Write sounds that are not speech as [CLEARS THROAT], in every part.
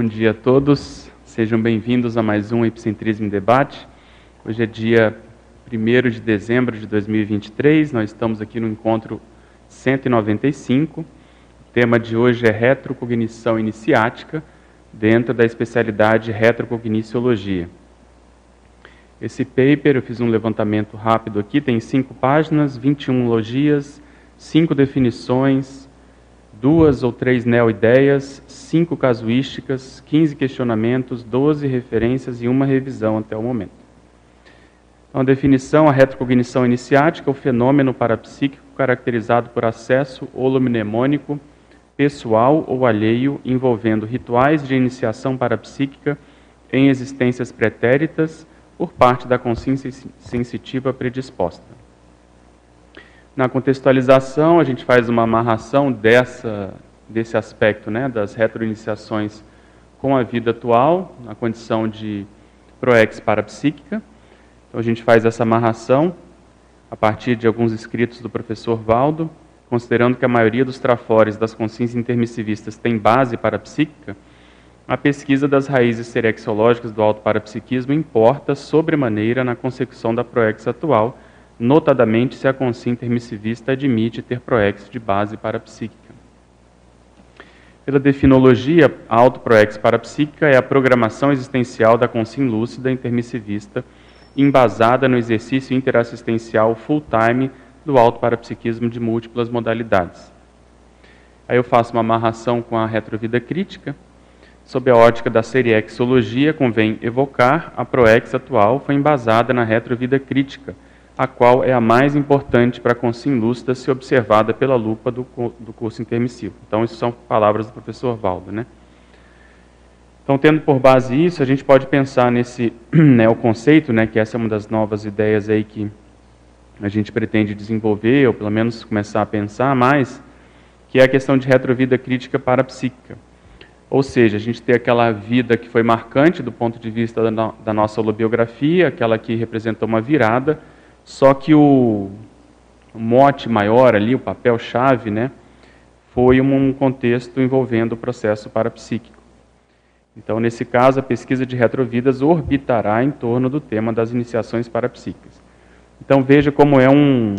Bom dia a todos, sejam bem-vindos a mais um Epicentrismo em Debate. Hoje é dia 1 de dezembro de 2023, nós estamos aqui no encontro 195. O tema de hoje é retrocognição iniciática, dentro da especialidade retrocogniciologia. Esse paper, eu fiz um levantamento rápido aqui, tem cinco páginas, 21 logias, cinco definições, duas ou três neo-ideias, cinco casuísticas, 15 questionamentos, 12 referências e uma revisão até o momento. Então, a definição, a retrocognição iniciática é o fenômeno parapsíquico caracterizado por acesso holomnemônico, pessoal ou alheio, envolvendo rituais de iniciação parapsíquica em existências pretéritas por parte da consciência sensitiva predisposta. Na contextualização, a gente faz uma amarração dessa, desse aspecto né, das retroiniciações com a vida atual, na condição de proex parapsíquica. Então, a gente faz essa amarração a partir de alguns escritos do professor Valdo, considerando que a maioria dos trafores das consciências intermissivistas tem base parapsíquica, a pesquisa das raízes serexológicas do alto parapsiquismo importa sobremaneira na concepção da proex atual, notadamente se a consciência intermissivista admite ter proex de base parapsíquica. Pela definologia, a autoproex parapsíquica é a programação existencial da consciência lúcida intermissivista, embasada no exercício interassistencial full-time do autoparapsiquismo de múltiplas modalidades. Aí eu faço uma amarração com a retrovida crítica. Sob a ótica da seriexologia, convém evocar a proex atual foi embasada na retrovida crítica, a qual é a mais importante para a consciência lúcida se observada pela lupa do, do curso intermissivo. Então, isso são palavras do professor Valdo, né? Então, tendo por base isso, a gente pode pensar nesse [CLEARS THROAT] né, o conceito, né, que essa é uma das novas ideias aí que a gente pretende desenvolver, ou pelo menos começar a pensar mais, que é a questão de retrovida crítica parapsíquica. Ou seja, a gente tem aquela vida que foi marcante do ponto de vista da, da nossa holobiografia, aquela que representou uma virada, só que o, mote maior ali, o papel-chave, né, foi um contexto envolvendo o processo parapsíquico. Então, nesse caso, a pesquisa de retrovidas orbitará em torno do tema das iniciações parapsíquicas. Então, veja como é um,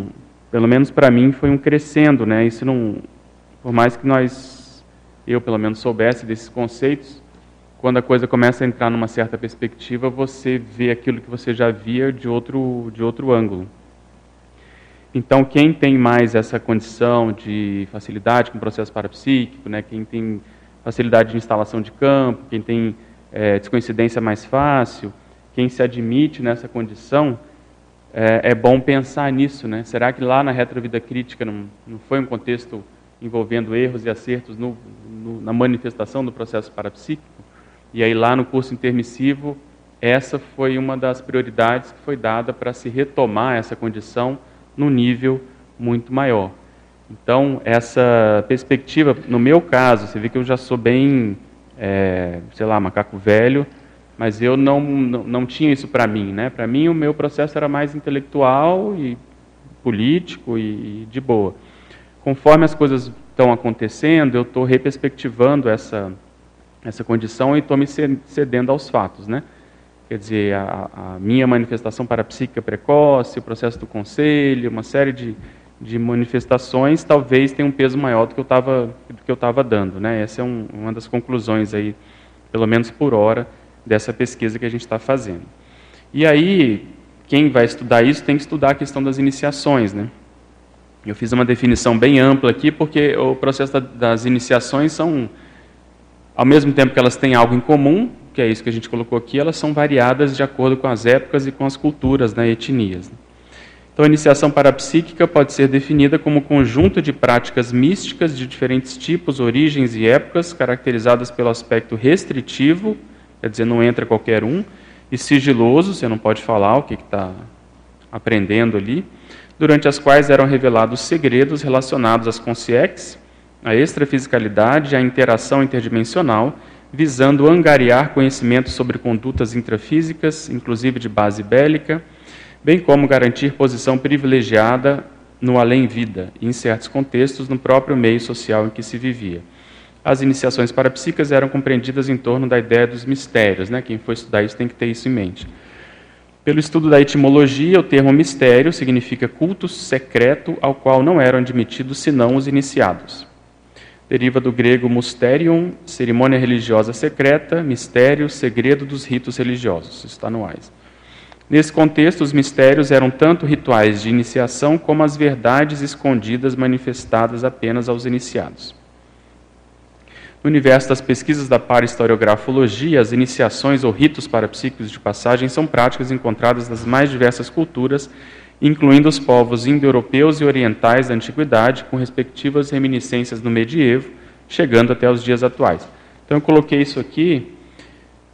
pelo menos para mim, foi um crescendo, né? Isso não, por mais que nós, eu pelo menos soubesse desses conceitos, quando a coisa começa a entrar numa certa perspectiva, você vê aquilo que você já via de outro, de outro ângulo. Então, quem tem mais essa condição de facilidade com o processo parapsíquico, né, quem tem facilidade de instalação de campo, quem tem é, descoincidência mais fácil, quem se admite nessa condição, é, é, bom pensar nisso. Né? Será que lá na retrovida crítica não, não foi um contexto envolvendo erros e acertos no, no, na manifestação do processo parapsíquico? E aí lá no curso intermissivo, essa foi uma das prioridades que foi dada para se retomar essa condição no nível muito maior. Então, essa perspectiva, no meu caso, você vê que eu já sou bem, é, sei lá, macaco velho, mas eu não, não, não tinha isso para mim. Né? Para mim, o meu processo era mais intelectual e político e, e de boa. Conforme as coisas estão acontecendo, eu estou reperspectivando essa, essa condição e estou me cedendo aos fatos, né? Quer dizer, a, a, minha manifestação parapsíquica precoce, o processo do conselho, uma série de, de manifestações, talvez tenha um peso maior do que eu estava do que eu estava dando, né? Essa é um, uma das conclusões aí, pelo menos por hora, dessa pesquisa que a gente está fazendo. E aí, quem vai estudar isso tem que estudar a questão das iniciações, né? Eu fiz uma definição bem ampla aqui, porque o processo das iniciações são ao mesmo tempo que elas têm algo em comum, que é isso que a gente colocou aqui, elas são variadas de acordo com as épocas e com as culturas, né, etnias. Então, a iniciação parapsíquica pode ser definida como conjunto de práticas místicas de diferentes tipos, origens e épocas, caracterizadas pelo aspecto restritivo, quer dizer, não entra qualquer um, e sigiloso, você não pode falar o que está aprendendo ali, durante as quais eram revelados segredos relacionados às consciências a extrafisicalidade e a interação interdimensional, visando angariar conhecimento sobre condutas intrafísicas, inclusive de base bélica, bem como garantir posição privilegiada no além-vida em certos contextos, no próprio meio social em que se vivia. as iniciações parapsíquicas eram compreendidas em torno da ideia dos mistérios. Né? Quem for estudar isso tem que ter isso em mente. Pelo estudo da etimologia, o termo mistério significa culto secreto ao qual não eram admitidos senão os iniciados. Deriva do grego mysterium, cerimônia religiosa secreta, mistério, segredo dos ritos religiosos. Está no AIS. Nesse contexto, os mistérios eram tanto rituais de iniciação como as verdades escondidas manifestadas apenas aos iniciados. No universo das pesquisas da parahistoriografologia, as iniciações ou ritos parapsíquicos de passagem são práticas encontradas nas mais diversas culturas, incluindo os povos indo-europeus e orientais da antiguidade, com respectivas reminiscências no medievo, chegando até os dias atuais. Então eu coloquei isso aqui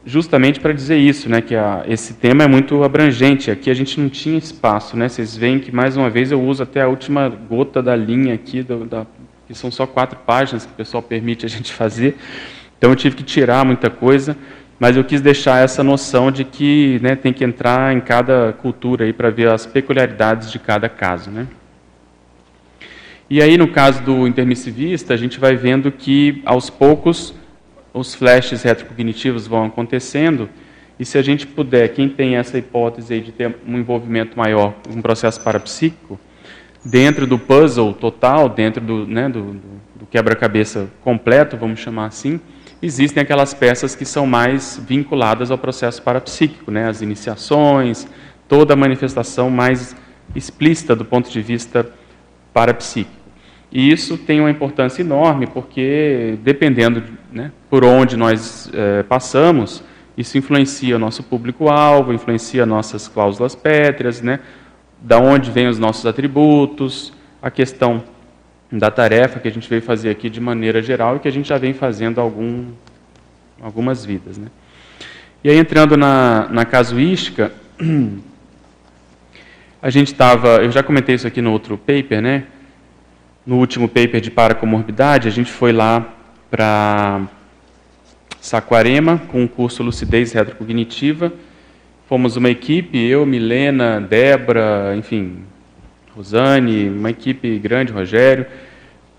justamente para dizer isso, né, que a, esse tema é muito abrangente. Aqui a gente não tinha espaço, né? Vocês veem que mais uma vez eu uso até a última gota da linha aqui do, da que são só quatro páginas que o pessoal permite a gente [LAUGHS] fazer. Então eu tive que tirar muita coisa, mas eu quis deixar essa noção de que né, tem que entrar em cada cultura para ver as peculiaridades de cada caso, né? E aí no caso do intermissivista, a gente vai vendo que aos poucos os flashes retrocognitivos vão acontecendo, e se a gente puder, quem tem essa hipótese de ter um envolvimento maior um processo parapsíquico, dentro do puzzle total, dentro do, né, do, do quebra-cabeça completo, vamos chamar assim, existem aquelas peças que são mais vinculadas ao processo parapsíquico, né, as iniciações, toda a manifestação mais explícita do ponto de vista parapsíquico. E isso tem uma importância enorme, porque dependendo né, por onde nós é, passamos, isso influencia o nosso público-alvo, influencia nossas cláusulas pétreas, né, da onde vêm os nossos atributos, a questão da tarefa que a gente veio fazer aqui de maneira geral e que a gente já vem fazendo algum, algumas vidas. Né? E aí, entrando na, na casuística, [CLEARS THROAT] a gente estava, eu já comentei isso aqui no outro paper, né? no último paper de paracomorbidade, a gente foi lá para Saquarema com o curso Lucidez Retrocognitiva, Fomos uma equipe, eu, Milena, Débora, enfim, Rosane, uma equipe grande, Rogério.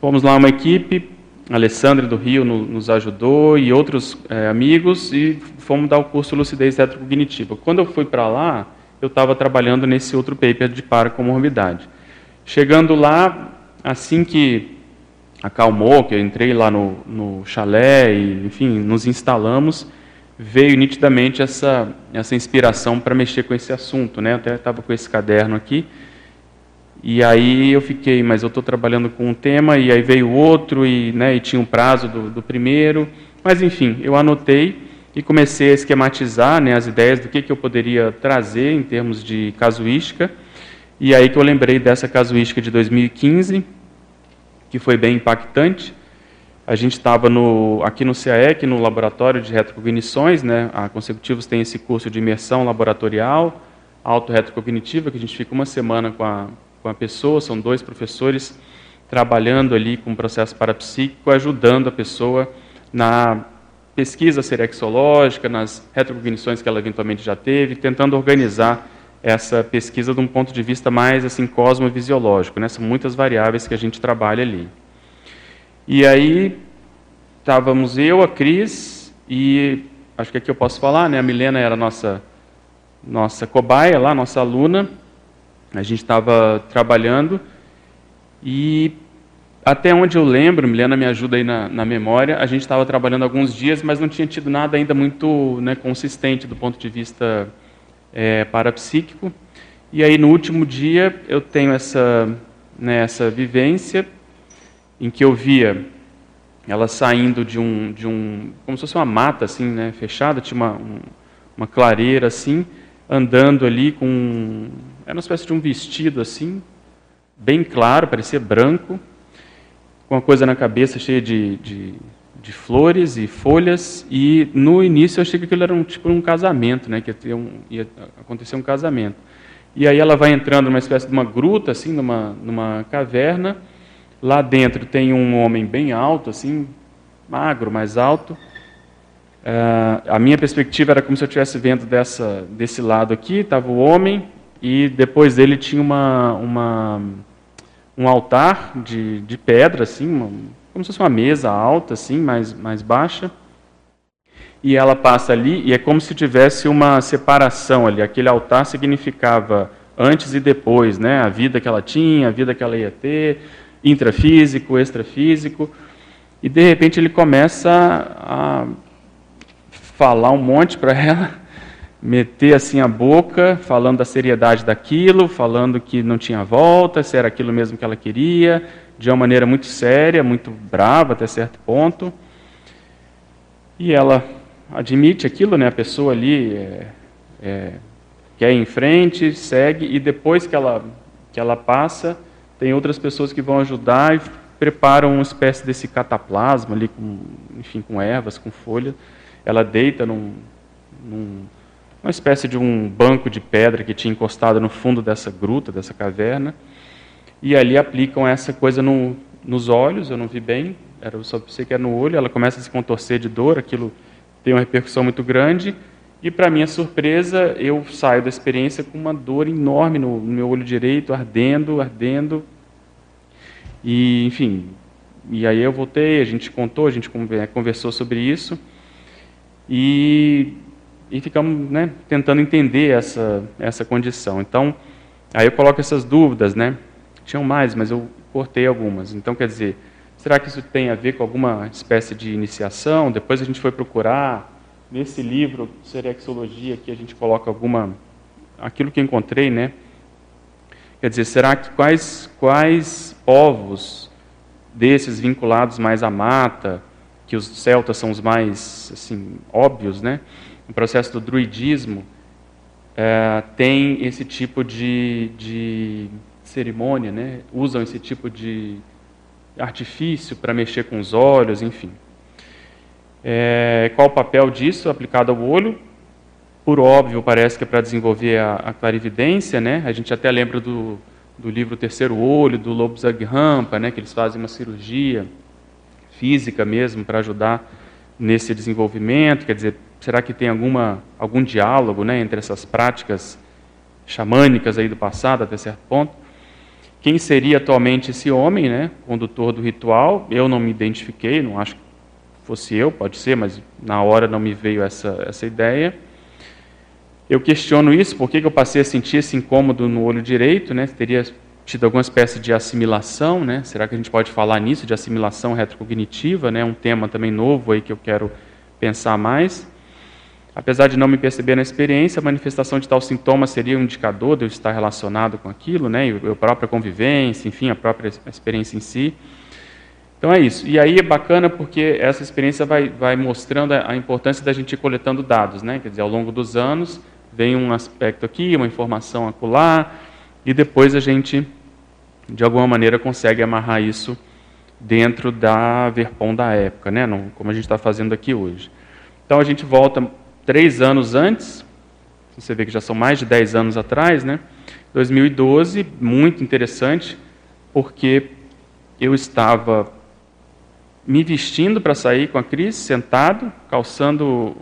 Fomos lá uma equipe, Alessandra do Rio no, nos ajudou e outros é, amigos e fomos dar o curso Lucidez Retrocognitiva. Quando eu fui para lá, eu estava trabalhando nesse outro paper de paracomorbidade. Chegando lá, assim que acalmou, que eu entrei lá no, no chalé e, enfim, nos instalamos, veio nitidamente essa, essa inspiração para mexer com esse assunto. Né? Eu até estava com esse caderno aqui. E aí eu fiquei, mas eu estou trabalhando com um tema, e aí veio outro, e, né, e tinha um prazo do, do primeiro. Mas, enfim, eu anotei e comecei a esquematizar né, as ideias do que, que eu poderia trazer em termos de casuística. E aí que eu lembrei dessa casuística de 2015, que foi bem impactante. A gente estava aqui no CAEC, no laboratório de retrocognições, né? a Consecutivos tem esse curso de imersão laboratorial, auto-retrocognitiva, que a gente fica uma semana com a, com a pessoa, são dois professores trabalhando ali com o processo parapsíquico, ajudando a pessoa na pesquisa serexológica, nas retrocognições que ela eventualmente já teve, tentando organizar essa pesquisa de um ponto de vista mais assim cosmovisiológico, né? São muitas variáveis que a gente trabalha ali. E aí estávamos eu, a Cris e acho que aqui eu posso falar, né? A Milena era nossa nossa cobaia lá, nossa aluna. A gente estava trabalhando e até onde eu lembro, Milena me ajuda aí na, na memória, a gente estava trabalhando alguns dias, mas não tinha tido nada ainda muito né, consistente do ponto de vista é, parapsíquico. E aí no último dia eu tenho essa, né, essa vivência em que eu via ela saindo de um, de um como se fosse uma mata assim, né, fechada, tinha uma, um, uma clareira assim, andando ali com era uma espécie de um vestido assim, bem claro, parecia branco, com uma coisa na cabeça cheia de, de, de flores e folhas, e no início eu achei que aquilo era um tipo um casamento, né, que ia, um, ia acontecer um casamento. E aí ela vai entrando numa espécie de uma gruta, assim, numa, numa caverna, Lá dentro tem um homem bem alto, assim, magro, mais alto. Uh, a minha perspectiva era como se eu estivesse vendo dessa, desse lado aqui, estava o homem, e depois dele tinha uma, uma, um altar de, de pedra, assim, uma, como se fosse uma mesa alta, assim, mais, mais baixa. E ela passa ali e é como se tivesse uma separação ali. Aquele altar significava antes e depois, né? A vida que ela tinha, a vida que ela ia ter, intrafísico, extrafísico. E de repente ele começa a falar um monte para [LAUGHS] ela, meter assim a boca, falando da seriedade daquilo, falando que não tinha volta, se era aquilo mesmo que ela queria, de uma maneira muito séria, muito brava até certo ponto. E ela admite aquilo, né? A pessoa ali é, é, quer ir em frente, segue e depois que ela que ela passa, tem outras pessoas que vão ajudar e preparam uma espécie desse cataplasma ali com, enfim, com ervas, com folhas ela deita num, num, uma espécie de um banco de pedra que tinha encostado no fundo dessa gruta, dessa caverna, e ali aplicam essa coisa no, nos olhos, eu não vi bem, era, só sei que é no olho, ela começa a se contorcer de dor, aquilo tem uma repercussão muito grande, e para minha surpresa, eu saio da experiência com uma dor enorme no, no meu olho direito, ardendo, ardendo, e enfim, e aí eu voltei, a gente contou, a gente conversou sobre isso, e, e ficamos né, tentando entender essa, essa condição. Então, aí eu coloco essas dúvidas, né? Tinham mais, mas eu cortei algumas. Então, quer dizer, será que isso tem a ver com alguma espécie de iniciação? Depois a gente foi procurar, nesse livro, Serexologia, que a gente coloca alguma, aquilo que encontrei, né? Quer dizer, será que quais, quais povos desses vinculados mais à mata, que os celtas são os mais assim óbvios, né? O processo do druidismo é, tem esse tipo de, de cerimônia, né? Usam esse tipo de artifício para mexer com os olhos, enfim. É, qual o papel disso aplicado ao olho? Por óbvio, parece que é para desenvolver a, a, clarividência, né? A gente até lembra do, do livro Terceiro Olho, do Lobo Zagrampa, né? Que eles fazem uma cirurgia física mesmo para ajudar nesse desenvolvimento? Quer dizer, será que tem alguma, algum diálogo né, entre essas práticas xamânicas aí do passado até certo ponto? Quem seria atualmente esse homem, né, condutor do ritual? Eu não me identifiquei, não acho que fosse eu, pode ser, mas na hora não me veio essa, essa ideia. Eu questiono isso, por que eu passei a sentir esse incômodo no olho direito, né? Teria tido alguma espécie de assimilação, né? Será que a gente pode falar nisso de assimilação retrocognitiva, né? Um tema também novo aí que eu quero pensar mais. Apesar de não me perceber na experiência, a manifestação de tal sintoma seria um indicador de eu estar relacionado com aquilo, né? A própria convivência, enfim, a própria experiência em si. Então é isso. E aí é bacana porque essa experiência vai, vai mostrando a importância da gente ir coletando dados, né? Quer dizer, ao longo dos anos vem um aspecto aqui, uma informação acolá, e depois a gente de alguma maneira consegue amarrar isso dentro da Verpom da época, né? Como a gente está fazendo aqui hoje. Então a gente volta três anos antes, você vê que já são mais de dez anos atrás, né? 2012, muito interessante, porque eu estava me vestindo para sair com a Cris, sentado, calçando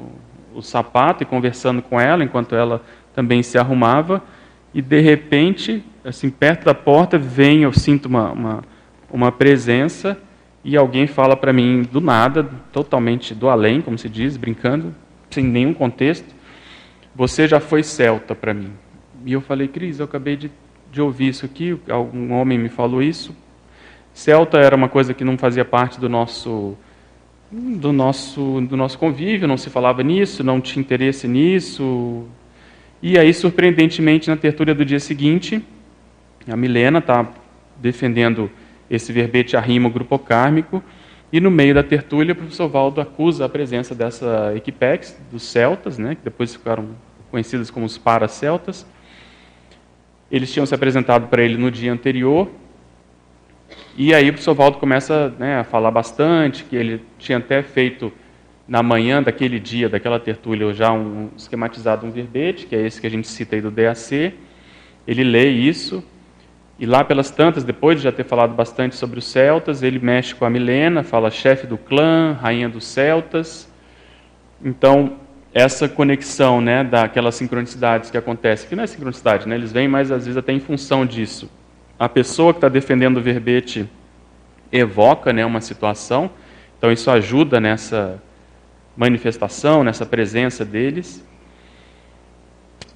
o sapato e conversando com ela, enquanto ela também se arrumava, e de repente assim, perto da porta, vem, eu sinto uma, uma, uma presença e alguém fala para mim do nada, totalmente do além, como se diz, brincando, sem nenhum contexto, você já foi celta para mim. E eu falei, Cris, eu acabei de, de ouvir isso aqui, algum homem me falou isso. Celta era uma coisa que não fazia parte do nosso do nosso do nosso convívio, não se falava nisso, não tinha interesse nisso. E aí, surpreendentemente, na tertúlia do dia seguinte, a Milena está defendendo esse verbete arrimo grupo kármico, e no meio da tertúlia, o professor Valdo acusa a presença dessa equipex, dos celtas, né, que depois ficaram conhecidos como os paraceltas. Eles tinham se apresentado para ele no dia anterior, e aí o professor Valdo começa né, a falar bastante, que ele tinha até feito na manhã daquele dia, daquela tertúlia, já um esquematizado um verbete, que é esse que a gente cita aí do DAC. Ele lê isso, e lá pelas tantas, depois de já ter falado bastante sobre os celtas, ele mexe com a Milena, fala chefe do clã, rainha dos celtas. Então, essa conexão, né, daquelas sincronicidades que acontecem, que não é sincronicidade, né, eles vêm mais às vezes até em função disso. A pessoa que está defendendo o verbete evoca né, uma situação, então isso ajuda nessa manifestação, nessa presença deles.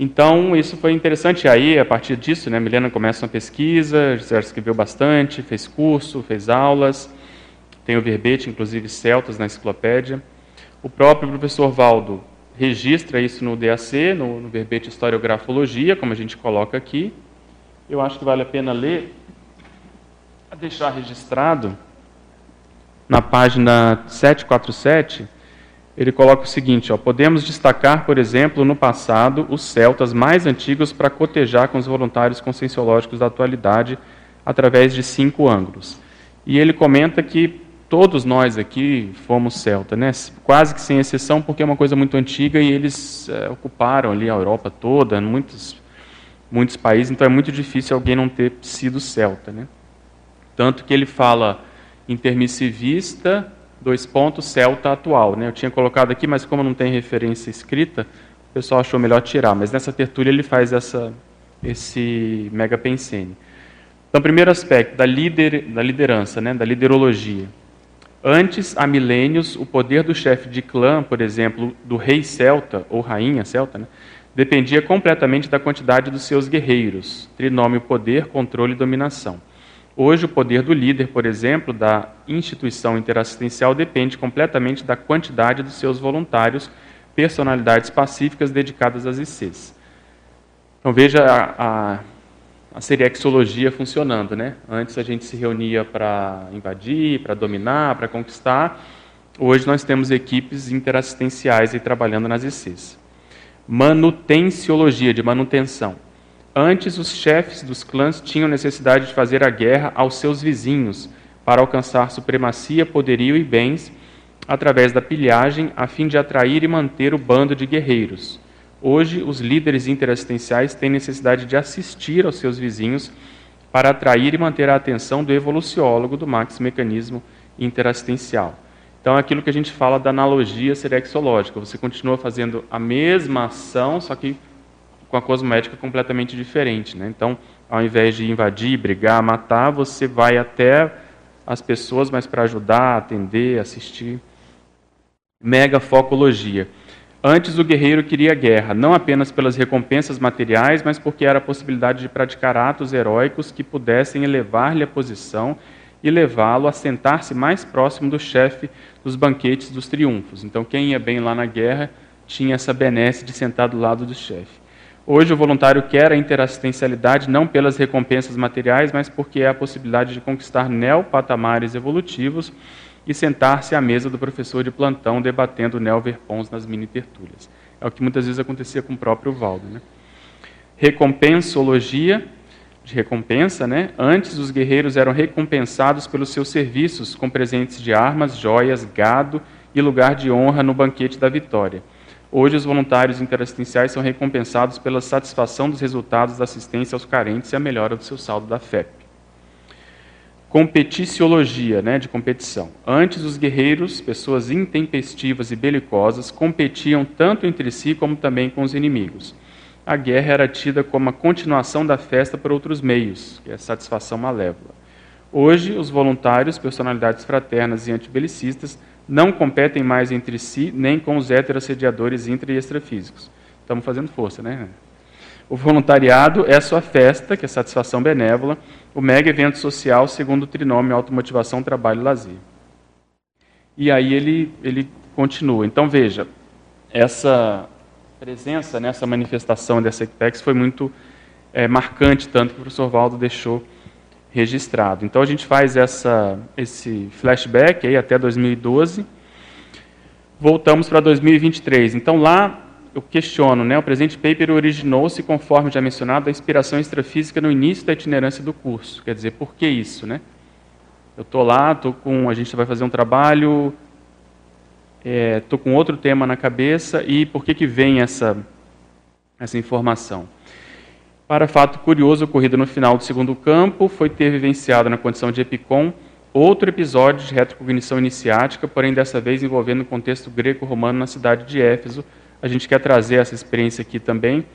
Então, isso foi interessante. Aí, a partir disso, né, Milena começa uma pesquisa, já escreveu bastante, fez curso, fez aulas, tem o verbete, inclusive celtas na enciclopédia. O próprio professor Valdo registra isso no DAC, no, no verbete historiografologia, como a gente coloca aqui. Eu acho que vale a pena ler, deixar registrado na página 747 ele coloca o seguinte: ó, podemos destacar, por exemplo, no passado, os celtas mais antigos para cotejar com os voluntários conscienciológicos da atualidade através de cinco ângulos. E ele comenta que todos nós aqui fomos celta, né? quase que sem exceção, porque é uma coisa muito antiga e eles é, ocuparam ali a Europa toda, muitos, muitos países, então é muito difícil alguém não ter sido celta. Né? Tanto que ele fala intermissivista, dois pontos, celta atual. Né? Eu tinha colocado aqui, mas como não tem referência escrita, o pessoal achou melhor tirar. Mas nessa tertúlia ele faz essa, esse mega pensene. Então, primeiro aspecto, da, lider, da liderança, né? da liderologia. Antes, há milênios, o poder do chefe de clã, por exemplo, do rei celta, ou rainha celta, né? dependia completamente da quantidade dos seus guerreiros, trinômio poder, controle e dominação. Hoje, o poder do líder, por exemplo, da instituição interassistencial depende completamente da quantidade dos seus voluntários, personalidades pacíficas dedicadas às ICs. Então, veja a, a, a seriexologia funcionando. Né? Antes a gente se reunia para invadir, para dominar, para conquistar. Hoje nós temos equipes interassistenciais aí trabalhando nas ICs. Manutenciologia, de manutenção. Antes, os chefes dos clãs tinham necessidade de fazer a guerra aos seus vizinhos para alcançar supremacia, poderio e bens através da pilhagem, a fim de atrair e manter o bando de guerreiros. Hoje, os líderes interassistenciais têm necessidade de assistir aos seus vizinhos para atrair e manter a atenção do evoluciólogo do max mecanismo interassistencial. Então, aquilo que a gente fala da analogia serexológica. Você continua fazendo a mesma ação, só que com a cosmética completamente diferente. Né? Então, ao invés de invadir, brigar, matar, você vai até as pessoas, mas para ajudar, atender, assistir. Megafocologia. Antes o guerreiro queria guerra, não apenas pelas recompensas materiais, mas porque era a possibilidade de praticar atos heróicos que pudessem elevar-lhe a posição e levá-lo a sentar-se mais próximo do chefe dos banquetes dos triunfos. Então, quem ia bem lá na guerra tinha essa benesse de sentar do lado do chefe. Hoje o voluntário quer a interassistencialidade não pelas recompensas materiais, mas porque é a possibilidade de conquistar neopatamares evolutivos e sentar-se à mesa do professor de plantão debatendo neoverpons nas mini-tertúlias. É o que muitas vezes acontecia com o próprio Valdo. Né? Recompensologia, de recompensa, né? Antes os guerreiros eram recompensados pelos seus serviços com presentes de armas, joias, gado e lugar de honra no banquete da vitória. Hoje, os voluntários interassistenciais são recompensados pela satisfação dos resultados da assistência aos carentes e a melhora do seu saldo da FEP. Competiciologia, né, de competição. Antes, os guerreiros, pessoas intempestivas e belicosas, competiam tanto entre si como também com os inimigos. A guerra era tida como a continuação da festa por outros meios, que é a satisfação malévola. Hoje, os voluntários, personalidades fraternas e antibelicistas, não competem mais entre si, nem com os heterossediadores intra e extrafísicos. Estamos fazendo força, né? O voluntariado é a sua festa, que é satisfação benévola, o mega evento social segundo o trinômio automotivação, trabalho e lazer. E aí ele, ele continua. Então veja, essa presença nessa manifestação dessa ECPEX foi muito é, marcante, tanto que o professor Valdo deixou registrado. Então a gente faz essa, esse flashback aí até 2012. Voltamos para 2023. Então lá eu questiono, né? O presente paper originou-se, conforme já mencionado, da inspiração extrafísica no início da itinerância do curso. Quer dizer, por que isso, né? Eu estou lá, tô com, a gente vai fazer um trabalho, é, com outro tema na cabeça e por que que vem essa essa informação? Para fato curioso ocorrido no final do segundo campo, foi ter vivenciado na condição de EPICOM outro episódio de retrocognição iniciática, porém dessa vez envolvendo o contexto greco-romano na cidade de Éfeso. A gente quer trazer essa experiência aqui também,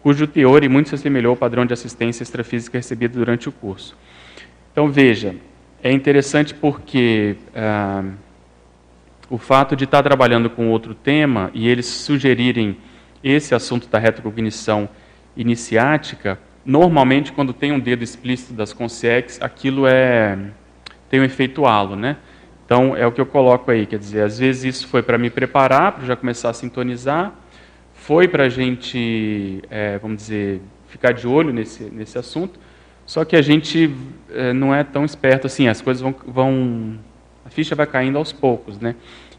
cujo teor e muito se assemelhou ao padrão de assistência extrafísica recebido durante o curso. Então veja, é interessante porque ah, o fato de estar trabalhando com outro tema e eles sugerirem esse assunto da retrocognição iniciática, normalmente quando tem um dedo explícito das consciex, aquilo é tem um efeito halo, né? Então é o que eu coloco aí, quer dizer, às vezes isso foi para me preparar, para já começar a sintonizar, foi para a gente, é, vamos dizer, ficar de olho nesse, nesse assunto, só que a gente é, não é tão esperto assim, as coisas vão, vão, a ficha vai caindo aos poucos, né?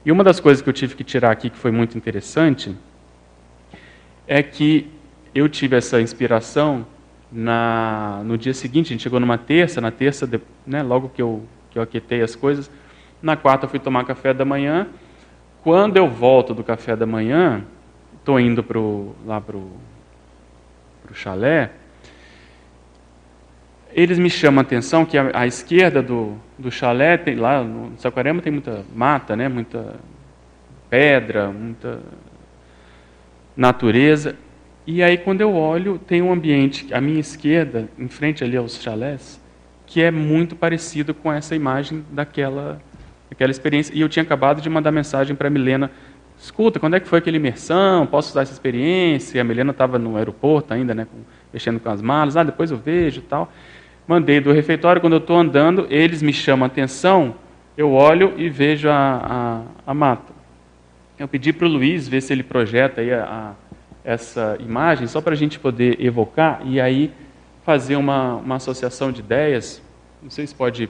E uma das coisas que eu tive que tirar aqui, que foi muito interessante, é que eu tive essa inspiração na, no dia seguinte, a gente chegou numa terça, na terça, né, logo que eu, que eu aquetei as coisas, na quarta fui tomar café da manhã, quando eu volto do café da manhã, estou indo pro, lá para o chalé, eles me chamam a atenção que à esquerda do, do chalé, tem, lá no Saquarema tem muita mata, né, muita pedra, muita natureza. E aí quando eu olho, tem um ambiente à minha esquerda, em frente ali aos chalés, que é muito parecido com essa imagem daquela, daquela experiência. E eu tinha acabado de mandar mensagem para a Milena escuta, quando é que foi aquela imersão? Posso usar essa experiência? E a Milena estava no aeroporto ainda, né, mexendo com as malas. Ah, depois eu vejo tal. Mandei do refeitório, quando eu estou andando, eles me chamam a atenção, eu olho e vejo a, a, a mata. Eu pedi para o Luiz ver se ele projeta aí a, a essa imagem, só para a gente poder evocar e aí fazer uma, uma associação de ideias. Não sei se pode.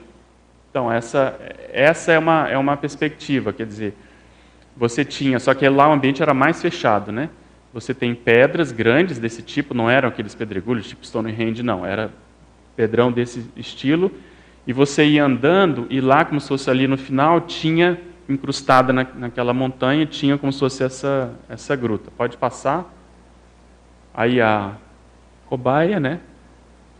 Então, essa, essa é, uma, é uma perspectiva, quer dizer, você tinha, só que lá o ambiente era mais fechado, né? Você tem pedras grandes desse tipo, não eram aqueles pedregulhos tipo Stonehenge, não, era pedrão desse estilo, e você ia andando, e lá, como se fosse ali no final, tinha incrustada na, naquela montanha, tinha como se fosse essa, essa gruta. Pode passar. Aí a cobaia, né?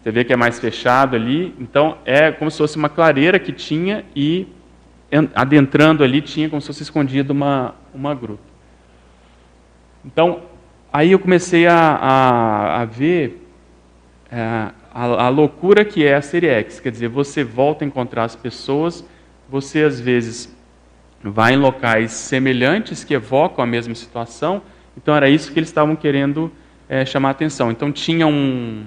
Você vê que é mais fechado ali. Então, é como se fosse uma clareira que tinha e adentrando ali tinha como se fosse escondido uma, uma gruta. Então, aí eu comecei a, a, a ver é, a, a, loucura que é a série X. Quer dizer, você volta a encontrar as pessoas, você às vezes vai em locais semelhantes que evocam a mesma situação. Então, era isso que eles estavam querendo é, chamar atenção. Então, tinha um,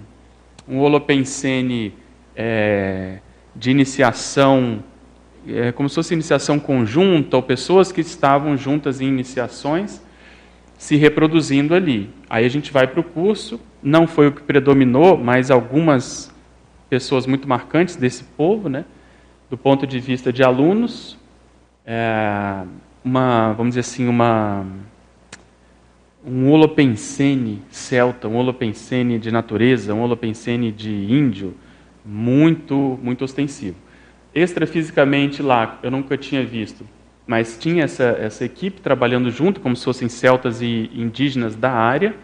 um holopensene é, de iniciação é, como se fosse iniciação conjunta, ou pessoas que estavam juntas em iniciações se reproduzindo ali. Aí a gente vai para o curso, não foi o que predominou, mas algumas pessoas muito marcantes desse povo, né, do ponto de vista de alunos, é, uma, vamos dizer assim, uma um holopensene celta, um holopensene de natureza, um holopensene de índio, muito muito ostensivo extrafisicamente lá, eu nunca tinha visto, mas tinha essa, essa equipe trabalhando junto, como se fossem celtas e indígenas da área.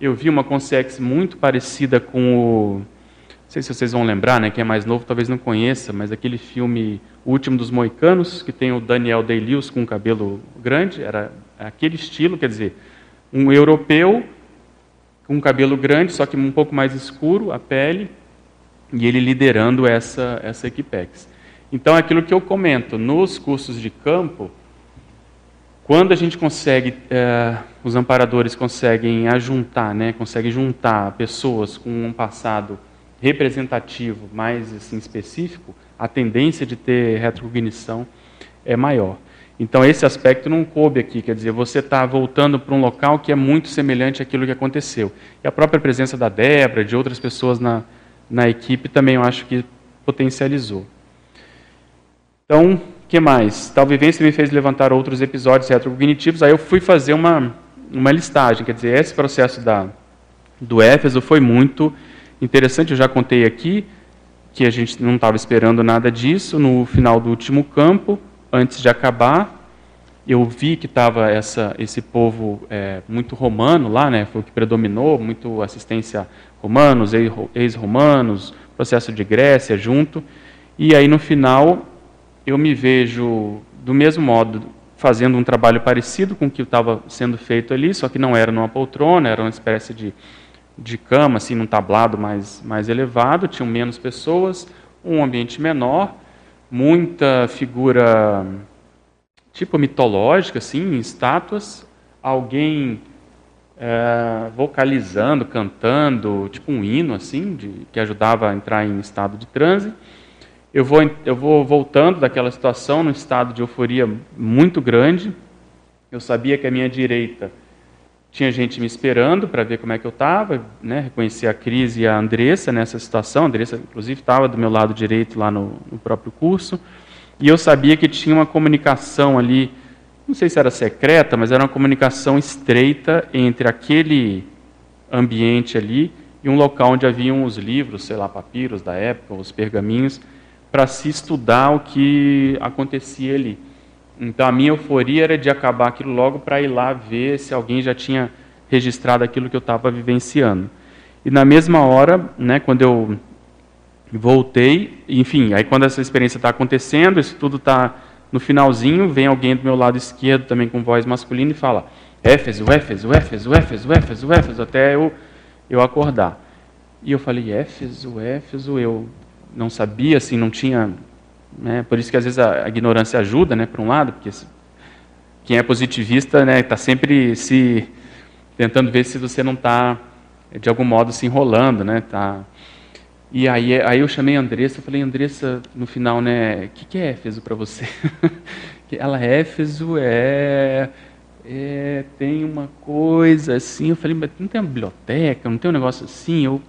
Eu vi uma consex muito parecida com o. Não sei se vocês vão lembrar, né? Quem é mais novo talvez não conheça, mas aquele filme O Último dos Moicanos, que tem o Daniel Day-Lewis com cabelo grande, era aquele estilo, quer dizer, um europeu com cabelo grande, só que um pouco mais escuro, a pele, e ele liderando essa, essa Equipex. Então, é aquilo que eu comento, nos cursos de campo, quando a gente consegue, é, os amparadores conseguem ajuntar, né, conseguem juntar pessoas com um passado representativo mais assim, específico, a tendência de ter retrocognição é maior. Então, esse aspecto não coube aqui, quer dizer, você está voltando para um local que é muito semelhante àquilo que aconteceu. E a própria presença da Débora, de outras pessoas na, na equipe, também eu acho que potencializou. Então, o que mais? Tal vivência me fez levantar outros episódios retrocognitivos, aí eu fui fazer uma, uma listagem, quer dizer, esse processo da, do Éfeso foi muito interessante, eu já contei aqui que a gente não estava esperando nada disso, no final do último campo, antes de acabar, eu vi que estava esse povo é, muito romano lá, né, foi o que predominou, muito assistência romanos, ex-romanos, processo de Grécia junto, e aí no final eu me vejo do mesmo modo fazendo um trabalho parecido com o que estava sendo feito ali, só que não era numa poltrona, era uma espécie de, de cama, assim, num tablado mais, mais elevado, tinham menos pessoas, um ambiente menor, muita figura tipo mitológica, assim, estátuas, alguém é, vocalizando, cantando, tipo um hino, assim, de, que ajudava a entrar em estado de transe. Eu vou, eu vou voltando daquela situação num estado de euforia muito grande. Eu sabia que à minha direita tinha gente me esperando para ver como é que eu estava, né? reconheci a Cris e a Andressa nessa situação. A Andressa, inclusive, estava do meu lado direito lá no, no próprio curso. E eu sabia que tinha uma comunicação ali, não sei se era secreta, mas era uma comunicação estreita entre aquele ambiente ali e um local onde haviam os livros, sei lá, papiros da época, os pergaminhos, para se estudar o que acontecia ali. Então a minha euforia era de acabar aquilo logo para ir lá ver se alguém já tinha registrado aquilo que eu estava vivenciando. E na mesma hora, né, quando eu voltei, enfim, aí quando essa experiência está acontecendo, isso tudo está no finalzinho, vem alguém do meu lado esquerdo também com voz masculina e fala Éfeso, Éfeso, Éfeso, Éfeso, Éfeso, Éfeso, até eu, eu acordar. E eu falei, Éfeso, Éfeso, eu não sabia, assim, não tinha né? Por isso que às vezes a, ignorância ajuda, né, por um lado, porque quem é positivista está né, tá sempre se tentando ver se você não está de algum modo se enrolando, né? Tá. E aí, aí eu chamei a Andressa, eu falei, Andressa, no final, né, o que, que é Éfeso para você? [LAUGHS] Ela, Éfeso é, é, tem uma coisa assim, eu falei, mas não tem uma biblioteca, não tem um negócio assim? Eu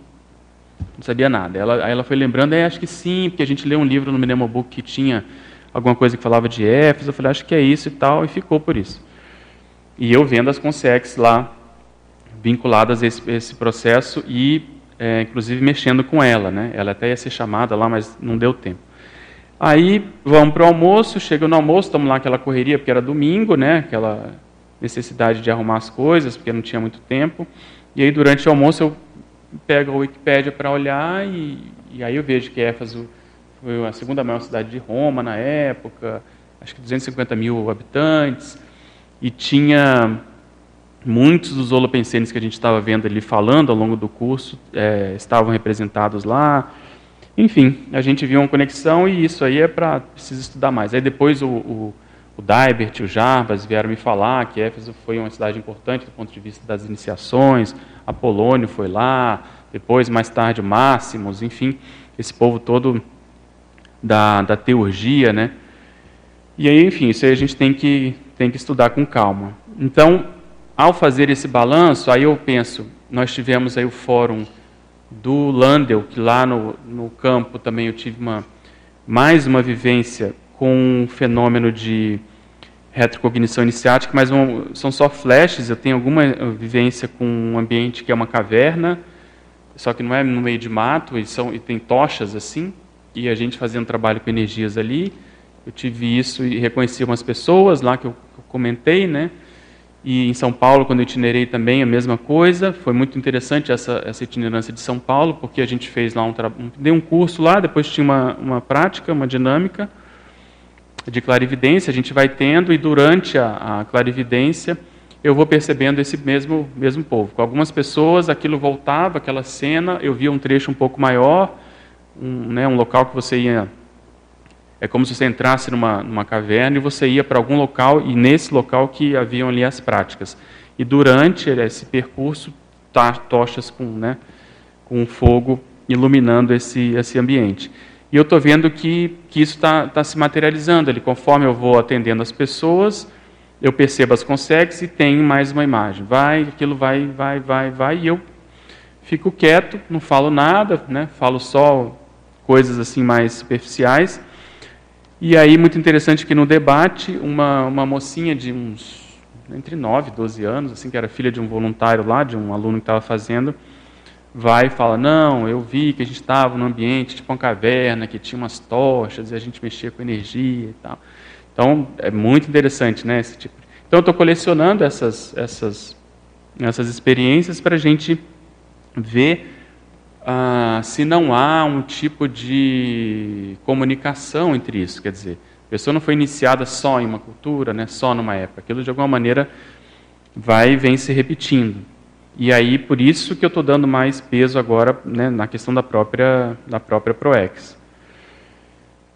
não sabia nada. Ela, aí ela foi lembrando, é, acho que sim, porque a gente leu um livro no Mnemobook que tinha alguma coisa que falava de Éfeso. Eu falei, acho que é isso e tal, e ficou por isso. E eu vendo as consex lá, vinculadas a esse, esse processo e, é, inclusive, mexendo com ela. Né? Ela até ia ser chamada lá, mas não deu tempo. Aí vamos para o almoço, chega no almoço, estamos lá aquela correria, porque era domingo, né? aquela necessidade de arrumar as coisas, porque não tinha muito tempo. E aí, durante o almoço, eu pego a Wikipédia para olhar e, e, aí eu vejo que Éfeso foi a segunda maior cidade de Roma na época, acho que 250 mil habitantes, e tinha muitos dos holopensenes que a gente estava vendo ali falando ao longo do curso é, estavam representados lá. Enfim, a gente viu uma conexão e isso aí é para precisa estudar mais. Aí depois o, o, o Daibert, o Jarbas vieram me falar que Éfeso foi uma cidade importante do ponto de vista das iniciações, Apolônio foi lá, depois, mais tarde, Máximos, enfim, esse povo todo da, da teurgia, né? E aí, enfim, isso aí a gente tem que, tem que estudar com calma. Então, ao fazer esse balanço, aí eu penso, nós tivemos aí o fórum do Landel, que lá no, no campo também eu tive uma, mais uma vivência com um fenômeno de retrocognição iniciática, mas um, são só flashes. Eu tenho alguma vivência com um ambiente que é uma caverna, só que não é no meio de mato, e, são, e tem tochas assim, e a gente fazendo trabalho com energias ali. Eu tive isso e reconheci umas pessoas lá que eu, que eu comentei, né? E em São Paulo, quando eu itinerei também, a mesma coisa. Foi muito interessante essa, essa itinerância de São Paulo, porque a gente fez lá um, um dei um curso lá, depois tinha uma, uma prática, uma dinâmica de clarividência, a gente vai tendo, e durante a, a clarividência eu vou percebendo esse mesmo, mesmo povo. Com algumas pessoas aquilo voltava, aquela cena, eu via um trecho um pouco maior, um, né, um local que você ia. É como se você entrasse numa, numa caverna e você ia para algum local, e nesse local que haviam ali as práticas. E durante esse percurso, tá, tochas com, né, com fogo iluminando esse, esse ambiente. E eu estou vendo que, que isso está tá se materializando ali. Conforme eu vou atendendo as pessoas, eu percebo as consegues e tenho mais uma imagem. Vai, aquilo vai, vai, vai, vai, e eu fico quieto, não falo nada, né? falo só coisas assim mais superficiais. E aí, muito interessante que no debate, uma, uma mocinha de uns entre 9 e 12 anos, assim, que era filha de um voluntário lá, de um aluno que estava fazendo, vai e fala: Não, eu vi que a gente estava num ambiente tipo uma caverna, que tinha umas tochas e a gente mexia com energia e tal. Então, é muito interessante, né? Esse tipo. Então, eu estou colecionando essas, essas, essas experiências para a gente ver ah, se não há um tipo de comunicação entre isso. Quer dizer, a pessoa não foi iniciada só em uma cultura, né? só numa época. Aquilo, de alguma maneira, vai e vem se repetindo. E aí, por isso que eu estou dando mais peso agora né, na questão da própria, da própria ProEx.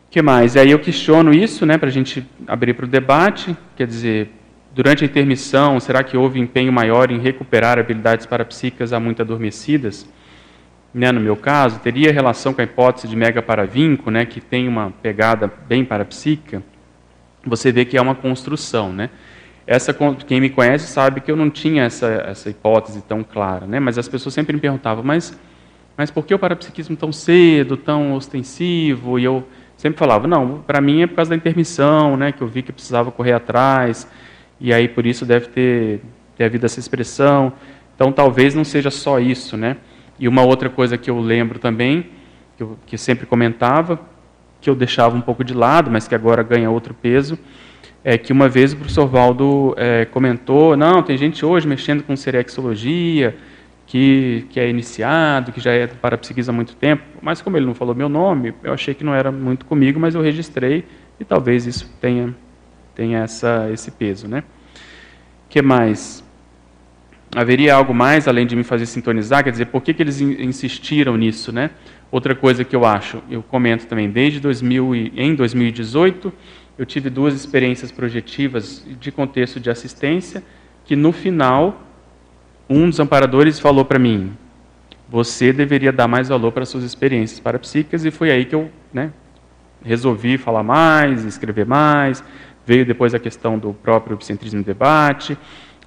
que mais? E aí eu questiono isso, né, para a gente abrir para o debate. Quer dizer, durante a intermissão, será que houve empenho maior em recuperar habilidades parapsíquicas há muito adormecidas? Né, no meu caso, teria relação com a hipótese de megaparavinco, né, que tem uma pegada bem parapsíquica? Você vê que é uma construção, né? Essa, quem me conhece sabe que eu não tinha essa, essa hipótese tão clara, né? Mas as pessoas sempre me perguntavam, mas, mas por que o parapsiquismo tão cedo, tão ostensivo? E eu sempre falava, não, para mim é por causa da intermissão, né, que eu vi que precisava correr atrás, e aí por isso deve ter, ter havido essa expressão. Então talvez não seja só isso, né? E uma outra coisa que eu lembro também, que eu que sempre comentava, que eu deixava um pouco de lado, mas que agora ganha outro peso, é que uma vez o professor Valdo é, comentou, não, tem gente hoje mexendo com serexologia, que, que é iniciado, que já é parapsiquismo há muito tempo, mas como ele não falou meu nome, eu achei que não era muito comigo, mas eu registrei e talvez isso tenha, tenha essa, esse peso. Né? que mais? Haveria algo mais além de me fazer sintonizar? Quer dizer, por que, que eles insistiram nisso? Né? Outra coisa que eu acho, eu comento também, desde 2000 e, em 2018, eu tive duas experiências projetivas de contexto de assistência, que no final um dos amparadores falou para mim: você deveria dar mais valor para suas experiências parapsíquicas, e foi aí que eu né, resolvi falar mais, escrever mais. Veio depois a questão do próprio epicentrismo debate.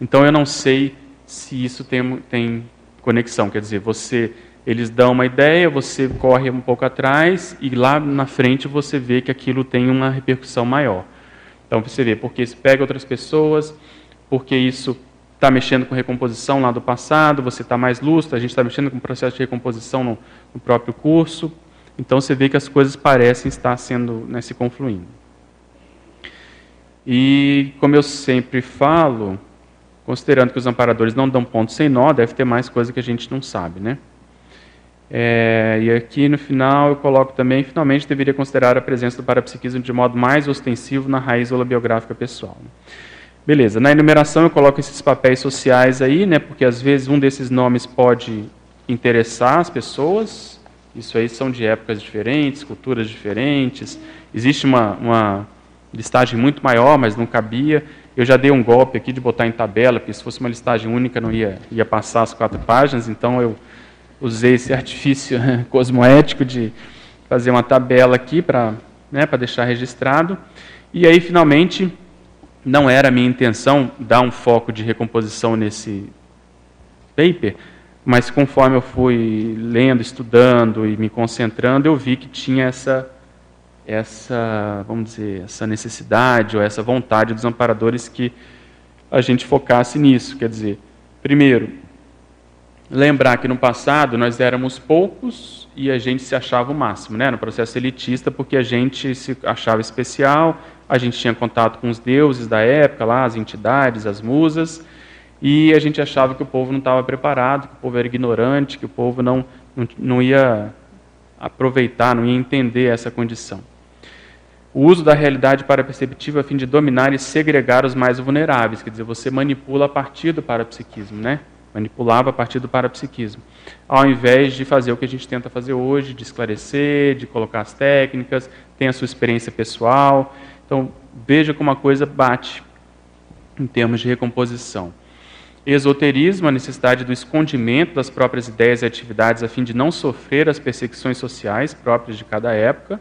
Então eu não sei se isso tem, tem conexão, quer dizer, você eles dão uma ideia, você corre um pouco atrás e lá na frente você vê que aquilo tem uma repercussão maior. Então você vê porque isso pega outras pessoas, porque isso está mexendo com recomposição lá do passado, você está mais lúcido, a gente está mexendo com o processo de recomposição no, no, próprio curso. Então você vê que as coisas parecem estar sendo né, se confluindo. E como eu sempre falo, considerando que os amparadores não dão ponto sem nó, deve ter mais coisa que a gente não sabe, né? É, e aqui no final eu coloco também, finalmente deveria considerar a presença do parapsiquismo de modo mais ostensivo na raiz holobiográfica pessoal. Né? Beleza, na enumeração eu coloco esses papéis sociais aí, né, porque às vezes um desses nomes pode interessar as pessoas, isso aí são de épocas diferentes, culturas diferentes, existe uma, uma listagem muito maior, mas não cabia. Eu já dei um golpe aqui de botar em tabela, porque se fosse uma listagem única não ia, ia passar as quatro páginas, então eu usei esse artifício [LAUGHS] cosmoético de fazer uma tabela aqui para né, deixar registrado. E aí, finalmente, não era a minha intenção dar um foco de recomposição nesse paper, mas conforme eu fui lendo, estudando e me concentrando, eu vi que tinha essa essa, vamos dizer, essa necessidade ou essa vontade dos amparadores que a gente focasse nisso, quer dizer, primeiro, lembrar que no passado nós éramos poucos e a gente se achava o máximo, né? No processo elitista, porque a gente se achava especial, a gente tinha contato com os deuses da época, lá, as entidades, as musas, e a gente achava que o povo não estava preparado, que o povo era ignorante, que o povo não, não, não ia aproveitar, não ia entender essa condição. O uso da realidade paraperceptiva a fim de dominar e segregar os mais vulneráveis, quer dizer, você manipula a partir do parapsiquismo, né? Manipulava a partir do parapsiquismo. Ao invés de fazer o que a gente tenta fazer hoje, de esclarecer, de colocar as técnicas, tem a sua experiência pessoal. Então, veja como a coisa bate em termos de recomposição. Esoterismo, a necessidade do escondimento das próprias ideias e atividades a fim de não sofrer as perseguições sociais próprias de cada época,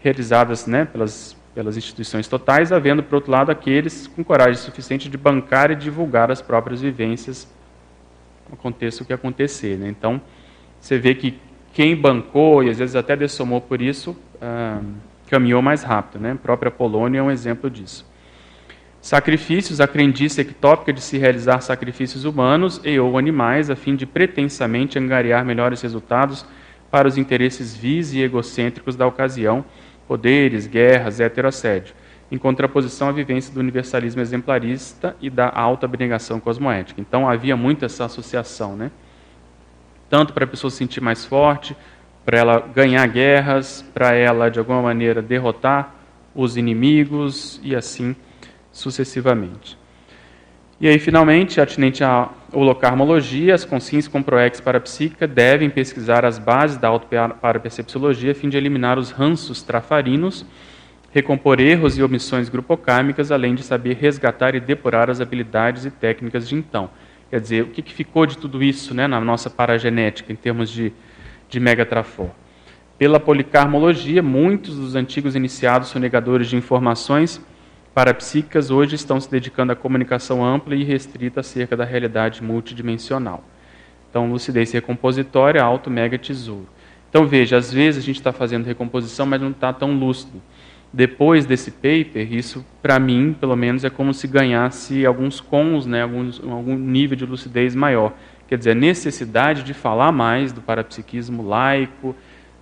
realizadas né, pelas, pelas instituições totais, havendo, por outro lado, aqueles com coragem suficiente de bancar e divulgar as próprias vivências, aconteça o que acontecer. Né? Então, você vê que quem bancou e às vezes até dessomou por isso, ah, caminhou mais rápido. Né? A própria Polônia é um exemplo disso. Sacrifícios, a crendice ectópica de se realizar sacrifícios humanos e ou animais a fim de pretensamente angariar melhores resultados para os interesses vis e egocêntricos da ocasião, poderes, guerras, heterossédio, em contraposição à vivência do universalismo exemplarista e da alta abnegação cosmoética. Então havia muito essa associação, né? Tanto para a pessoa se sentir mais forte, para ela ganhar guerras, para ela, de alguma maneira, derrotar os inimigos e assim sucessivamente. E aí, finalmente, atinente à holocarmologia, as consciências com proex parapsíquica devem pesquisar as bases da autoparapercepciologia a fim de eliminar os ranços trafarinos, recompor erros e omissões grupocármicas, além de saber resgatar e depurar as habilidades e técnicas de então. Quer dizer, o que, que ficou de tudo isso né, na nossa paragenética, em termos de, de megatrafor? Pela policarmologia, muitos dos antigos iniciados sonegadores de informações parapsíquicas hoje estão se dedicando à comunicação ampla e restrita acerca da realidade multidimensional. Então, lucidez recompositória, alto, mega, tesouro. Então, veja, às vezes a gente está fazendo recomposição, mas não está tão lúcido. Depois desse paper, isso, para mim, pelo menos, é como se ganhasse alguns cons, né, alguns, algum nível de lucidez maior. Quer dizer, a necessidade de falar mais do parapsiquismo laico,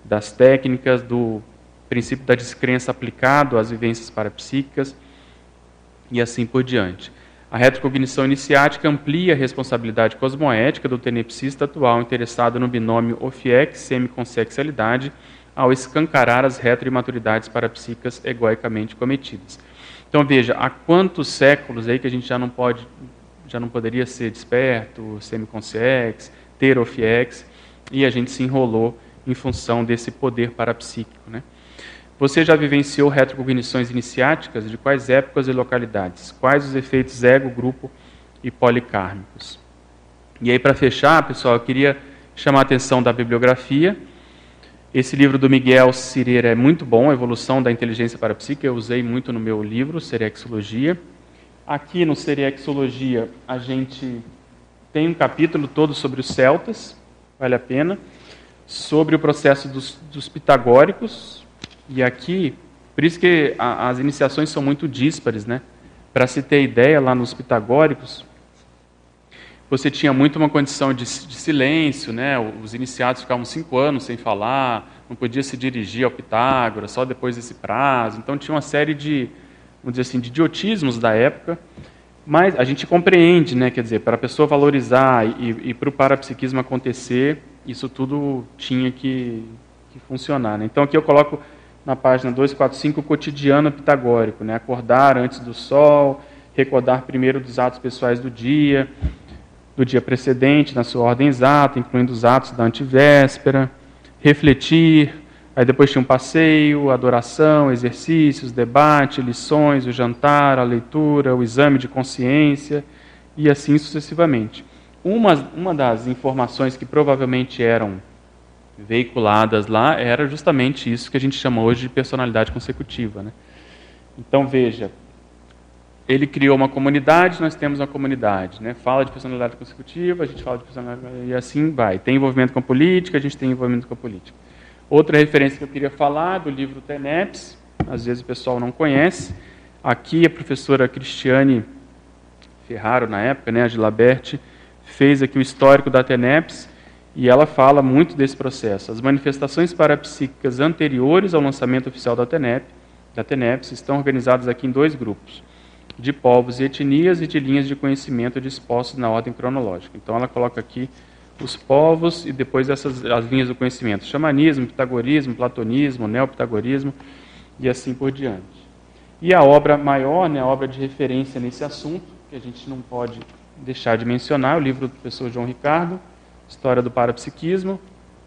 das técnicas, do princípio da descrença aplicado às vivências parapsíquicas, e assim por diante. A retrocognição iniciática amplia a responsabilidade cosmoética do tenepsista atual interessado no binômio OFIEX-semiconsexualidade ao escancarar as retroimaturidades parapsíquicas egoicamente cometidas. Então veja, há quantos séculos aí que a gente já não pode, já não poderia ser desperto, semiconsex, ter OFIEX, e a gente se enrolou em função desse poder parapsíquico, né? Você já vivenciou retrocognições iniciáticas? De quais épocas e localidades? Quais os efeitos ego, grupo e policármicos? E aí, para fechar, pessoal, eu queria chamar a atenção da bibliografia. Esse livro do Miguel Cireira é muito bom, Evolução da Inteligência Parapsíquica. Eu usei muito no meu livro, Seriexologia. Aqui no Seriexologia, a gente tem um capítulo todo sobre os celtas, vale a pena. Sobre o processo dos, dos pitagóricos, e aqui, por isso que a, as iniciações são muito díspares, né? Para se ter ideia, lá nos pitagóricos, você tinha muito uma condição de, de, silêncio, né? Os iniciados ficavam cinco anos sem falar, não podia se dirigir ao Pitágoras, só depois desse prazo. Então tinha uma série de, vamos dizer assim, de idiotismos da época. Mas a gente compreende, né? Quer dizer, para a pessoa valorizar e, e para o parapsiquismo acontecer, isso tudo tinha que, que funcionar. Né? Então aqui eu coloco na página 245, o cotidiano pitagórico, né? acordar antes do sol, recordar primeiro dos atos pessoais do dia, do dia precedente, na sua ordem exata, incluindo os atos da antivéspera, refletir, aí depois tinha um passeio, adoração, exercícios, debate, lições, o jantar, a leitura, o exame de consciência, e assim sucessivamente. Uma, uma das informações que provavelmente eram veiculadas lá era justamente isso que a gente chama hoje de personalidade consecutiva. Né? Então veja, ele criou uma comunidade, nós temos uma comunidade. Né? Fala de personalidade consecutiva, a gente fala de personalidade e assim vai. Tem envolvimento com a política, a gente tem envolvimento com a política. Outra referência que eu queria falar do livro Teneps, às vezes o pessoal não conhece. Aqui a professora Cristiane Ferraro, na época, né, a Gilaberti, fez aqui o histórico da Teneps e ela fala muito desse processo. As manifestações parapsíquicas anteriores ao lançamento oficial da TENEP, da TENEPS estão organizadas aqui em dois grupos, de povos e etnias e de linhas de conhecimento dispostos na ordem cronológica. Então ela coloca aqui os povos e depois essas as linhas do conhecimento, xamanismo, pitagorismo, platonismo, neopitagorismo e assim por diante. E a obra maior, né, a obra de referência nesse assunto, que a gente não pode deixar de mencionar, é o livro do professor João Ricardo, História do Parapsiquismo.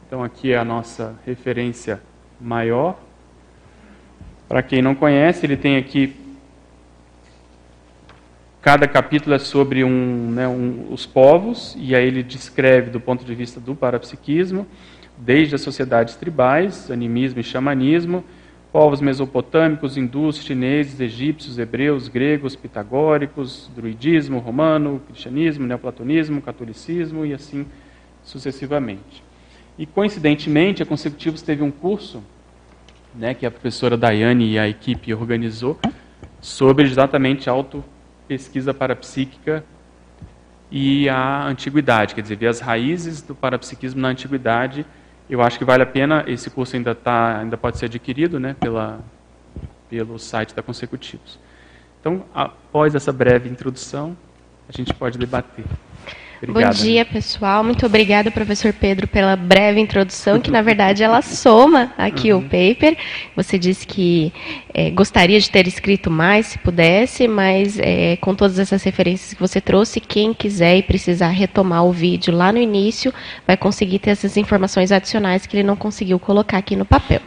Então, aqui é a nossa referência maior. Para quem não conhece, ele tem aqui. Cada capítulo é sobre um, né, um, os povos, e aí ele descreve do ponto de vista do parapsiquismo, desde as sociedades tribais, animismo e xamanismo, povos mesopotâmicos, hindus, chineses, egípcios, hebreus, gregos, pitagóricos, druidismo, romano, cristianismo, neoplatonismo, catolicismo e assim sucessivamente. E coincidentemente, a Consecutivos teve um curso, né, que a professora Daiane e a equipe organizou, sobre exatamente auto-pesquisa parapsíquica e a antiguidade, quer dizer, ver as raízes do parapsiquismo na antiguidade. Eu acho que vale a pena, esse curso ainda, tá, ainda pode ser adquirido né, pela, pelo site da Consecutivos. Então, após essa breve introdução, a gente pode debater. Obrigado, Bom dia, pessoal. Muito obrigada, professor Pedro, pela breve introdução, que na verdade ela soma aqui uhum. o paper. Você disse que é, gostaria de ter escrito mais, se pudesse, mas é, com todas essas referências que você trouxe, quem quiser e precisar retomar o vídeo lá no início, vai conseguir ter essas informações adicionais que ele não conseguiu colocar aqui no papel.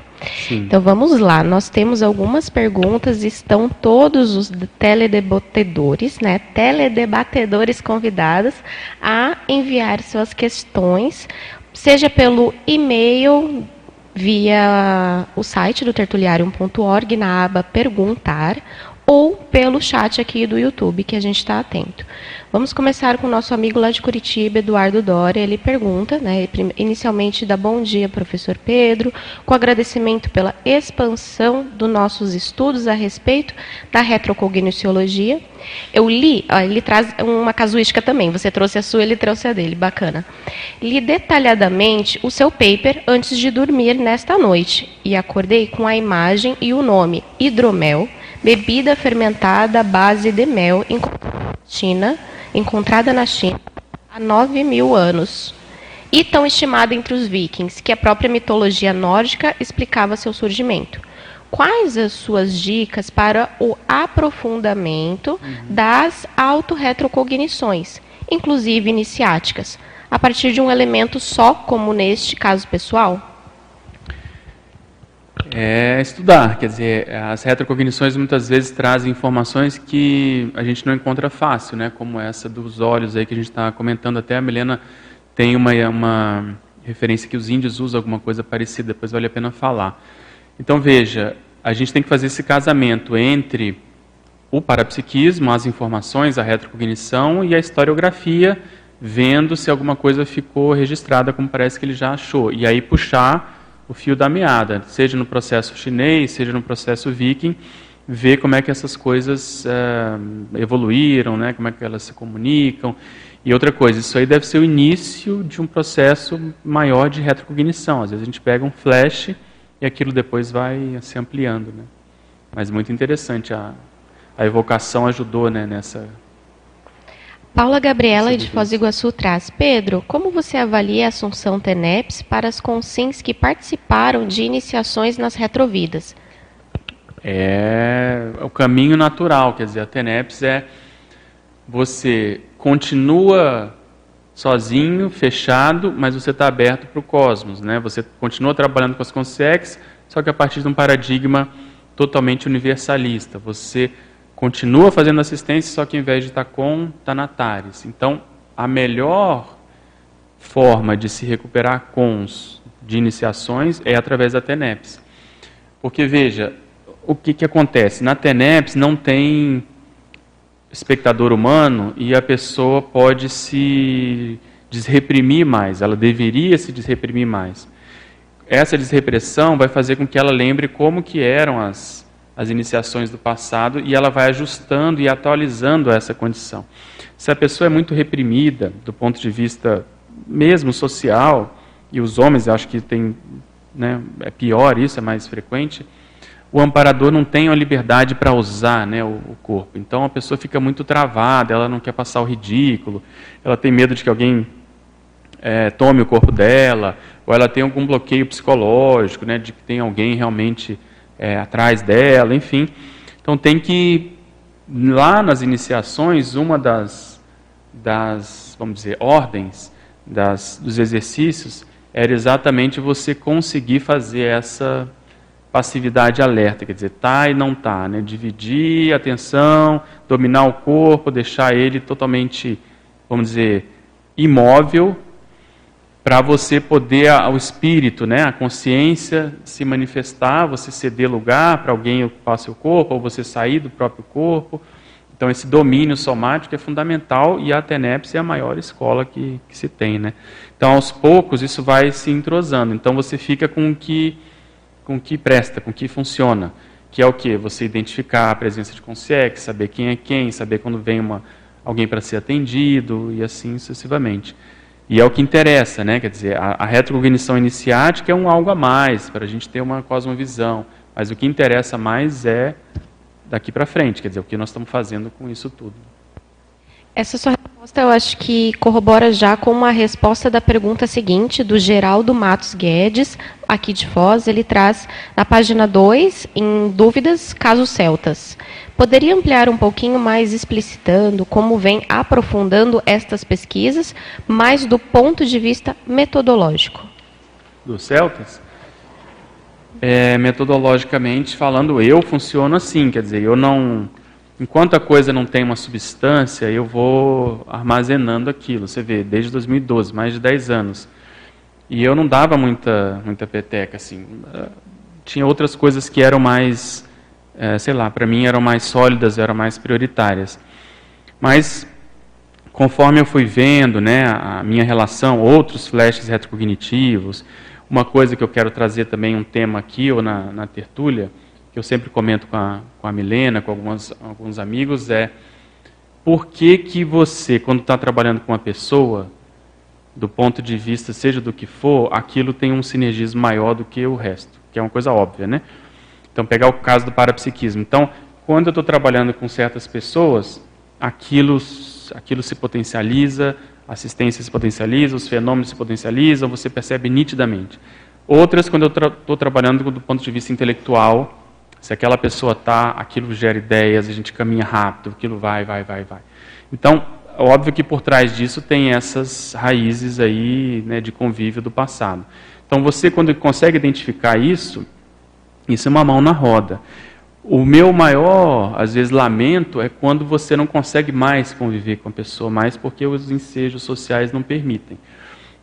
Sim. Então vamos lá, nós temos algumas perguntas, estão todos os teledebatedores, né, teledebatedores convidados a enviar suas questões, seja pelo e-mail via o site do tertuliarium.org na aba perguntar ou pelo chat aqui do YouTube que a gente está atento. Vamos começar com o nosso amigo lá de Curitiba, Eduardo Dória. Ele pergunta, né, inicialmente dá bom dia, professor Pedro, com agradecimento pela expansão dos nossos estudos a respeito da retrocogniciologia. Eu li, ó, ele traz uma casuística também, você trouxe a sua, ele trouxe a dele, bacana. Li detalhadamente o seu paper antes de dormir nesta noite e acordei com a imagem e o nome hidromel, bebida fermentada à base de mel China, encontrada na China há 9 mil anos, e tão estimada entre os vikings, que a própria mitologia nórdica explicava seu surgimento. Quais as suas dicas para o aprofundamento das autorretrocognições, inclusive iniciáticas, a partir de um elemento só, como neste caso pessoal? É estudar, quer dizer, as retrocognições muitas vezes trazem informações que a gente não encontra fácil, né? Como essa dos olhos aí que a gente está comentando. Até a Milena tem uma, uma referência que os índios usam alguma coisa parecida, depois vale a pena falar. Então veja, a gente tem que fazer esse casamento entre o parapsiquismo, as informações, a retrocognição e a historiografia, vendo se alguma coisa ficou registrada como parece que ele já achou. E aí puxar o fio da meada, seja no processo chinês, seja no processo viking, ver como é que essas coisas é, evoluíram, né, como é que elas se comunicam. E outra coisa, isso aí deve ser o início de um processo maior de retrocognição. Às vezes a gente pega um flash e aquilo depois vai se ampliando. Né? Mas muito interessante, a, a evocação ajudou né, nessa Paula Gabriela, de Foz do Iguaçu, traz. Pedro, como você avalia a Assunção Teneps para as consins que participaram de iniciações nas retrovidas? É o caminho natural, quer dizer, a Teneps é você continua sozinho, fechado, mas você está aberto para o cosmos, né? Você continua trabalhando com as consex, só que a partir de um paradigma totalmente universalista. Você continua fazendo assistência, só que em vez de estar com, está na TARES. Então, a melhor forma de se recuperar cons de iniciações é através da TENEPS. Porque, veja, o que, que acontece? Na TENEPS não tem espectador humano e a pessoa pode se desreprimir mais, ela deveria se desreprimir mais. Essa desrepressão vai fazer com que ela lembre como que eram as as iniciações do passado e ela vai ajustando e atualizando essa condição. Se a pessoa é muito reprimida do ponto de vista mesmo social, e os homens acho que tem, né, é pior isso, é mais frequente, o amparador não tem a liberdade para usar né, o, o, corpo. Então a pessoa fica muito travada, ela não quer passar o ridículo, ela tem medo de que alguém é, tome o corpo dela, ou ela tem algum bloqueio psicológico, né, de que tem alguém realmente é, atrás dela, enfim. Então tem que, lá nas iniciações, uma das, das vamos dizer, ordens das, dos exercícios era exatamente você conseguir fazer essa passividade alerta, quer dizer, tá e não tá, né? dividir a atenção, dominar o corpo, deixar ele totalmente, vamos dizer, imóvel, para você poder o espírito, né, a consciência se manifestar, você ceder lugar para alguém ocupar seu corpo ou você sair do próprio corpo. Então esse domínio somático é fundamental e a TENEPS é a maior escola que, que se tem, né? Então aos poucos isso vai se entrosando. Então você fica com o que com o que presta, com o que funciona, que é o que você identificar a presença de consciência, saber quem é quem, saber quando vem uma alguém para ser atendido e assim sucessivamente. E é o que interessa, né? Quer dizer, a, a retrocognição iniciática é um algo a mais, para a gente ter uma cosmovisão. Mas o que interessa mais é daqui para frente, quer dizer, o que nós estamos fazendo com isso tudo. Essa sua resposta eu acho que corrobora já com uma resposta da pergunta seguinte do Geraldo Matos Guedes, aqui de Foz. Ele traz na página 2, em dúvidas, casos celtas. Poderia ampliar um pouquinho mais explicitando como vem aprofundando estas pesquisas, mais do ponto de vista metodológico? Dos celtas? É, metodologicamente falando, eu funciono assim, quer dizer, eu não enquanto a coisa não tem uma substância, eu vou armazenando aquilo. Você vê, desde 2012, mais de 10 anos. E eu não dava muita, muita peteca, assim. Tinha outras coisas que eram mais, é, sei lá, para mim eram mais sólidas, eram mais prioritárias. Mas, conforme eu fui vendo né, a minha relação, outros flashes retrocognitivos, uma coisa que eu quero trazer também, um tema aqui ou na, na tertúlia, que eu sempre comento com a, com a Milena, com alguns, alguns amigos, é por que, que você, quando está trabalhando com uma pessoa, do ponto de vista, seja do que for, aquilo tem um sinergismo maior do que o resto, que é uma coisa óbvia, né? Então, pegar o caso do parapsiquismo. Então, quando eu estou trabalhando com certas pessoas, aquilo, aquilo se potencializa, a assistência se potencializa, os fenômenos se potencializam, você percebe nitidamente. Outras, quando eu estou tra trabalhando do ponto de vista intelectual, se aquela pessoa está, aquilo gera ideias, a gente caminha rápido, aquilo vai, vai, vai, vai. Então, óbvio que por trás disso tem essas raízes aí né, de convívio do passado. Então, você quando consegue identificar isso, isso é uma mão na roda. O meu maior, às vezes, lamento é quando você não consegue mais conviver com a pessoa, mais porque os ensejos sociais não permitem.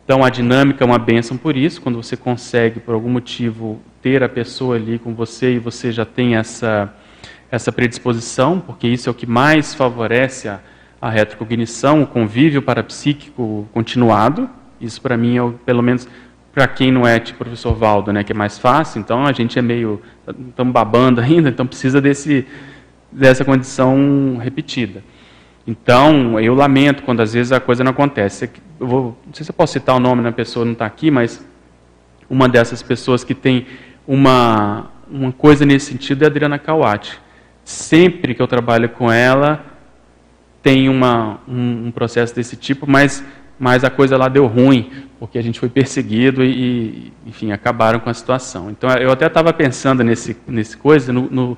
Então, a dinâmica é uma benção por isso, quando você consegue, por algum motivo, ter a pessoa ali com você e você já tem essa, essa predisposição, porque isso é o que mais favorece a, a retrocognição, o convívio parapsíquico continuado. Isso, para mim, é, pelo menos para quem não é tipo o professor Valdo, né, que é mais fácil, então a gente é meio. estamos babando [LAUGHS] ainda, então precisa desse, dessa condição repetida. Então, eu lamento quando às vezes a coisa não acontece. Eu vou, não sei se eu posso citar o nome da pessoa, não está aqui, mas uma dessas pessoas que tem uma, uma coisa nesse sentido é a Adriana Kawati. Sempre que eu trabalho com ela, tem uma, um, um, processo desse tipo, mas, mas a coisa lá deu ruim, porque a gente foi perseguido e, enfim, acabaram com a situação. Então, eu até estava pensando nesse, nesse coisa, no, no,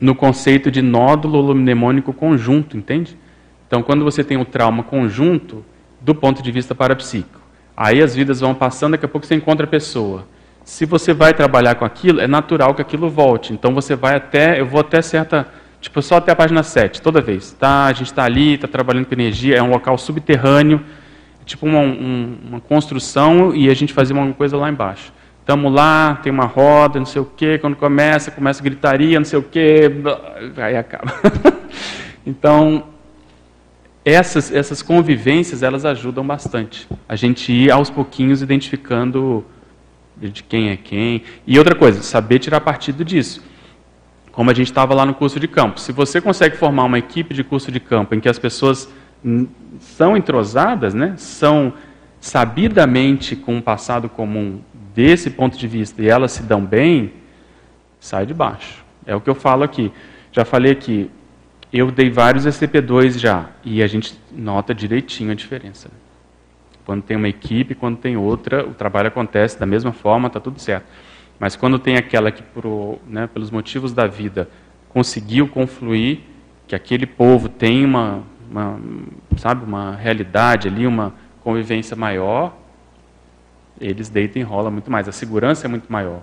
no conceito de nódulo mnemônico conjunto, entende? Então, quando você tem um trauma conjunto, do ponto de vista parapsíquico, aí as vidas vão passando, daqui a pouco você encontra a pessoa. Se você vai trabalhar com aquilo, é natural que aquilo volte. Então você vai até, eu vou até certa, tipo, só até a página 7, toda vez. Tá, a gente está ali, está trabalhando com energia, é um local subterrâneo, tipo uma, um, uma construção e a gente fazia uma coisa lá embaixo. Estamos lá, tem uma roda, não sei o quê, quando começa, começa gritaria, não sei o quê, aí acaba. [LAUGHS] então, essas, essas convivências, elas ajudam bastante. A gente ir aos pouquinhos identificando de quem é quem. E outra coisa, saber tirar partido disso. Como a gente estava lá no curso de campo. Se você consegue formar uma equipe de curso de campo em que as pessoas são entrosadas, né, são sabidamente com um passado comum desse ponto de vista e elas se dão bem, sai de baixo. É o que eu falo aqui. Já falei aqui, eu dei vários SCP-2 já, e a gente nota direitinho a diferença. Quando tem uma equipe, quando tem outra, o trabalho acontece da mesma forma, está tudo certo. Mas quando tem aquela que, por, né, pelos motivos da vida, conseguiu confluir, que aquele povo tem uma, uma, sabe, uma realidade ali, uma convivência maior, eles deitam e rolam muito mais. A segurança é muito maior.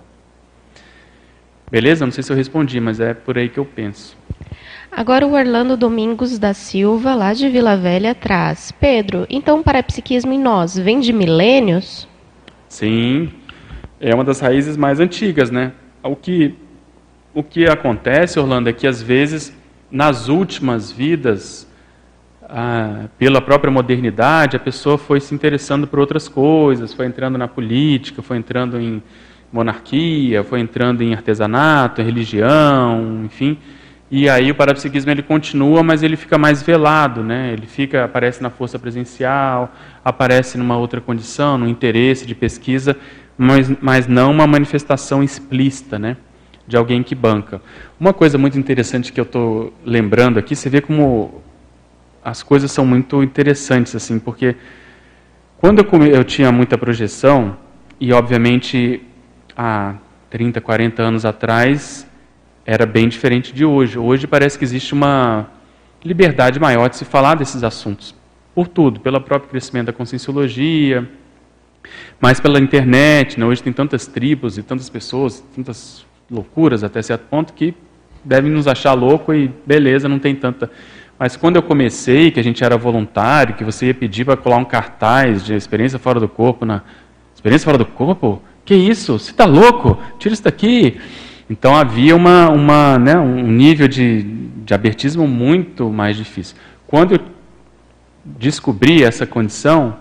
Beleza? Não sei se eu respondi, mas é por aí que eu penso. Agora o Orlando Domingos da Silva, lá de Vila Velha, traz. Pedro, então o parapsiquismo em nós vem de milênios? Sim, é uma das raízes mais antigas, né? O que, o que acontece, Orlando, é que às vezes, nas últimas vidas, ah, pela própria modernidade, a pessoa foi se interessando por outras coisas, foi entrando na política, foi entrando em monarquia, foi entrando em artesanato, em religião, enfim e aí o parapsiquismo ele continua, mas ele fica mais velado, né? Ele fica aparece na força presencial, aparece numa outra condição, no interesse de pesquisa, mas, mas não uma manifestação explícita, né? De alguém que banca. Uma coisa muito interessante que eu estou lembrando aqui, você vê como as coisas são muito interessantes, assim, porque quando eu, eu tinha muita projeção, e obviamente há 30, 40 anos atrás, era bem diferente de hoje. Hoje parece que existe uma liberdade maior de se falar desses assuntos. Por tudo, pelo próprio crescimento da conscienciologia, mas pela internet. Né? Hoje tem tantas tribos e tantas pessoas, tantas loucuras até certo ponto, que devem nos achar louco e beleza, não tem tanta. Mas quando eu comecei, que a gente era voluntário, que você ia pedir para colar um cartaz de experiência fora do corpo na experiência fora do corpo, que isso? Você está louco? Tira isso daqui. Então havia uma, uma, né, um nível de, de abertismo muito mais difícil. Quando eu descobri essa condição,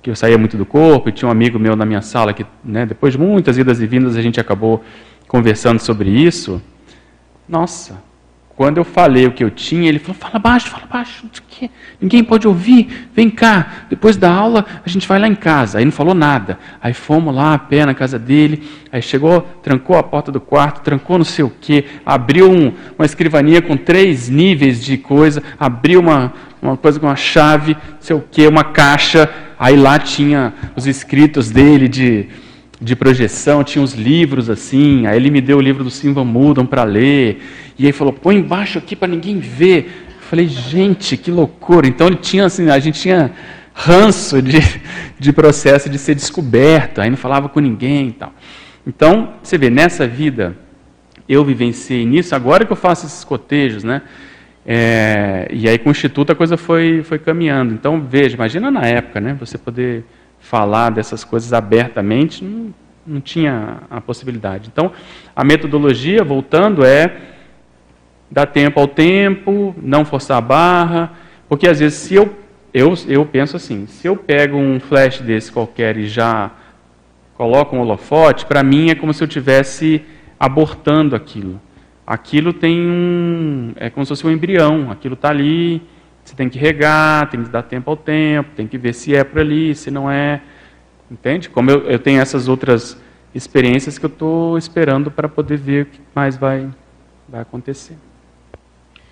que eu saía muito do corpo, e tinha um amigo meu na minha sala que, né, depois de muitas idas e vindas, a gente acabou conversando sobre isso. Nossa, quando eu falei o que eu tinha, ele falou: fala baixo, fala baixo, ninguém pode ouvir, vem cá. Depois da aula, a gente vai lá em casa. Aí não falou nada. Aí fomos lá a pé na casa dele. Aí chegou, trancou a porta do quarto, trancou não sei o que, abriu um, uma escrivaninha com três níveis de coisa, abriu uma, uma coisa com uma chave, não sei o que, uma caixa. Aí lá tinha os escritos dele de de projeção, tinha uns livros assim, aí ele me deu o livro do Simba Mudam para ler, e aí falou, põe embaixo aqui para ninguém ver. Eu falei, gente, que loucura. Então ele tinha assim, a gente tinha ranço de, de processo de ser descoberto, aí não falava com ninguém e tal. Então, você vê, nessa vida, eu vivenciei nisso, agora que eu faço esses cotejos, né? É, e aí com o Instituto a coisa foi, foi caminhando. Então, veja, imagina na época, né? Você poder falar dessas coisas abertamente, não, não tinha a possibilidade. Então, a metodologia, voltando, é dar tempo ao tempo, não forçar a barra, porque às vezes se eu, eu, eu penso assim, se eu pego um flash desse qualquer e já coloco um holofote, para mim é como se eu tivesse abortando aquilo. Aquilo tem um, é como se fosse um embrião, aquilo está ali, você tem que regar, tem que dar tempo ao tempo, tem que ver se é por ali, se não é. Entende? Como eu, eu tenho essas outras experiências que eu estou esperando para poder ver o que mais vai, vai acontecer.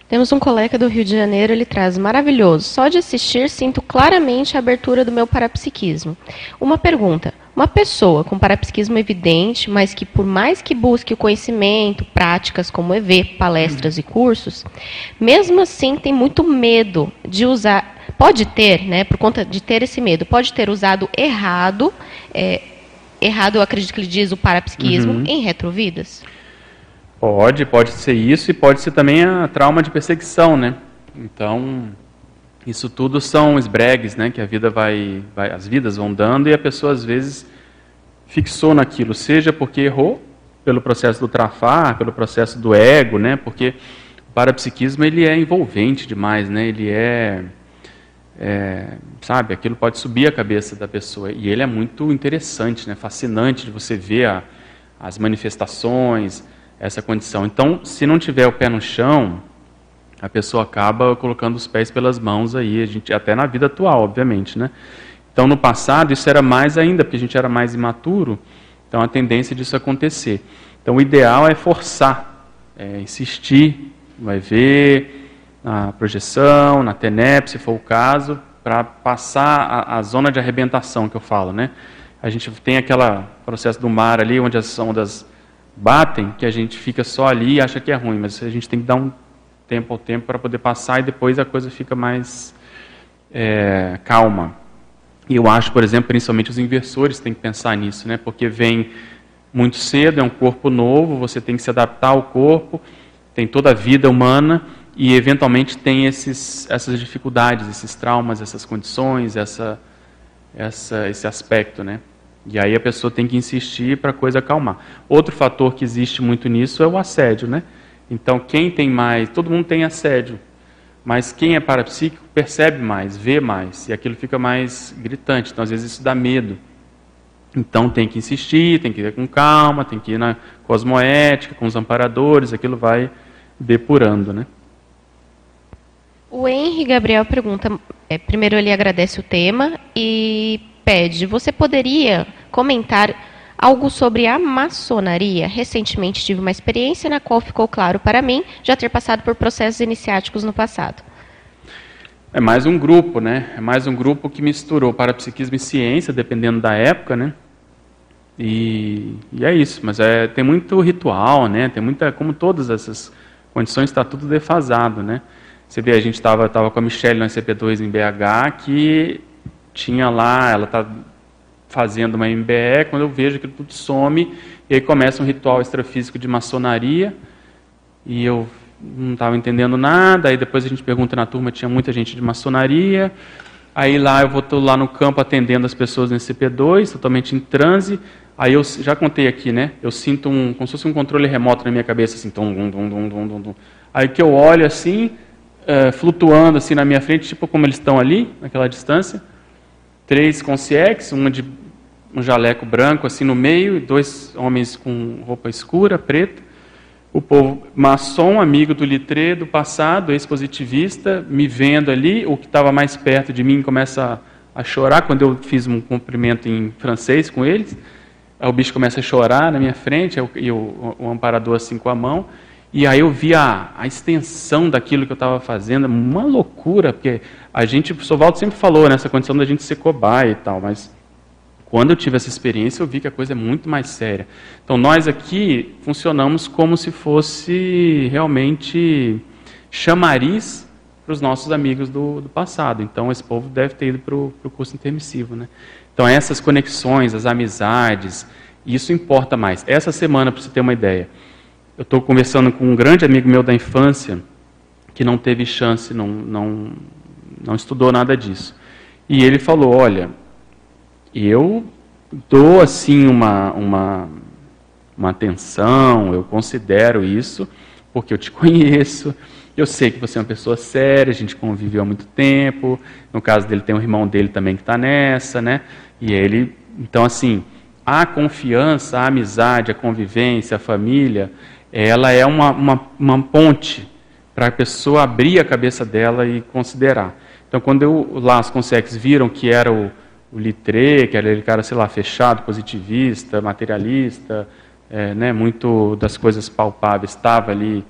Temos um colega do Rio de Janeiro, ele traz maravilhoso. Só de assistir sinto claramente a abertura do meu parapsiquismo. Uma pergunta: uma pessoa com parapsiquismo evidente, mas que por mais que busque o conhecimento, práticas como EV, palestras e cursos, mesmo assim tem muito medo de usar, pode ter, né, por conta de ter esse medo, pode ter usado errado, é, errado eu acredito que ele diz o parapsiquismo, uhum. em retrovidas? Pode, pode ser isso e pode ser também a trauma de perseguição, né? Então, isso tudo são esbregues, né? Que a vida vai, vai, as vidas vão dando e a pessoa às vezes fixou naquilo, seja porque errou pelo processo do trafar, pelo processo do ego, né? Porque o parapsiquismo ele é envolvente demais, né? Ele é, é, sabe, aquilo pode subir a cabeça da pessoa e ele é muito interessante, né? Fascinante de você ver a, as manifestações essa condição. Então, se não tiver o pé no chão, a pessoa acaba colocando os pés pelas mãos aí, a gente até na vida atual, obviamente, né? Então, no passado isso era mais ainda, porque a gente era mais imaturo. Então, a tendência disso acontecer. Então, o ideal é forçar, é insistir, vai ver na projeção, na TENEP, se for o caso, para passar a, a, zona de arrebentação que eu falo, né? A gente tem aquele processo do mar ali, onde as ondas batem que a gente fica só ali e acha que é ruim, mas a gente tem que dar um tempo ao tempo para poder passar e depois a coisa fica mais é, calma. E eu acho, por exemplo, principalmente os inversores têm que pensar nisso, né? porque vem muito cedo, é um corpo novo, você tem que se adaptar ao corpo, tem toda a vida humana e eventualmente tem esses, essas dificuldades, esses traumas, essas condições, essa, essa, esse aspecto, né? E aí a pessoa tem que insistir para a coisa acalmar. Outro fator que existe muito nisso é o assédio, né? Então, quem tem mais, todo mundo tem assédio, mas quem é parapsíquico percebe mais, vê mais, e aquilo fica mais gritante. Então, às vezes, isso dá medo. Então, tem que insistir, tem que ir com calma, tem que ir na cosmoética, com os amparadores, aquilo vai depurando, né? O Henry Gabriel pergunta, é, primeiro ele agradece o tema e pede: você poderia comentar algo sobre a maçonaria? Recentemente tive uma experiência na qual ficou claro para mim já ter passado por processos iniciáticos no passado. É mais um grupo, né? É mais um grupo que misturou parapsiquismo e ciência, dependendo da época, né? E, e é isso, mas é, tem muito ritual, né? Tem muita, como todas essas condições, está tudo defasado, né? Você vê, a gente estava tava com a Michelle no SCP-2 em BH, que tinha lá, ela está fazendo uma MBE, quando eu vejo que tudo some, e aí começa um ritual extrafísico de maçonaria, e eu não estava entendendo nada, aí depois a gente pergunta na turma, tinha muita gente de maçonaria, aí lá eu vou lá no campo atendendo as pessoas no CP2, totalmente em transe, aí eu já contei aqui, né, eu sinto um, como se fosse um controle remoto na minha cabeça, assim, tum, dum, dum, dum, dum, dum, aí que eu olho assim, uh, flutuando assim na minha frente, tipo como eles estão ali, naquela distância, três concierges, uma de um jaleco branco assim no meio, e dois homens com roupa escura, preta. O povo maçom, amigo do litrê do passado, ex-positivista, me vendo ali, o que estava mais perto de mim começa a, a, chorar quando eu fiz um cumprimento em francês com eles. Aí o bicho começa a chorar na minha frente, e o, o amparador assim com a mão. E aí eu vi a, a extensão daquilo que eu estava fazendo, uma loucura, porque a gente, o Sovaldo sempre falou nessa condição da gente ser cobaia e tal, mas quando eu tive essa experiência eu vi que a coisa é muito mais séria. Então nós aqui funcionamos como se fosse realmente chamariz para os nossos amigos do, do, passado. Então esse povo deve ter ido para o curso intermissivo. Né? Então essas conexões, as amizades, isso importa mais. Essa semana, para você ter uma ideia, eu estou conversando com um grande amigo meu da infância, que não teve chance, não, não, não estudou nada disso. E ele falou: Olha, eu dou assim uma, uma, uma atenção, eu considero isso, porque eu te [LAUGHS] conheço, eu sei que você é uma pessoa séria, a gente conviveu há muito tempo. No caso dele, tem um irmão dele também que está nessa, né? E ele, então, assim, a confiança, a amizade, a convivência, a família, ela é uma, uma, uma ponte para a pessoa abrir a cabeça dela e considerar. Então, quando eu, lá os consegues viram que era o, o Litré, que era aquele cara, sei lá, fechado, positivista, materialista, é, né, muito das coisas palpáveis, estava ali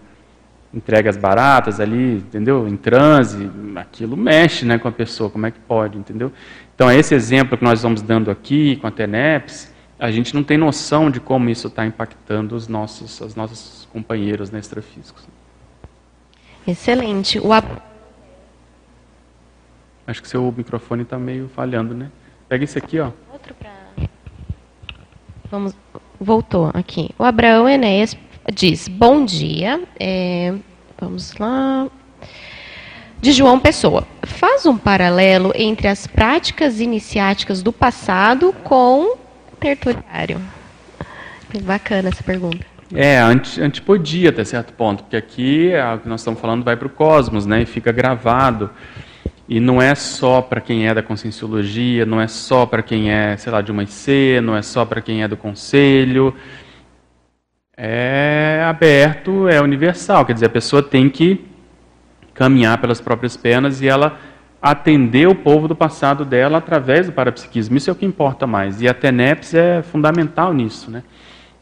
entregas baratas ali, entendeu? Em transe, aquilo mexe, né, com a pessoa, como é que pode, entendeu? Então, é esse exemplo que nós vamos dando aqui com a TENEPS, a gente não tem noção de como isso está impactando os nossos, os nossos companheiros né, extrafísicos. Excelente. O Acho que seu microfone está meio falhando, né? Pega esse aqui, ó. Outro pra... Vamos, voltou aqui. O Abraão Enéas diz: Bom dia. É, vamos lá. De João Pessoa. Faz um paralelo entre as práticas iniciáticas do passado com tertuliário. Bacana essa pergunta. É, antipodia até certo ponto, porque aqui é o que nós estamos falando vai para o cosmos, né, e fica gravado. E não é só para quem é da conscienciologia, não é só para quem é, sei lá, de uma IC, não é só para quem é do conselho. É aberto, é universal. Quer dizer, a pessoa tem que caminhar pelas próprias pernas e ela atender o povo do passado dela através do parapsiquismo. Isso é o que importa mais. E a TENEPS é fundamental nisso. Né?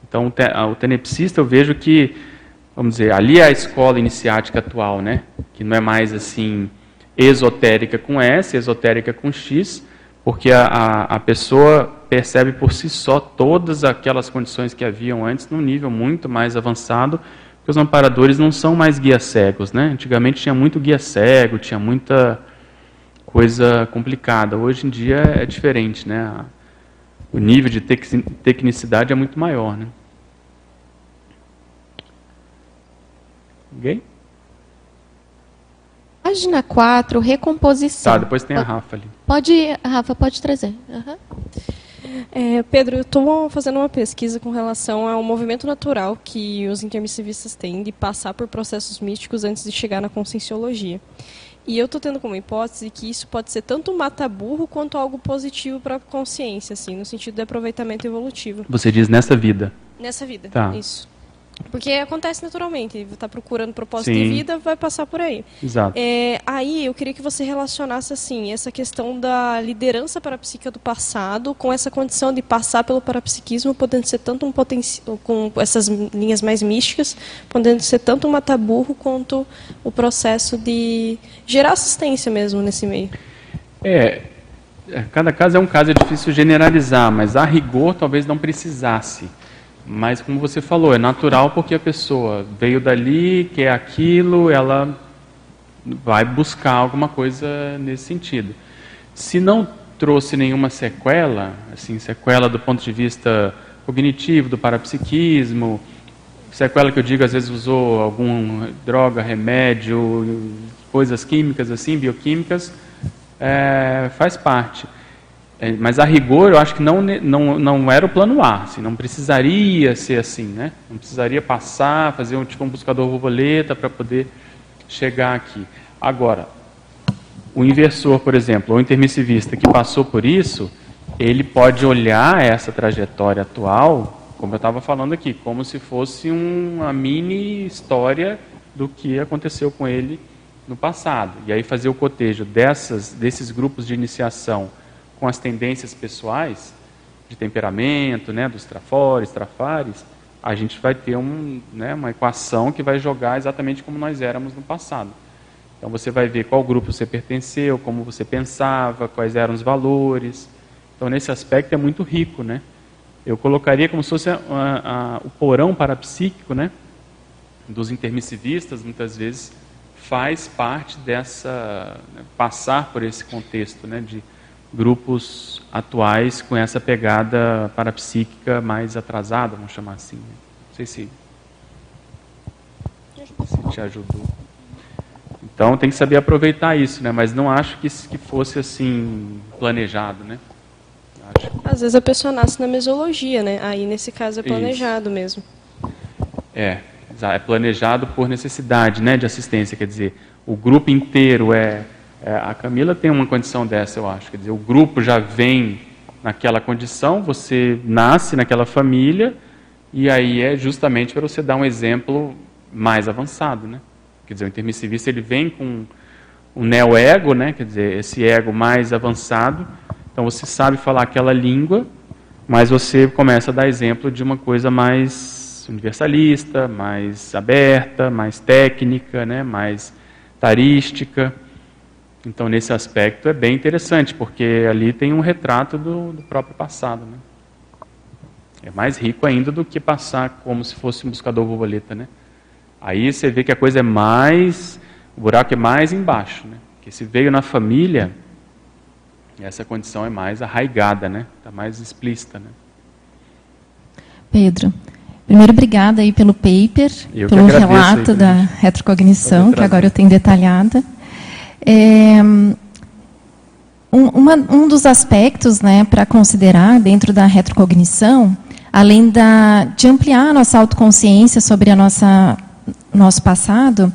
Então, o tenepsista, eu vejo que, vamos dizer, ali é a escola iniciática atual, né? que não é mais assim esotérica com S, esotérica com X, porque a, a, a, pessoa percebe por si só todas aquelas condições que haviam antes num nível muito mais avançado, porque os amparadores não são mais guias cegos. Né? Antigamente tinha muito guia cego, tinha muita coisa complicada. Hoje em dia é diferente. Né? O nível de tecnicidade é muito maior. Né? Okay? Página 4, recomposição. Tá, depois tem a Rafa ali. Pode, Rafa, pode trazer. Uhum. É, Pedro, eu estou fazendo uma pesquisa com relação ao movimento natural que os intermissivistas têm de passar por processos místicos antes de chegar na conscienciologia. E eu estou tendo como hipótese que isso pode ser tanto um mata-burro quanto algo positivo para a consciência, assim, no sentido de aproveitamento evolutivo. Você diz nessa vida? Nessa vida, tá. isso. Porque acontece naturalmente, está procurando propósito Sim. de vida, vai passar por aí. Exato. É, aí eu queria que você relacionasse assim essa questão da liderança parapsíquica do passado com essa condição de passar pelo parapsiquismo, podendo ser tanto um potencial com essas linhas mais místicas, podendo ser tanto um mataburro quanto o processo de gerar assistência mesmo nesse meio. É, é cada caso é um caso, é difícil generalizar, mas a rigor talvez não precisasse. Mas, como você falou, é natural porque a pessoa veio dali, quer aquilo, ela vai buscar alguma coisa nesse sentido. Se não trouxe nenhuma sequela, assim, sequela do ponto de vista cognitivo, do parapsiquismo, sequela que eu digo, às vezes usou alguma droga, remédio, coisas químicas assim, bioquímicas, é, faz parte. É, mas a rigor, eu acho que não, não, não era o plano A, assim, não precisaria ser assim, né? Não precisaria passar, fazer um tipo um buscador borboleta para poder chegar aqui. Agora, o inversor, por exemplo, ou intermissivista que passou por isso, ele pode olhar essa trajetória atual, como eu estava falando aqui, como se fosse uma mini história do que aconteceu com ele no passado. E aí fazer o cotejo dessas, desses grupos de iniciação com as tendências pessoais de temperamento, né, dos trafores, trafares, a gente vai ter um, né, uma equação que vai jogar exatamente como nós éramos no passado. Então você vai ver qual grupo você pertenceu, como você pensava, quais eram os valores. Então nesse aspecto é muito rico, né? Eu colocaria como se fosse a, a, o porão parapsíquico, né? Dos intermissivistas, muitas vezes faz parte dessa né, passar por esse contexto, né? De grupos atuais com essa pegada parapsíquica mais atrasada, vamos chamar assim. Né? Não sei se, se te ajudou. Então tem que saber aproveitar isso, né? Mas não acho que, que fosse assim planejado, né? Acho. Às vezes a pessoa nasce na mesologia, né? Aí nesse caso é planejado isso. mesmo. É, é planejado por necessidade, né, de assistência, quer dizer, o grupo inteiro é é, a Camila tem uma condição dessa, eu acho. Quer dizer, o grupo já vem naquela condição, você nasce naquela família, e aí é justamente para você dar um exemplo mais avançado. Né? Quer dizer, o intermissivista ele vem com o neo-ego, né? quer dizer, esse ego mais avançado. Então você sabe falar aquela língua, mas você começa a dar exemplo de uma coisa mais universalista, mais aberta, mais técnica, né? mais tarística. Então, nesse aspecto, é bem interessante, porque ali tem um retrato do, do próprio passado. Né? É mais rico ainda do que passar como se fosse um buscador borboleta. Né? Aí você vê que a coisa é mais. O buraco é mais embaixo. Né? Porque se veio na família, essa condição é mais arraigada, né? Está mais explícita. Né? Pedro, primeiro obrigada aí pelo paper, eu pelo relato da retrocognição, que agora eu tenho detalhada. É, um, uma, um dos aspectos né, para considerar dentro da retrocognição, além da, de ampliar a nossa autoconsciência sobre a nossa nosso passado,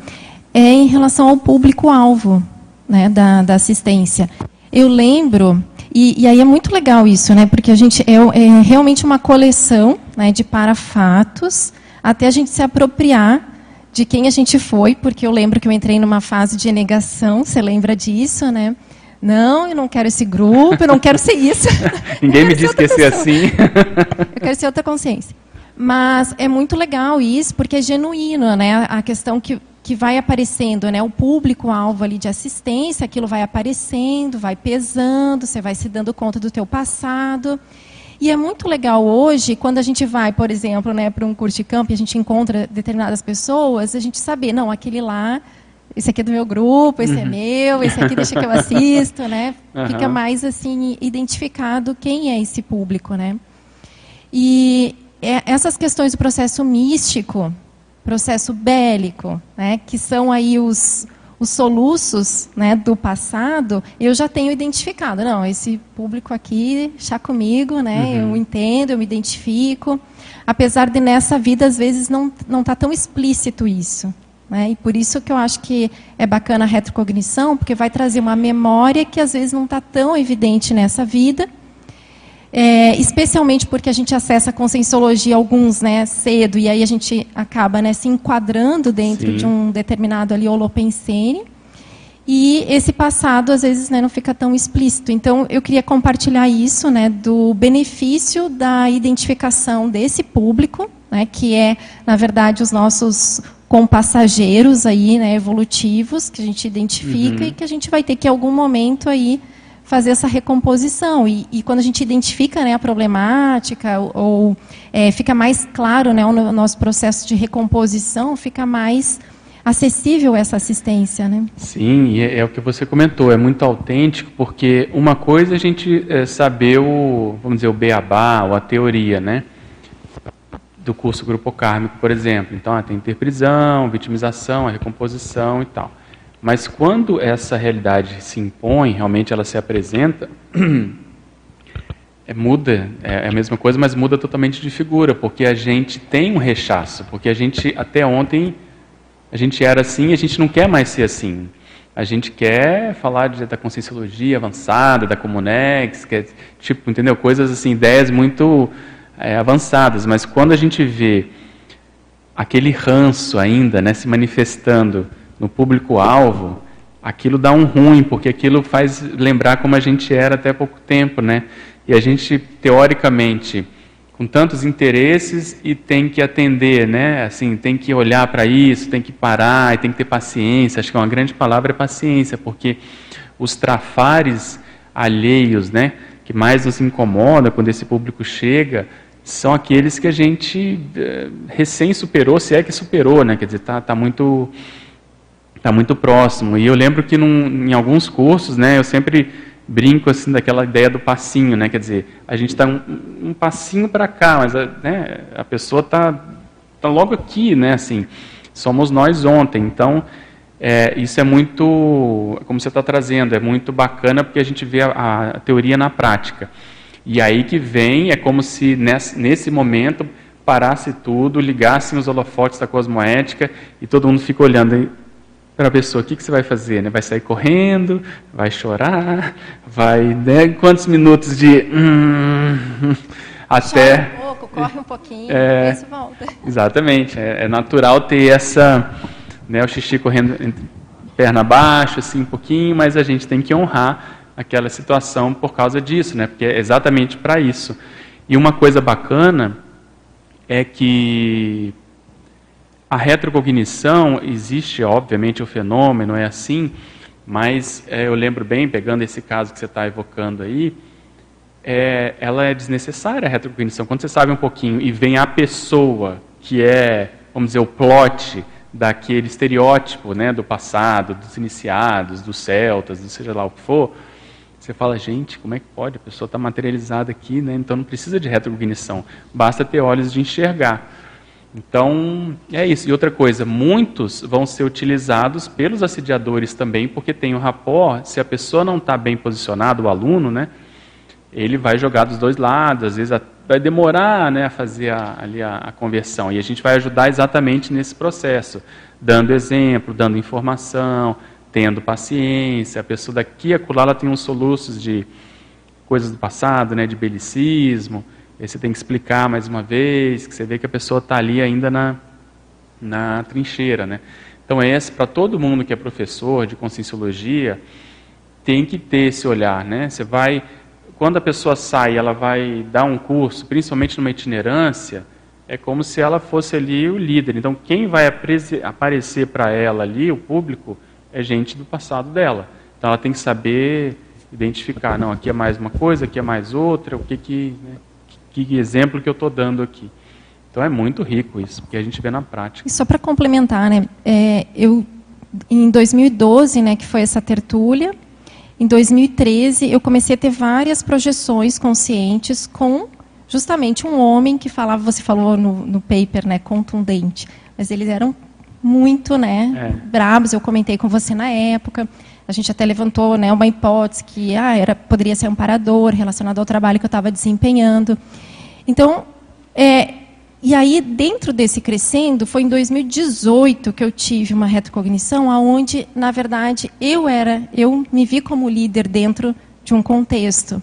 é em relação ao público-alvo né, da, da assistência. Eu lembro, e, e, aí é muito legal isso, né, porque a gente é, é realmente uma coleção né, de parafatos até a gente se apropriar de quem a gente foi, porque eu lembro que eu entrei numa fase de negação, você lembra disso, né? Não, eu não quero esse grupo, eu não quero ser isso. [LAUGHS] Ninguém me disse que ia ser assim. eu quero ser outra consciência. Mas é muito legal isso, porque é genuíno, né? A questão que, que vai aparecendo, né? O público-alvo ali de assistência, aquilo vai aparecendo, vai pesando, você vai se dando conta do teu passado. E é muito legal hoje, quando a gente vai, por exemplo, né, para um curso de campo e a gente encontra determinadas pessoas, a gente saber, não, aquele lá, esse aqui é do meu grupo, esse é uhum. é meu, esse aqui deixa que eu assisto, né? Uhum. Fica mais assim identificado quem é esse público, né? E é, essas questões do processo místico, processo bélico, né, que são aí os os soluços né, do passado, eu já tenho identificado. Não, esse público aqui está comigo, né, uhum. eu entendo, eu me identifico. Apesar de nessa vida, às vezes, não está tão explícito isso. Né? E por isso que eu acho que é bacana a retrocognição, porque vai trazer uma memória que às vezes não está tão evidente nessa vida. É, especialmente porque a gente acessa a conscienciologia alguns né, cedo, e aí a gente acaba né, se enquadrando dentro Sim. de um determinado ali holopensene. E esse passado, às vezes, né, não fica tão explícito. Então, eu queria compartilhar isso, né, do benefício da identificação desse público, né, que é, na verdade, os nossos compassageiros aí, né, evolutivos, que a gente identifica uhum. e que a gente vai ter que, em algum momento, aí, fazer essa recomposição. E, e, quando a gente identifica né, a problemática, ou, ou é, fica mais claro né, o nosso processo de recomposição, fica mais acessível essa assistência. Né? Sim, é, é, o que você comentou, é muito autêntico, porque uma coisa é a gente é, saber o, vamos dizer, o beabá, ou a teoria, né? Do curso Grupo Kármico, por exemplo. Então, ah, tem interprisão, vitimização, a recomposição e tal. Mas quando essa realidade se impõe, realmente ela se apresenta, [CLEARS THROAT] é, muda, é, é a mesma coisa, mas muda totalmente de figura, porque a gente tem um rechaço, porque a gente até ontem a gente era assim, a gente não quer mais ser assim. A gente quer falar de, da conscienciologia avançada, da Comunex, que é, tipo, entendeu? Coisas assim, ideias muito é, avançadas, mas quando a gente vê aquele ranço ainda, né, se manifestando no público-alvo, aquilo dá um ruim, porque aquilo faz lembrar como a gente era até pouco tempo, né? E a gente, teoricamente, com tantos interesses e tem que atender, né? Assim, tem que olhar para isso, tem que parar, tem que ter paciência. Acho que uma grande palavra é paciência, porque os trafares alheios, né, que mais nos incomoda quando esse público chega, são aqueles que a gente eh, recém superou, se é que superou, né? Quer dizer, tá, tá muito está muito próximo. E eu lembro que num, em alguns cursos, né, eu sempre brinco assim daquela ideia do passinho, né? Quer dizer, a gente está um, um, passinho para cá, mas a, né, a pessoa está tá logo aqui, né? Assim, somos nós ontem. Então, é, isso é muito, como você está trazendo, é muito bacana porque a gente vê a, a, teoria na prática. E aí que vem, é como se nesse, nesse momento parasse tudo, ligassem os holofotes da cosmoética e todo mundo fica olhando para a pessoa, o que, que você vai fazer? Né? Vai sair correndo, vai chorar, vai. Né? Quantos minutos de. Hum, [LAUGHS] até. Chora um pouco, corre um pouquinho, é, depois volta. [LAUGHS] Exatamente. É, é, natural ter essa. Né, o xixi correndo perna abaixo, assim, um pouquinho, mas a gente tem que honrar aquela situação por causa disso, né? Porque é exatamente para isso. E uma coisa bacana é que a retrocognição, existe obviamente o fenômeno, é assim, mas é, eu lembro bem, pegando esse caso que você está evocando aí, é, ela é desnecessária a retrocognição. Quando você sabe um pouquinho e vem a pessoa que é, vamos dizer, o plot daquele estereótipo né, do passado, dos iniciados, dos celtas, do seja lá o que for, você fala, gente, como é que pode? A pessoa está materializada aqui, né? então não precisa de retrocognição, basta ter olhos de enxergar. Então, é isso. E outra coisa, muitos vão ser utilizados pelos assediadores também, porque tem o rapport, se a pessoa não está bem posicionada, o aluno, né, ele vai jogar dos dois lados, às vezes vai demorar né, a fazer a, ali a, a conversão. E a gente vai ajudar exatamente nesse processo, dando exemplo, dando informação, tendo paciência. A pessoa daqui a acolá, ela tem uns soluços de coisas do passado, né, de belicismo, Aí você tem que explicar mais uma vez, que você vê que a pessoa está ali ainda na, na trincheira. Né? Então, esse, para todo mundo que é professor de conscienciologia, tem que ter esse olhar. Né? Você vai, quando a pessoa sai, ela vai dar um curso, principalmente numa itinerância, é como se ela fosse ali o líder. Então, quem vai aparecer para ela ali, o público, é gente do passado dela. Então, ela tem que saber identificar, não, aqui é mais uma coisa, aqui é mais outra, o que que... Né? Que exemplo que eu estou dando aqui. Então é muito rico isso, porque a gente vê na prática. E só para complementar, né, é, eu em 2012, né, que foi essa tertúlia, em 2013 eu comecei a ter várias projeções conscientes com justamente um homem que falava, você falou no, no paper, né, contundente, mas eles eram muito, né, é. brabos. Eu comentei com você na época. A gente até levantou, né, uma hipótese que ah, era poderia ser um parador relacionado ao trabalho que eu estava desempenhando. Então, é, e aí dentro desse crescendo foi em 2018 que eu tive uma retrocognição, aonde na verdade eu era, eu me vi como líder dentro de um contexto.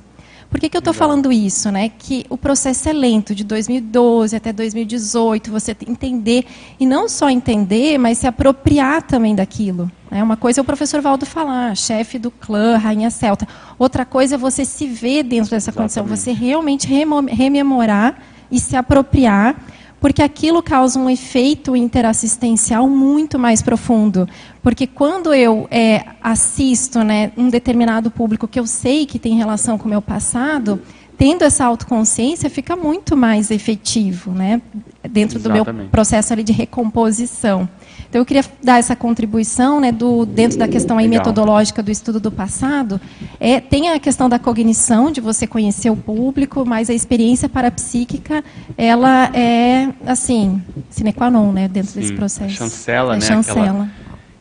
Por que, que eu estou falando isso? Né? Que o processo é lento, de 2012 até 2018, você entender, e não só entender, mas se apropriar também daquilo. Né? Uma coisa é o professor Valdo falar, chefe do clã, rainha celta. Outra coisa é você se ver dentro dessa Exatamente. condição, você realmente rememorar e se apropriar porque aquilo causa um efeito interassistencial muito mais profundo. Porque quando eu é, assisto né, um determinado público que eu sei que tem relação com o meu passado, tendo essa autoconsciência, fica muito mais efetivo né, dentro Exatamente. do meu processo ali de recomposição. Então, eu queria dar essa contribuição né, do, dentro da questão aí metodológica do estudo do passado. É, tem a questão da cognição, de você conhecer o público, mas a experiência parapsíquica, ela é, assim, sine qua non, né, dentro Sim, desse processo. chancela, é né? Chancela. Aquela...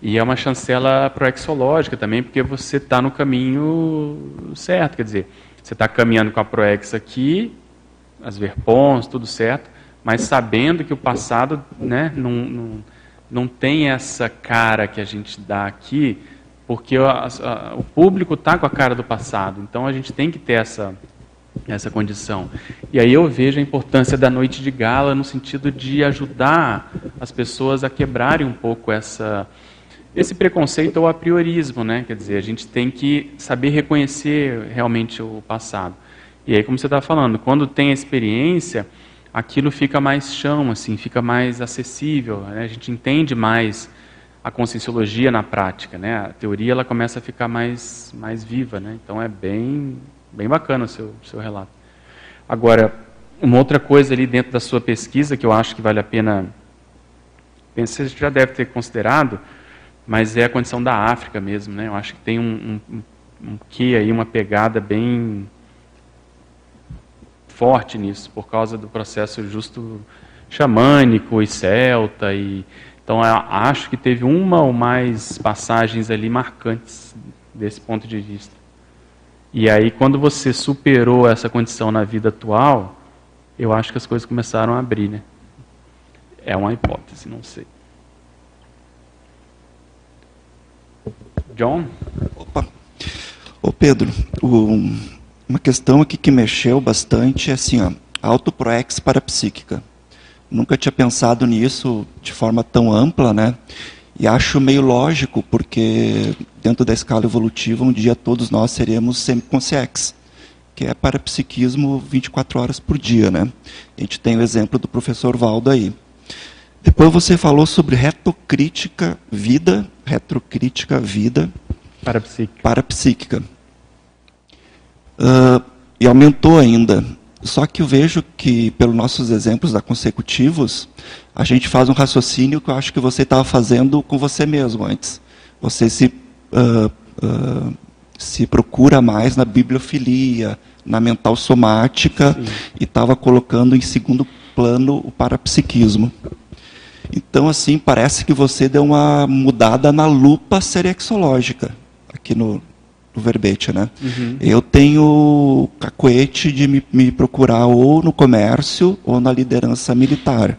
E é uma chancela proexológica também, porque você está no caminho certo, quer dizer, você está caminhando com a proex aqui, as verpons, tudo certo, mas sabendo que o passado né, não, não não tem essa cara que a gente dá aqui, porque o, a, o público está com a cara do passado. Então a gente tem que ter essa, essa condição. E aí eu vejo a importância da noite de gala no sentido de ajudar as pessoas a quebrarem um pouco essa esse preconceito ou apriorismo, né? Quer dizer, a gente tem que saber reconhecer realmente o passado. E aí, como você estava falando, quando tem a experiência, aquilo fica mais chão, assim, fica mais acessível. Né? A gente entende mais a conscienciologia na prática, né? A teoria ela começa a ficar mais mais viva, né? Então é bem bem bacana o seu seu relato. Agora, uma outra coisa ali dentro da sua pesquisa que eu acho que vale a pena pensar, você já deve ter considerado, mas é a condição da África mesmo, né? Eu acho que tem um, um, um que aí uma pegada bem forte nisso, por causa do processo justo xamânico e celta. E, então, acho que teve uma ou mais passagens ali marcantes desse ponto de vista. E aí, quando você superou essa condição na vida atual, eu acho que as coisas começaram a abrir, né? É uma hipótese, não sei. John? Opa. Ô Pedro, o, uma questão aqui que mexeu bastante é assim, ó, autoproex parapsíquica. Nunca tinha pensado nisso de forma tão ampla, né? E acho meio lógico, porque dentro da escala evolutiva, um dia todos nós seremos semiconsciex, que é parapsiquismo 24 horas por dia, né? A gente tem o exemplo do professor Valdo aí. Depois você falou sobre retrocrítica vida, retrocrítica vida parapsíquica. parapsíquica. Uh, e aumentou ainda. Só que eu vejo que, pelos nossos exemplos da consecutivos, a gente faz um raciocínio que eu acho que você estava fazendo com você mesmo antes. Você se, uh, uh, se procura mais na bibliofilia, na mental somática, Sim. e estava colocando em segundo plano o parapsiquismo. Então, assim, parece que você deu uma mudada na lupa serexológica aqui no, o verbete, né? Uhum. Eu tenho cacoete de me, me, procurar ou no comércio ou na liderança militar.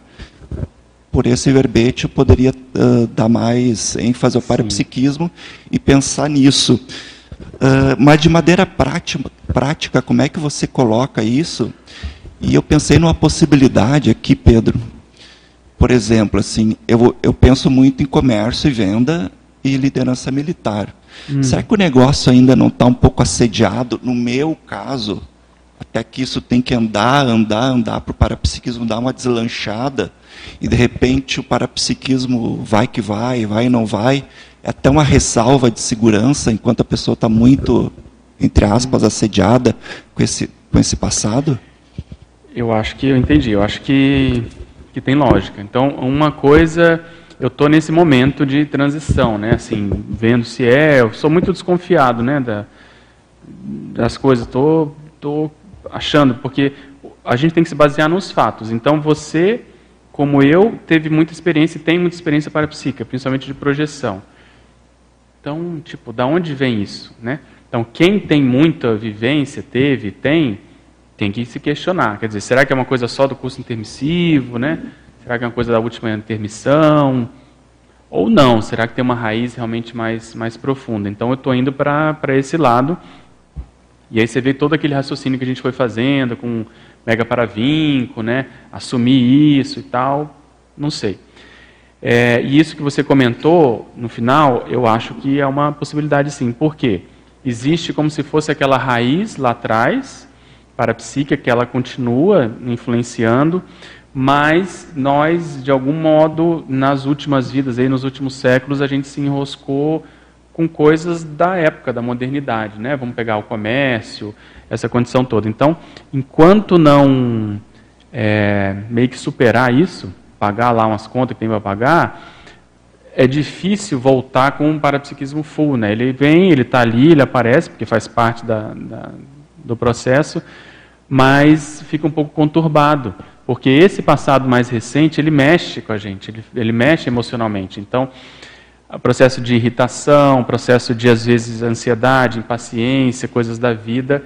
Por esse verbete eu poderia uh, dar mais ênfase ao parapsiquismo e pensar nisso. Uh, mas de maneira prática, prática, como é que você coloca isso? E eu pensei numa possibilidade aqui, Pedro. Por exemplo, assim, eu, eu penso muito em comércio e venda e liderança militar. Hum. Será que o negócio ainda não está um pouco assediado? No meu caso, até que isso tem que andar, andar, andar para o parapsiquismo dar uma deslanchada, e de repente o parapsiquismo vai que vai, vai e não vai. É até uma ressalva de segurança enquanto a pessoa está muito, entre aspas, assediada com esse, com esse passado? Eu acho que eu entendi. Eu acho que, que tem lógica. Então, uma coisa eu estou nesse momento de transição, né? Assim, vendo se é, eu sou muito desconfiado, né? Da, das coisas, estou tô, tô achando, porque a gente tem que se basear nos fatos. Então, você, como eu, teve muita experiência e tem muita experiência para a psica, principalmente de projeção. Então, tipo, da onde vem isso, né? Então, quem tem muita vivência, teve, tem, tem que se questionar. Quer dizer, será que é uma coisa só do curso intermissivo, né? Será que é uma coisa da última intermissão? Ou não? Será que tem uma raiz realmente mais, mais profunda? Então eu estou indo para esse lado. E aí você vê todo aquele raciocínio que a gente foi fazendo com mega paravinco, né? Assumir isso e tal, não sei. É, e isso que você comentou no final, eu acho que é uma possibilidade sim. Por quê? Existe como se fosse aquela raiz lá atrás, para a psique, que ela continua influenciando, mas nós, de algum modo, nas últimas vidas, aí, nos últimos séculos, a gente se enroscou com coisas da época, da modernidade. Né? Vamos pegar o comércio, essa condição toda. Então, enquanto não é, meio que superar isso, pagar lá umas contas que tem para pagar, é difícil voltar com um parapsiquismo full. Né? Ele vem, ele está ali, ele aparece, porque faz parte da, da, do processo, mas fica um pouco conturbado, porque esse passado mais recente, ele mexe com a gente, ele, ele mexe emocionalmente. Então, o processo de irritação, processo de, às vezes, ansiedade, impaciência, coisas da vida,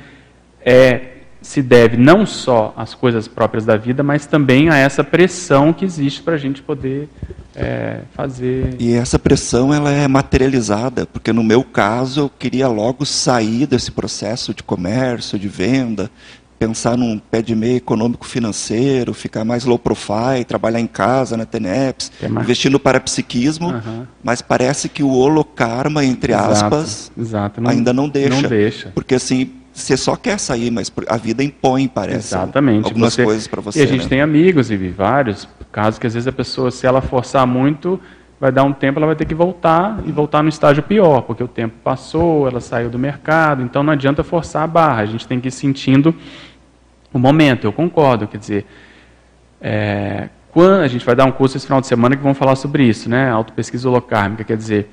é se deve não só às coisas próprias da vida, mas também a essa pressão que existe para a gente poder é, fazer. E essa pressão ela é materializada, porque no meu caso eu queria logo sair desse processo de comércio, de venda, pensar num pé de meio econômico financeiro, ficar mais low profile, trabalhar em casa, na TENEPS, investir no parapsiquismo, uhum. mas parece que o holocarma, entre aspas, exato, exato. Não, ainda não deixa. Não deixa. Porque assim, você só quer sair, mas a vida impõe, parece. Exatamente. Algumas você, coisas para você. E a gente né? tem amigos e vários casos que às vezes a pessoa, se ela forçar muito, vai dar um tempo, ela vai ter que voltar e voltar no estágio pior, porque o tempo passou, ela saiu do mercado, então não adianta forçar a barra, a gente tem que ir sentindo o momento. Eu concordo, quer dizer, é, quando a gente vai dar um curso esse final de semana que vamos falar sobre isso, né? Autopesquisa holocármica, quer dizer,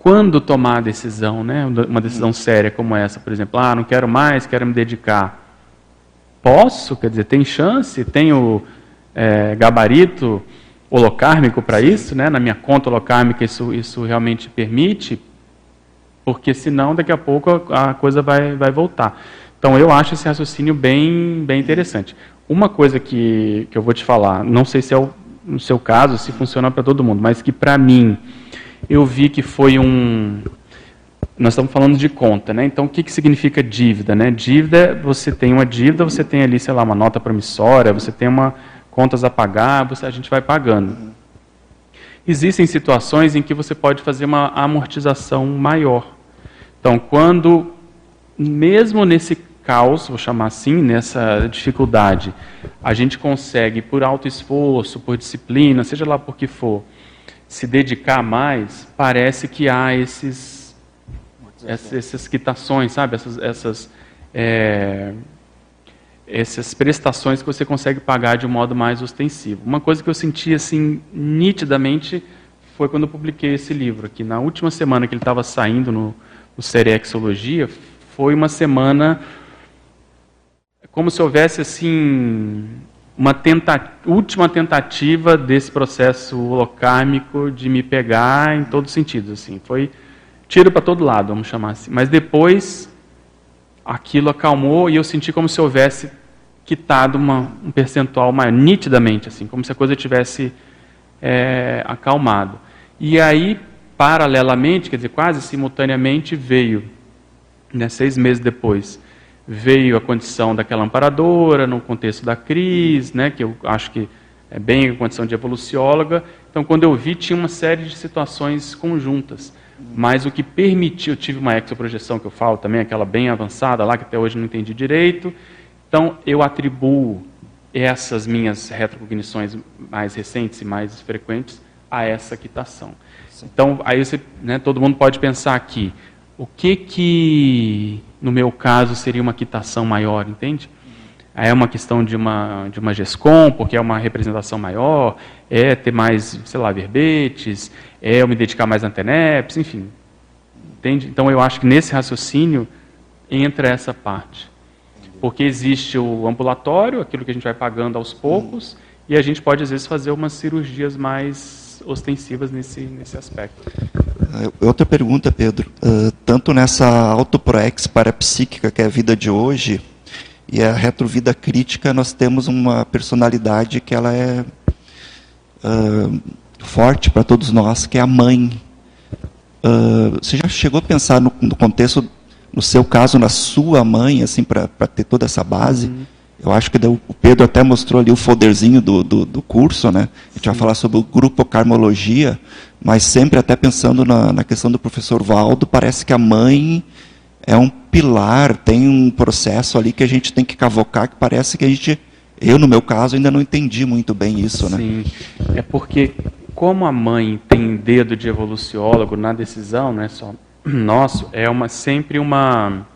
quando tomar a decisão, né? uma decisão séria como essa, por exemplo, ah, não quero mais, quero me dedicar. Posso? Quer dizer, tem chance? Tenho é, gabarito holocármico para isso? Né? Na minha conta holocármica isso, isso realmente permite? Porque senão daqui a pouco a coisa vai, vai voltar. Então eu acho esse raciocínio bem, bem interessante. Uma coisa que, que eu vou te falar, não sei se é o, no seu caso, se funciona para todo mundo, mas que para mim eu vi que foi um. Nós estamos falando de conta, né? Então, o que, que significa dívida? Né? Dívida, você tem uma dívida, você tem ali, sei lá, uma nota promissória, você tem uma contas a pagar, você, a gente vai pagando. Existem situações em que você pode fazer uma amortização maior. Então, quando, mesmo nesse caos, vou chamar assim, nessa dificuldade, a gente consegue, por alto esforço, por disciplina, seja lá por que for, se dedicar mais, parece que há esses, essas quitações, sabe? Essas, essas, é, essas prestações que você consegue pagar de um modo mais ostensivo. Uma coisa que eu senti assim nitidamente foi quando eu publiquei esse livro aqui. Na última semana que ele estava saindo no, no Serexologia, foi uma semana como se houvesse assim uma tenta última tentativa desse processo holocármico de me pegar em todos os sentidos. Assim. Foi tiro para todo lado, vamos chamar assim. Mas depois aquilo acalmou e eu senti como se houvesse quitado uma, um percentual maior, nitidamente, assim, como se a coisa tivesse é, acalmado. E aí, paralelamente, quer dizer, quase simultaneamente, veio, né, seis meses depois, veio a condição daquela amparadora, no contexto da crise, né, que eu acho que é bem a condição de evolucióloga. Então, quando eu vi, tinha uma série de situações conjuntas. Mas o que permitiu, eu tive uma exoprojeção que eu falo também, aquela bem avançada lá, que até hoje não entendi direito. Então, eu atribuo essas minhas retrocognições mais recentes e mais frequentes a essa quitação. Então, aí você, né, todo mundo pode pensar aqui, o que que no meu caso, seria uma quitação maior, entende? É uma questão de uma, de uma GESCOM, porque é uma representação maior, é ter mais, sei lá, verbetes, é eu me dedicar mais à TENEPS, enfim. Entende? Então eu acho que nesse raciocínio entra essa parte. Porque existe o ambulatório, aquilo que a gente vai pagando aos poucos, e a gente pode, às vezes, fazer umas cirurgias mais ostensivas nesse, nesse aspecto. É, outra pergunta, Pedro. Uh, tanto nessa autoproex parapsíquica, que é a vida de hoje, e a retrovida crítica, nós temos uma personalidade que ela é uh, forte para todos nós, que é a mãe. Uh, você já chegou a pensar no, no, contexto no seu caso, na sua mãe, assim, para ter toda essa base. Uhum. Eu acho que o Pedro até mostrou ali o folderzinho do, do, do curso, né? A gente Sim. vai falar sobre o grupo Carmologia, mas sempre até pensando na, na questão do professor Valdo, parece que a mãe é um pilar, tem um processo ali que a gente tem que cavocar, que parece que a gente, eu no meu caso, ainda não entendi muito bem isso, né? Sim, é porque como a mãe tem dedo de evoluciólogo na decisão, não é só [CLEARS THROAT] nosso, é uma sempre uma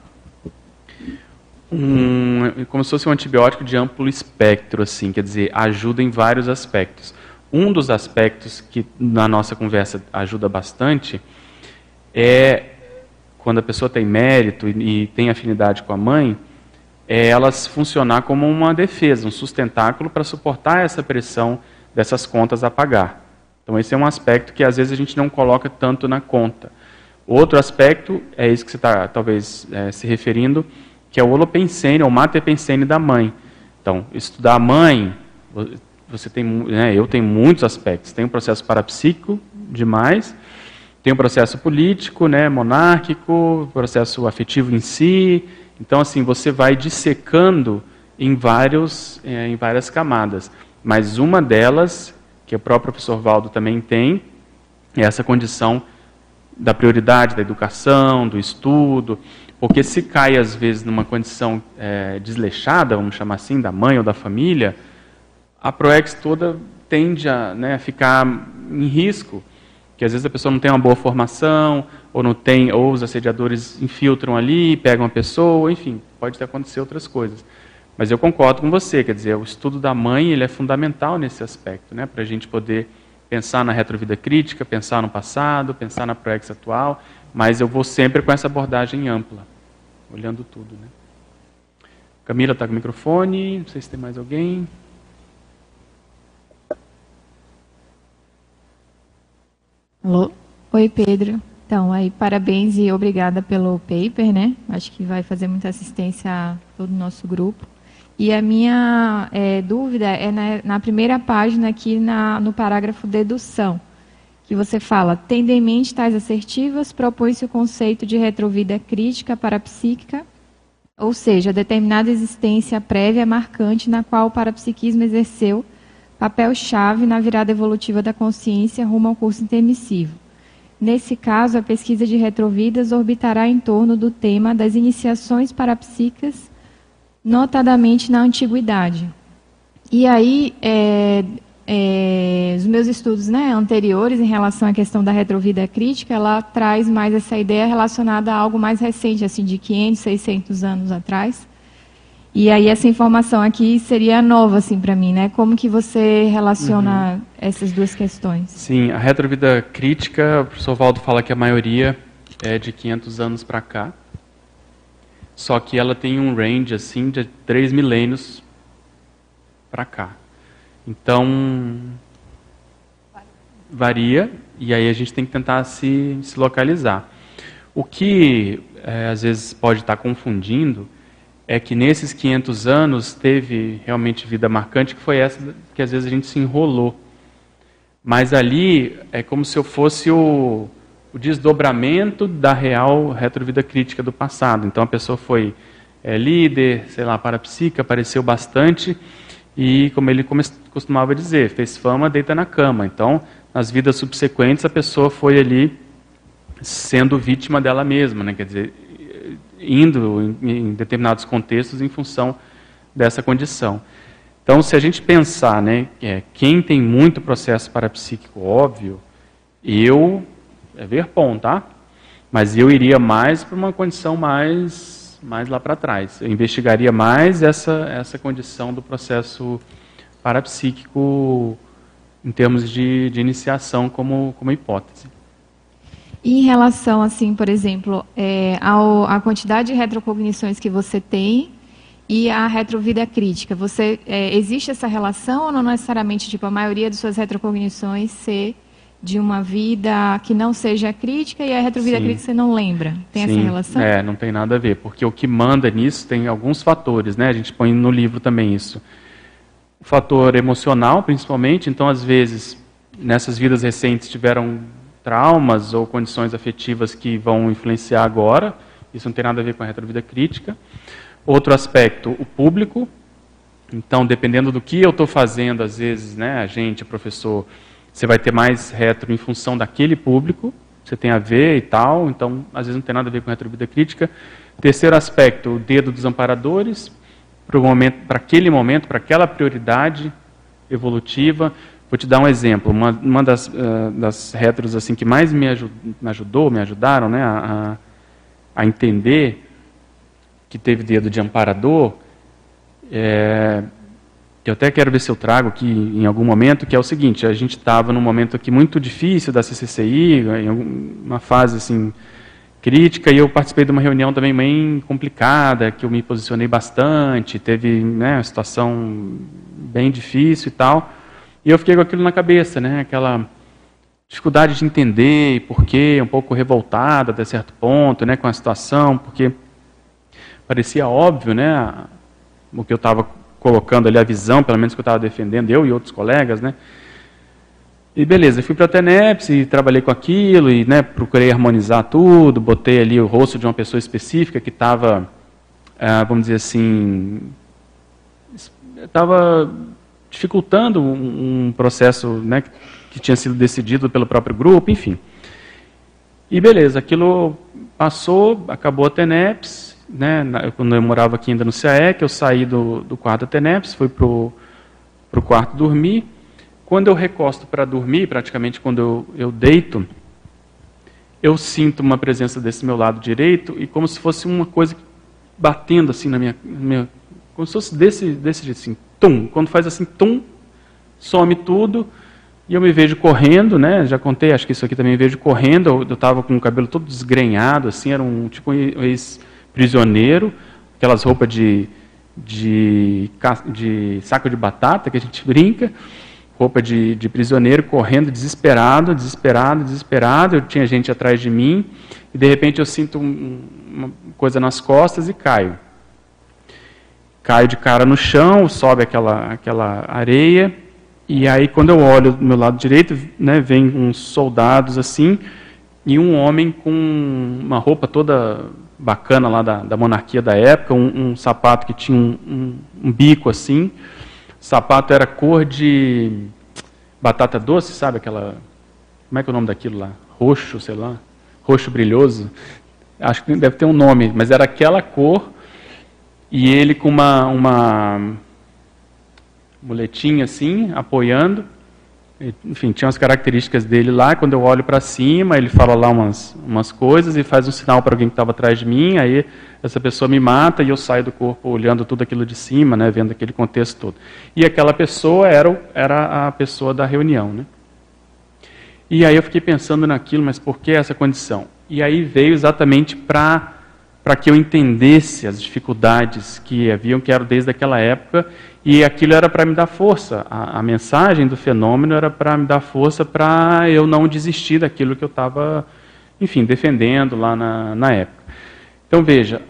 um, como se fosse um antibiótico de amplo espectro, assim, quer dizer, ajuda em vários aspectos. Um dos aspectos que na nossa conversa ajuda bastante é quando a pessoa tem mérito e, e tem afinidade com a mãe, é elas funcionar como uma defesa, um sustentáculo para suportar essa pressão dessas contas a pagar. Então esse é um aspecto que às vezes a gente não coloca tanto na conta. Outro aspecto é isso que você está talvez é, se referindo, que é o holopensene, ou matepensene da mãe. Então, estudar a mãe, você tem, né, eu tenho muitos aspectos. Tem um processo parapsíquico demais, tem um processo político, né, monárquico, processo afetivo em si. Então, assim, você vai dissecando em, vários, é, em várias camadas. Mas uma delas, que o próprio professor Valdo também tem, é essa condição da prioridade da educação, do estudo, porque se cai às vezes numa condição é, desleixada, vamos chamar assim, da mãe ou da família, a ProEx toda tende a, né, ficar em risco que às vezes a pessoa não tem uma boa formação, ou não tem, ou os assediadores infiltram ali, pegam a pessoa, enfim, pode ter acontecido outras coisas. Mas eu concordo com você, quer dizer, o estudo da mãe ele é fundamental nesse aspecto, né, para a gente poder pensar na retrovida crítica, pensar no passado, pensar na proex atual, mas eu vou sempre com essa abordagem ampla, olhando tudo. Né. Camila está com o microfone, não sei se tem mais alguém. Alô? Oi, Pedro. Então, aí, parabéns e obrigada pelo paper, né? Acho que vai fazer muita assistência a todo o nosso grupo. E a minha é, dúvida é na, na, primeira página aqui na, no parágrafo dedução, que você fala, tendo em mente tais assertivas, propõe-se o conceito de retrovida crítica parapsíquica, ou seja, determinada existência prévia marcante na qual o parapsiquismo exerceu papel-chave na virada evolutiva da consciência rumo ao curso intermissivo. Nesse caso, a pesquisa de retrovidas orbitará em torno do tema das iniciações parapsíquicas, notadamente na antiguidade. E aí, é, é, os meus estudos né, anteriores em relação à questão da retrovida crítica, ela traz mais essa ideia relacionada a algo mais recente, assim, de 500, 600 anos atrás, e aí essa informação aqui seria nova assim para mim, né? Como que você relaciona uhum. essas duas questões? Sim, a retrovida crítica, o professor Valdo fala que a maioria é de 500 anos para cá. Só que ela tem um range assim de três milênios para cá. Então varia e aí a gente tem que tentar se, se localizar. O que é, às vezes pode estar confundindo é que nesses 500 anos teve realmente vida marcante, que foi essa que às vezes a gente se enrolou. Mas ali é como se eu fosse o, o desdobramento da real retrovida crítica do passado. Então a pessoa foi é, líder, sei lá, parapsíquica, apareceu bastante e, como ele costumava dizer, fez fama, deita na cama. Então, nas vidas subsequentes, a pessoa foi ali sendo vítima dela mesma, né? quer dizer, indo em, em determinados contextos em função dessa condição. Então, se a gente pensar, né, é, quem tem muito processo parapsíquico óbvio, eu, é ver bom, tá? Mas eu iria mais para uma condição mais, mais lá para trás. Eu investigaria mais essa, essa condição do processo parapsíquico em termos de, de iniciação como, como hipótese. E em relação, assim, por exemplo, é, ao, a quantidade de retrocognições que você tem e a retrovida crítica, você é, existe essa relação ou não necessariamente, tipo, a maioria de suas retrocognições ser de uma vida que não seja crítica e a retrovida Sim. crítica você não lembra? Tem Sim. essa relação? É, não tem nada a ver, porque o que manda nisso tem alguns fatores, né? A gente põe no livro também isso. O fator emocional, principalmente, então, às vezes, nessas vidas recentes tiveram traumas ou condições afetivas que vão influenciar agora, Isso não tem nada a ver com a retrovida crítica. Outro aspecto, o público. Então, dependendo do que eu estou fazendo, às vezes, né, a gente, professor, você vai ter mais retro em função daquele público, você tem a ver e tal, então, às vezes não tem nada a ver com retrovida crítica. Terceiro aspecto, o dedo dos amparadores, para aquele momento, para aquela prioridade evolutiva. Vou te dar um exemplo. Uma, uma das, uh, das retros assim, que mais me, me ajudou, me ajudaram né, a, a entender que teve dedo de amparador, é, eu até quero ver se eu trago aqui em algum momento, que é o seguinte, a gente estava num momento aqui muito difícil da CCCI, em uma fase assim crítica, e eu participei de uma reunião também bem complicada, que eu me posicionei bastante, teve né, uma situação bem difícil e tal, e eu fiquei com aquilo na cabeça, né, aquela dificuldade de entender por quê, um pouco revoltada até certo ponto, né, com a situação, porque parecia óbvio, né, o que eu estava colocando ali, a visão, pelo menos que eu estava defendendo, eu e outros colegas, né, e beleza, fui para a TENEPS e trabalhei com aquilo e né, procurei harmonizar tudo, botei ali o rosto de uma pessoa específica que estava, ah, vamos dizer assim, estava dificultando um, processo né, que tinha sido decidido pelo próprio grupo, enfim. E beleza, aquilo passou, acabou a TENEPS, né, quando eu morava aqui ainda no CAE, que eu saí do, do quarto da TENEPS, fui para o quarto dormir, quando eu recosto para dormir, praticamente quando eu, eu deito, eu sinto uma presença desse meu lado direito e como se fosse uma coisa batendo assim na minha, na minha como se fosse desse, desse jeito assim, tum. Quando faz assim, tum, some tudo e eu me vejo correndo, né? Já contei, acho que isso aqui também me vejo correndo. Eu estava com o cabelo todo desgrenhado, assim, era um tipo um ex-prisioneiro, aquelas roupas de, de, de saco de batata que a gente brinca roupa de, de prisioneiro, correndo desesperado, desesperado, desesperado. Eu tinha gente atrás de mim e de repente eu sinto um, uma coisa nas costas e caio. Caio de cara no chão, sobe aquela, aquela areia e aí quando eu olho do meu lado direito, né, vem uns soldados assim e um homem com uma roupa toda bacana lá da, da monarquia da época, um, um sapato que tinha um, um, um bico assim o sapato era cor de batata doce, sabe aquela. Como é que é o nome daquilo lá? Roxo, sei lá. Roxo brilhoso. Acho que deve ter um nome, mas era aquela cor. E ele com uma, uma muletinha assim, apoiando. Enfim, tinha as características dele lá. Quando eu olho para cima, ele fala lá umas, umas coisas e faz um sinal para alguém que estava atrás de mim. Aí essa pessoa me mata e eu saio do corpo olhando tudo aquilo de cima, né, vendo aquele contexto todo. E aquela pessoa era, era a pessoa da reunião. Né? E aí eu fiquei pensando naquilo, mas por que essa condição? E aí veio exatamente para para que eu entendesse as dificuldades que haviam, que eram desde aquela época, e aquilo era para me dar força. A, a, mensagem do fenômeno era para me dar força para eu não desistir daquilo que eu estava, enfim, defendendo lá na, na época. Então veja,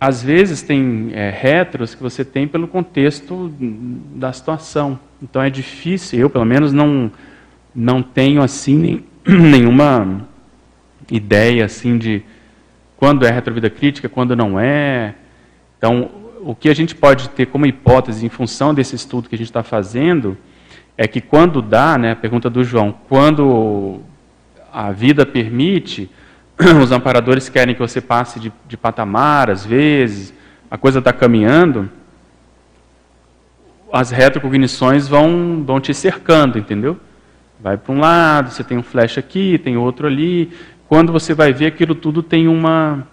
às vezes tem é, retros que você tem pelo contexto da situação. Então é difícil, eu pelo menos não, não tenho assim nem, [CLEARS THROAT] nenhuma ideia assim de quando é retrovida crítica, quando não é. Então, o que a gente pode ter como hipótese em função desse estudo que a gente está fazendo é que quando dá, né, a pergunta do João, quando a vida permite, [CLEARS THROAT] os amparadores querem que você passe de, de patamar, às vezes, a coisa está caminhando, as retrocognições vão, vão te cercando, entendeu? Vai para um lado, você tem um flash aqui, tem outro ali, quando você vai ver aquilo tudo tem uma,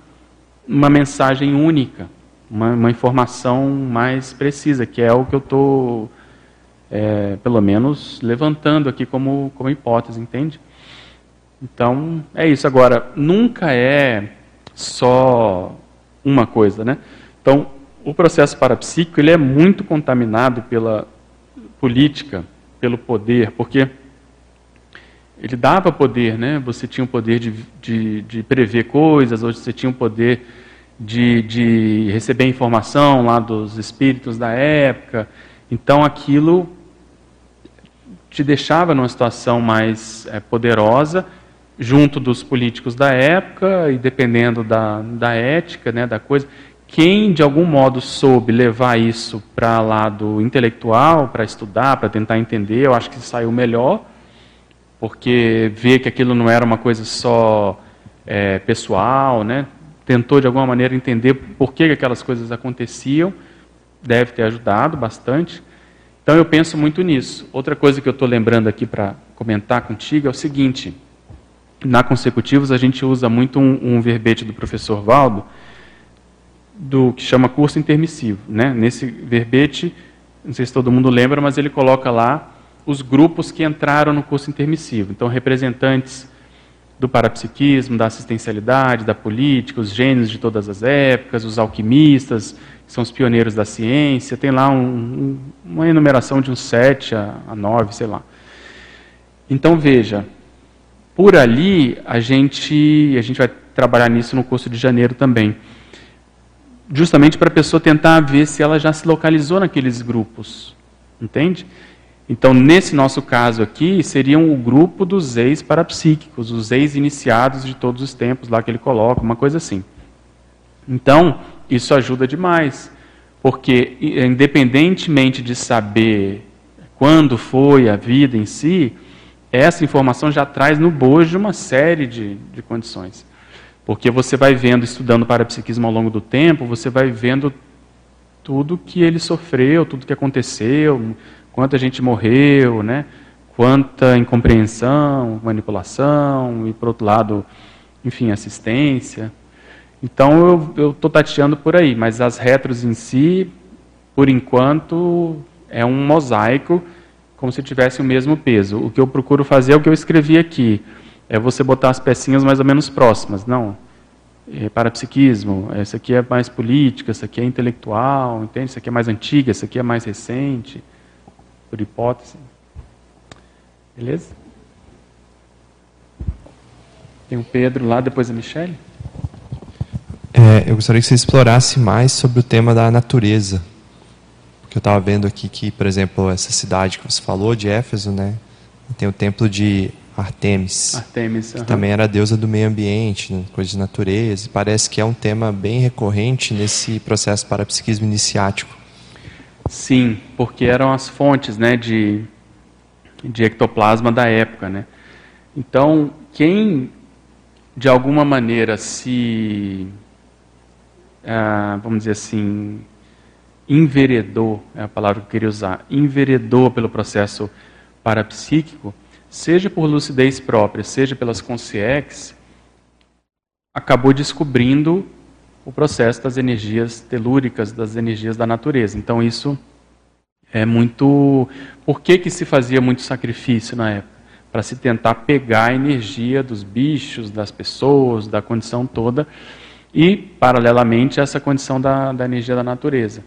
uma mensagem única, uma, uma informação mais precisa, que é o que eu estou, é, pelo menos, levantando aqui como, como hipótese, entende? Então, é isso. Agora, nunca é só uma coisa, né? Então, o processo parapsíquico ele é muito contaminado pela política, pelo poder, porque ele dava poder, né? Você tinha o poder de, de, de prever coisas, hoje você tinha o poder de, de receber informação lá dos espíritos da época. Então aquilo te deixava numa situação mais é, poderosa junto dos políticos da época e dependendo da, da ética, né, da coisa, quem de algum modo soube levar isso para lado intelectual, para estudar, para tentar entender, eu acho que saiu melhor, porque vê que aquilo não era uma coisa só é, pessoal, né? Tentou de alguma maneira entender por que aquelas coisas aconteciam, deve ter ajudado bastante. Então eu penso muito nisso. Outra coisa que eu estou lembrando aqui para comentar contigo é o seguinte: na consecutivos a gente usa muito um, um verbete do professor Valdo, do que chama curso intermissivo. Né? Nesse verbete, não sei se todo mundo lembra, mas ele coloca lá os grupos que entraram no curso intermissivo. Então, representantes do parapsiquismo, da assistencialidade, da política, os gênios de todas as épocas, os alquimistas, que são os pioneiros da ciência. Tem lá um, um, uma enumeração de uns sete a, a nove, sei lá. Então, veja, por ali a gente, a gente vai trabalhar nisso no curso de janeiro também. Justamente para a pessoa tentar ver se ela já se localizou naqueles grupos. Entende? Então, nesse nosso caso aqui, seriam o grupo dos ex-parapsíquicos, os ex-iniciados de todos os tempos, lá que ele coloca, uma coisa assim. Então, isso ajuda demais, porque independentemente de saber quando foi a vida em si, essa informação já traz no bojo uma série de, de condições. Porque você vai vendo, estudando parapsiquismo ao longo do tempo, você vai vendo tudo que ele sofreu, tudo que aconteceu, quanta gente morreu, né? quanta incompreensão, manipulação, e por outro lado, enfim, assistência. Então eu estou tateando por aí, mas as retros em si, por enquanto, é um mosaico, como se tivesse o mesmo peso. O que eu procuro fazer é o que eu escrevi aqui, é você botar as pecinhas mais ou menos próximas. Não, é parapsiquismo, essa aqui é mais política, essa aqui é intelectual, entende? Essa aqui é mais antiga, essa aqui é mais recente por hipótese. Beleza? Tem o Pedro lá, depois a Michelle. É, eu gostaria que você explorasse mais sobre o tema da natureza. Porque eu estava vendo aqui que, por exemplo, essa cidade que você falou, de Éfeso, né? Tem o templo de Artemis. Artemis, que também era a deusa do meio ambiente, né? coisa de natureza. E parece que é um tema bem recorrente nesse processo parapsiquismo iniciático. Sim, porque eram as fontes né, de, de ectoplasma da época. Né? Então, quem de alguma maneira se, ah, vamos dizer assim, enveredou, é a palavra que eu queria usar, enveredou pelo processo parapsíquico, seja por lucidez própria, seja pelas consciências, acabou descobrindo o processo das energias telúricas, das energias da natureza. Então isso é muito. Por que, que se fazia muito sacrifício na época? Para se tentar pegar a energia dos bichos, das pessoas, da condição toda, e, paralelamente, essa condição da, da energia da natureza.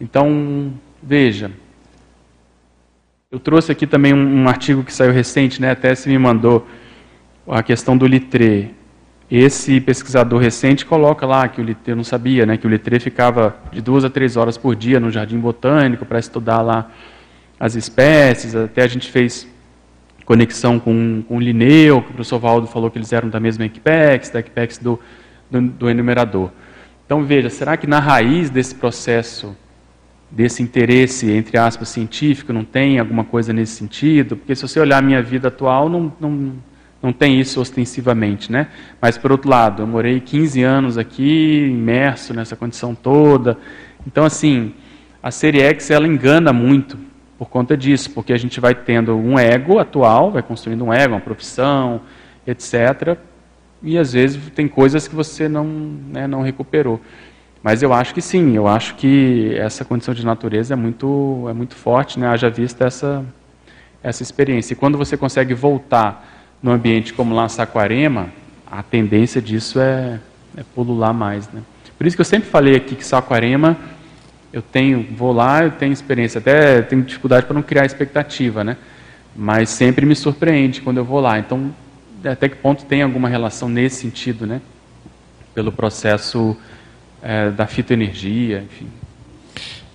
Então, veja, eu trouxe aqui também um, um, artigo que saiu recente, né, até se me mandou, a questão do litre. Esse pesquisador recente coloca lá que o Littré, eu não sabia, né, que o Littré ficava de duas a três horas por dia no jardim botânico para estudar lá as espécies. Até a gente fez conexão com, com o Linneu, que o professor Valdo falou que eles eram da mesma Equipex, da Equipex do, do, do enumerador. Então veja, será que na raiz desse processo, desse interesse, entre aspas, científico, não tem alguma coisa nesse sentido? Porque se você olhar a minha vida atual, não, não não tem isso ostensivamente, né? Mas por outro lado, eu morei 15 anos aqui, imerso nessa condição toda. Então, assim, a série X ela engana muito por conta disso, porque a gente vai tendo um ego atual, vai construindo um ego, uma profissão, etc. E às vezes tem coisas que você não, né, não recuperou. Mas eu acho que sim, eu acho que essa condição de natureza é muito, é muito forte, né? haja vista essa, essa experiência. E quando você consegue voltar no ambiente como lá Saquarema, a tendência disso é, é pulular mais. Né? Por isso que eu sempre falei aqui que Saquarema, eu tenho, vou lá, eu tenho experiência, até tenho dificuldade para não criar expectativa, né? mas sempre me surpreende quando eu vou lá. Então, até que ponto tem alguma relação nesse sentido, né? pelo processo é, da fitoenergia, enfim.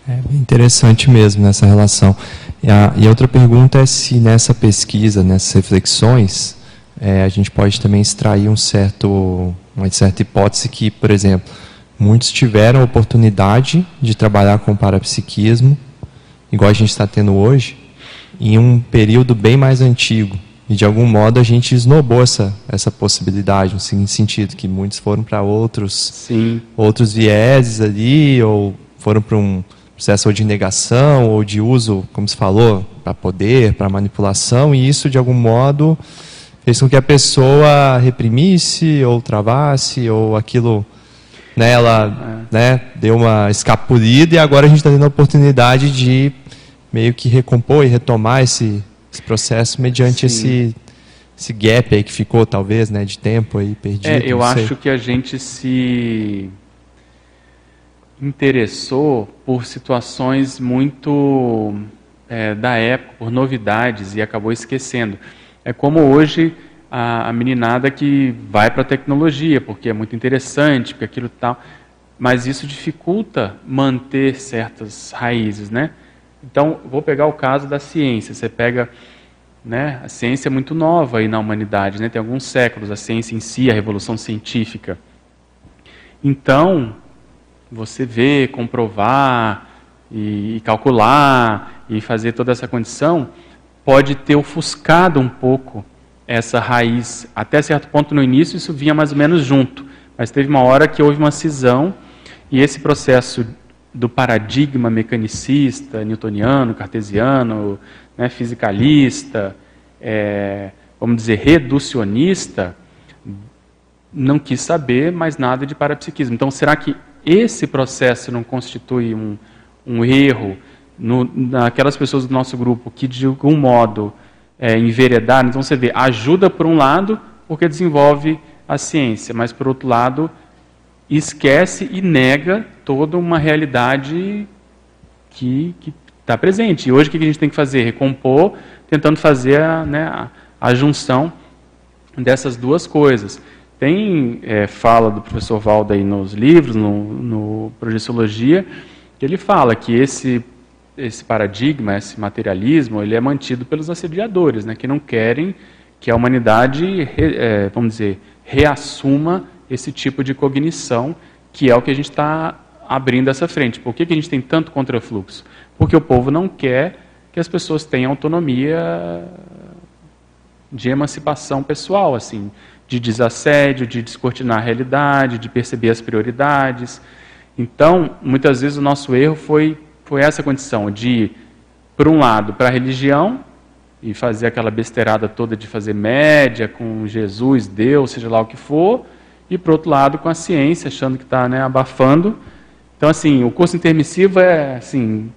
É interessante mesmo nessa relação. E a, e outra pergunta é se nessa pesquisa, nessas reflexões, é, a gente pode também extrair um certo, uma certa hipótese que, por exemplo, muitos tiveram a oportunidade de trabalhar com parapsiquismo, igual a gente está tendo hoje, em um período bem mais antigo. E de algum modo a gente esnobou essa, essa possibilidade, no seguinte sentido, que muitos foram para outros, Sim. outros vieses ali, ou foram para um processo de negação ou de uso, como se falou, para poder, para manipulação, e isso de algum modo fez com que a pessoa reprimisse ou travasse, ou aquilo, né, ela é. né, deu uma escapulida, e agora a gente está tendo a oportunidade de meio que recompor e retomar esse, esse processo mediante esse, esse gap aí que ficou, talvez, né, de tempo aí perdido. É, eu acho que a gente se interessou por situações muito é, da época, por novidades, e acabou esquecendo. É como hoje a, a meninada que vai para a tecnologia, porque é muito interessante, porque aquilo tal, mas isso dificulta manter certas raízes, né? Então, vou pegar o caso da ciência. Você pega, né, a ciência é muito nova aí na humanidade, né? Tem alguns séculos a ciência em si, a revolução científica. Então, você vê, comprovar e calcular e fazer toda essa condição pode ter ofuscado um pouco essa raiz. Até certo ponto no início isso vinha mais ou menos junto, mas teve uma hora que houve uma cisão e esse processo do paradigma mecanicista, newtoniano, cartesiano, né, fisicalista, é, vamos dizer, reducionista, não quis saber mais nada de parapsiquismo. Então, será que esse processo não constitui um, um erro no, naquelas pessoas do nosso grupo que, de algum modo, é. Então você vê, ajuda por um lado, porque desenvolve a ciência, mas por outro lado, esquece e nega toda uma realidade que está presente. E hoje o que a gente tem que fazer? Recompor, tentando fazer a, né, a, a junção dessas duas coisas. Tem é, fala do professor Valda aí nos livros, no, no Projeciologia, que ele fala que esse esse paradigma, esse materialismo, ele é mantido pelos assediadores, né, que não querem que a humanidade, é, vamos dizer, reassuma esse tipo de cognição, que é o que a gente está abrindo essa frente. Por que, que a gente tem tanto contrafluxo? Porque o povo não quer que as pessoas tenham autonomia de emancipação pessoal, assim, de desassédio, de descortinar a realidade, de perceber as prioridades. Então, muitas vezes o nosso erro foi foi essa condição de por um lado, para a religião e fazer aquela besteirada toda de fazer média com Jesus, Deus, seja lá o que for, e por outro lado com a ciência, achando que está né, abafando. Então, assim, o curso intermissivo é assim,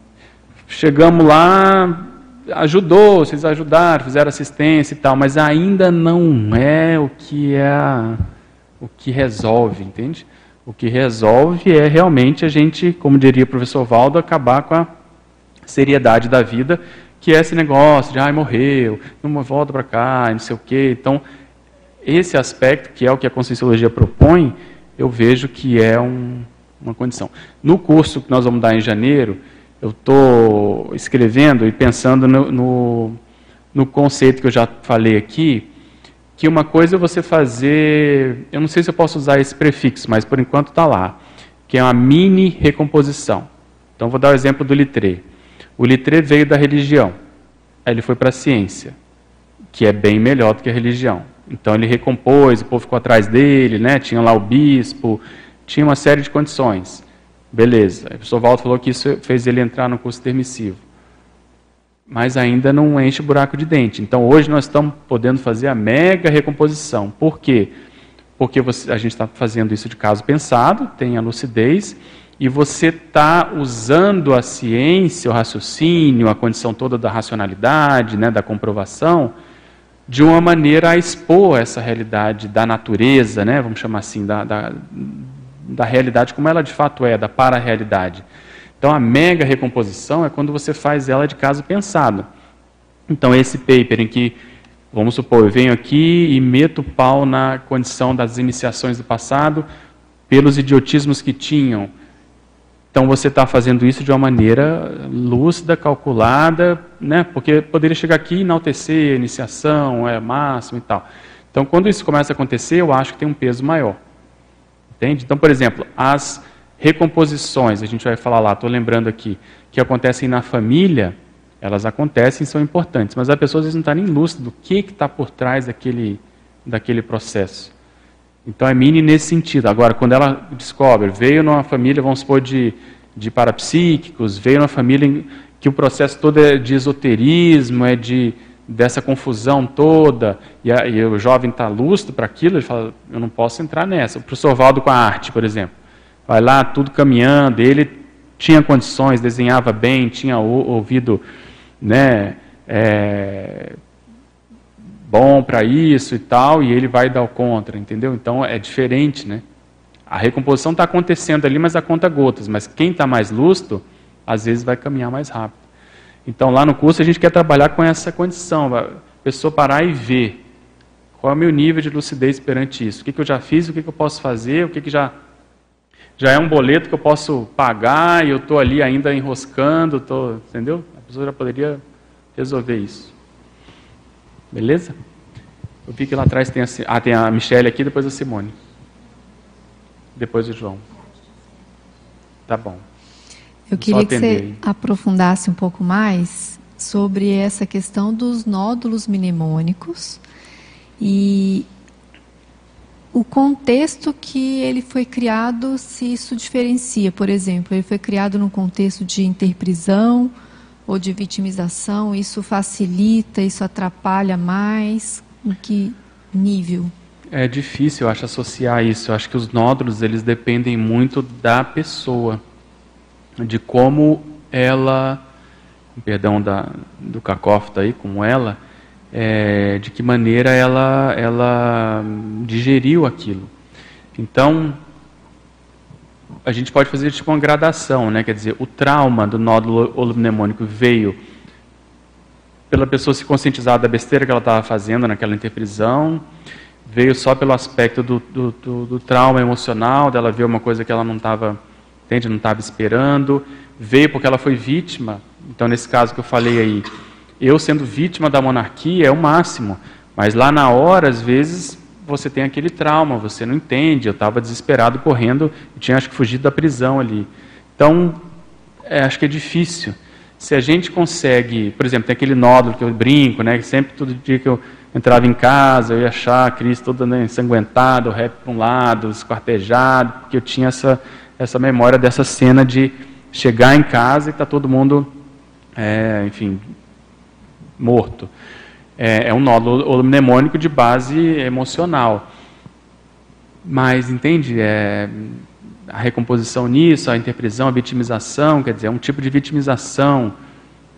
chegamos lá, ajudou, vocês ajudaram, fizeram assistência e tal, mas ainda não é o que é o que resolve, entende? O que resolve é realmente a gente, como diria o professor Valdo, acabar com a seriedade da vida, que é esse negócio de, ai, morreu, não volta para cá, não sei o quê. Então, esse aspecto, que é o que a Conscienciologia propõe, eu vejo que é um, uma condição. No curso que nós vamos dar em janeiro, eu estou escrevendo e pensando no, no, no conceito que eu já falei aqui, que uma coisa é você fazer, eu não sei se eu posso usar esse prefixo, mas por enquanto está lá, que é uma mini recomposição. Então vou dar o exemplo do Littré. O Littré veio da religião, aí ele foi para a ciência, que é bem melhor do que a religião. Então ele recompôs, o povo ficou atrás dele, né? tinha lá o bispo, tinha uma série de condições. Beleza. O professor Walter falou que isso fez ele entrar no curso permissivo mas ainda não enche o buraco de dente. Então hoje nós estamos podendo fazer a mega recomposição. Por quê? Porque você, a gente está fazendo isso de caso pensado, tem a lucidez, e você está usando a ciência, o raciocínio, a condição toda da racionalidade, né, da comprovação, de uma maneira a expor essa realidade da natureza, né, vamos chamar assim, da, da, da realidade como ela de fato é, da para-realidade. Então, a mega recomposição é quando você faz ela de caso pensado. Então, esse paper em que, vamos supor, eu venho aqui e meto pau na condição das iniciações do passado pelos idiotismos que tinham. Então, você está fazendo isso de uma maneira lúcida, calculada, né? porque poderia chegar aqui e enaltecer a iniciação, é máximo e tal. Então, quando isso começa a acontecer, eu acho que tem um peso maior. Entende? Então, por exemplo, as recomposições, a gente vai falar lá, estou lembrando aqui, que acontecem na família, elas acontecem e são importantes, mas a pessoa às vezes não está nem lúcida do que está por trás daquele, daquele processo. Então é mini nesse sentido. Agora, quando ela descobre, veio numa família, vamos supor, de, de parapsíquicos, veio numa família que o processo todo é de esoterismo, é de dessa confusão toda, e, a, e o jovem está lúcido para aquilo, ele fala, eu não posso entrar nessa. O professor Valdo com a arte, por exemplo, vai lá, tudo caminhando, ele tinha condições, desenhava bem, tinha ouvido né, é, bom para isso e tal, e ele vai dar o contra, entendeu? Então é diferente, né? A recomposição está acontecendo ali, mas a conta gotas. Mas quem está mais lúcido, às vezes vai caminhar mais rápido. Então lá no curso a gente quer trabalhar com essa condição, a pessoa parar e ver qual é o meu nível de lucidez perante isso. O que, que eu já fiz, o que, que eu posso fazer, o que, que já, já é um boleto que eu posso pagar e eu estou ali ainda enroscando, tô, entendeu? A pessoa já poderia resolver isso. Beleza? Eu vi que lá atrás tem a, ah, tem a Michelle aqui, depois a Simone. Depois o João. Tá bom. Eu queria que você aprofundasse um pouco mais sobre essa questão dos nódulos mnemônicos e o contexto que ele foi criado, se isso diferencia. Por exemplo, ele foi criado num contexto de interprisão, ou de vitimização, isso facilita, isso atrapalha mais? Em que nível? É difícil, eu acho, associar isso. Eu acho que os nódulos, eles dependem muito da pessoa, de como ela, perdão da, do cacófito aí, como ela, é, de que maneira ela, ela digeriu aquilo. Então, a gente pode fazer tipo uma gradação, né? Quer dizer, o trauma do nódulo holomnemônico veio pela pessoa se conscientizar da besteira que ela estava fazendo naquela interprisão, veio só pelo aspecto do, do, do, do, trauma emocional, dela ver uma coisa que ela não estava, entende, não estava esperando, veio porque ela foi vítima. Então, nesse caso que eu falei aí, eu sendo vítima da monarquia é o máximo, mas lá na hora, às vezes, você tem aquele trauma, você não entende. Eu estava desesperado correndo, tinha acho que fugido da prisão ali. Então, é, acho que é difícil. Se a gente consegue, por exemplo, tem aquele nódulo que eu brinco, né? Que sempre todo dia que eu entrava em casa, eu ia achar a Cris toda né, ensanguentada, o rap para um lado, esquartejado, porque eu tinha essa, essa memória dessa cena de chegar em casa e tá todo mundo, é, enfim, morto é, é um nódulo mnemônico de base emocional. Mas, entende? É, a recomposição nisso, a interprisão, a vitimização, quer dizer, é um tipo de vitimização.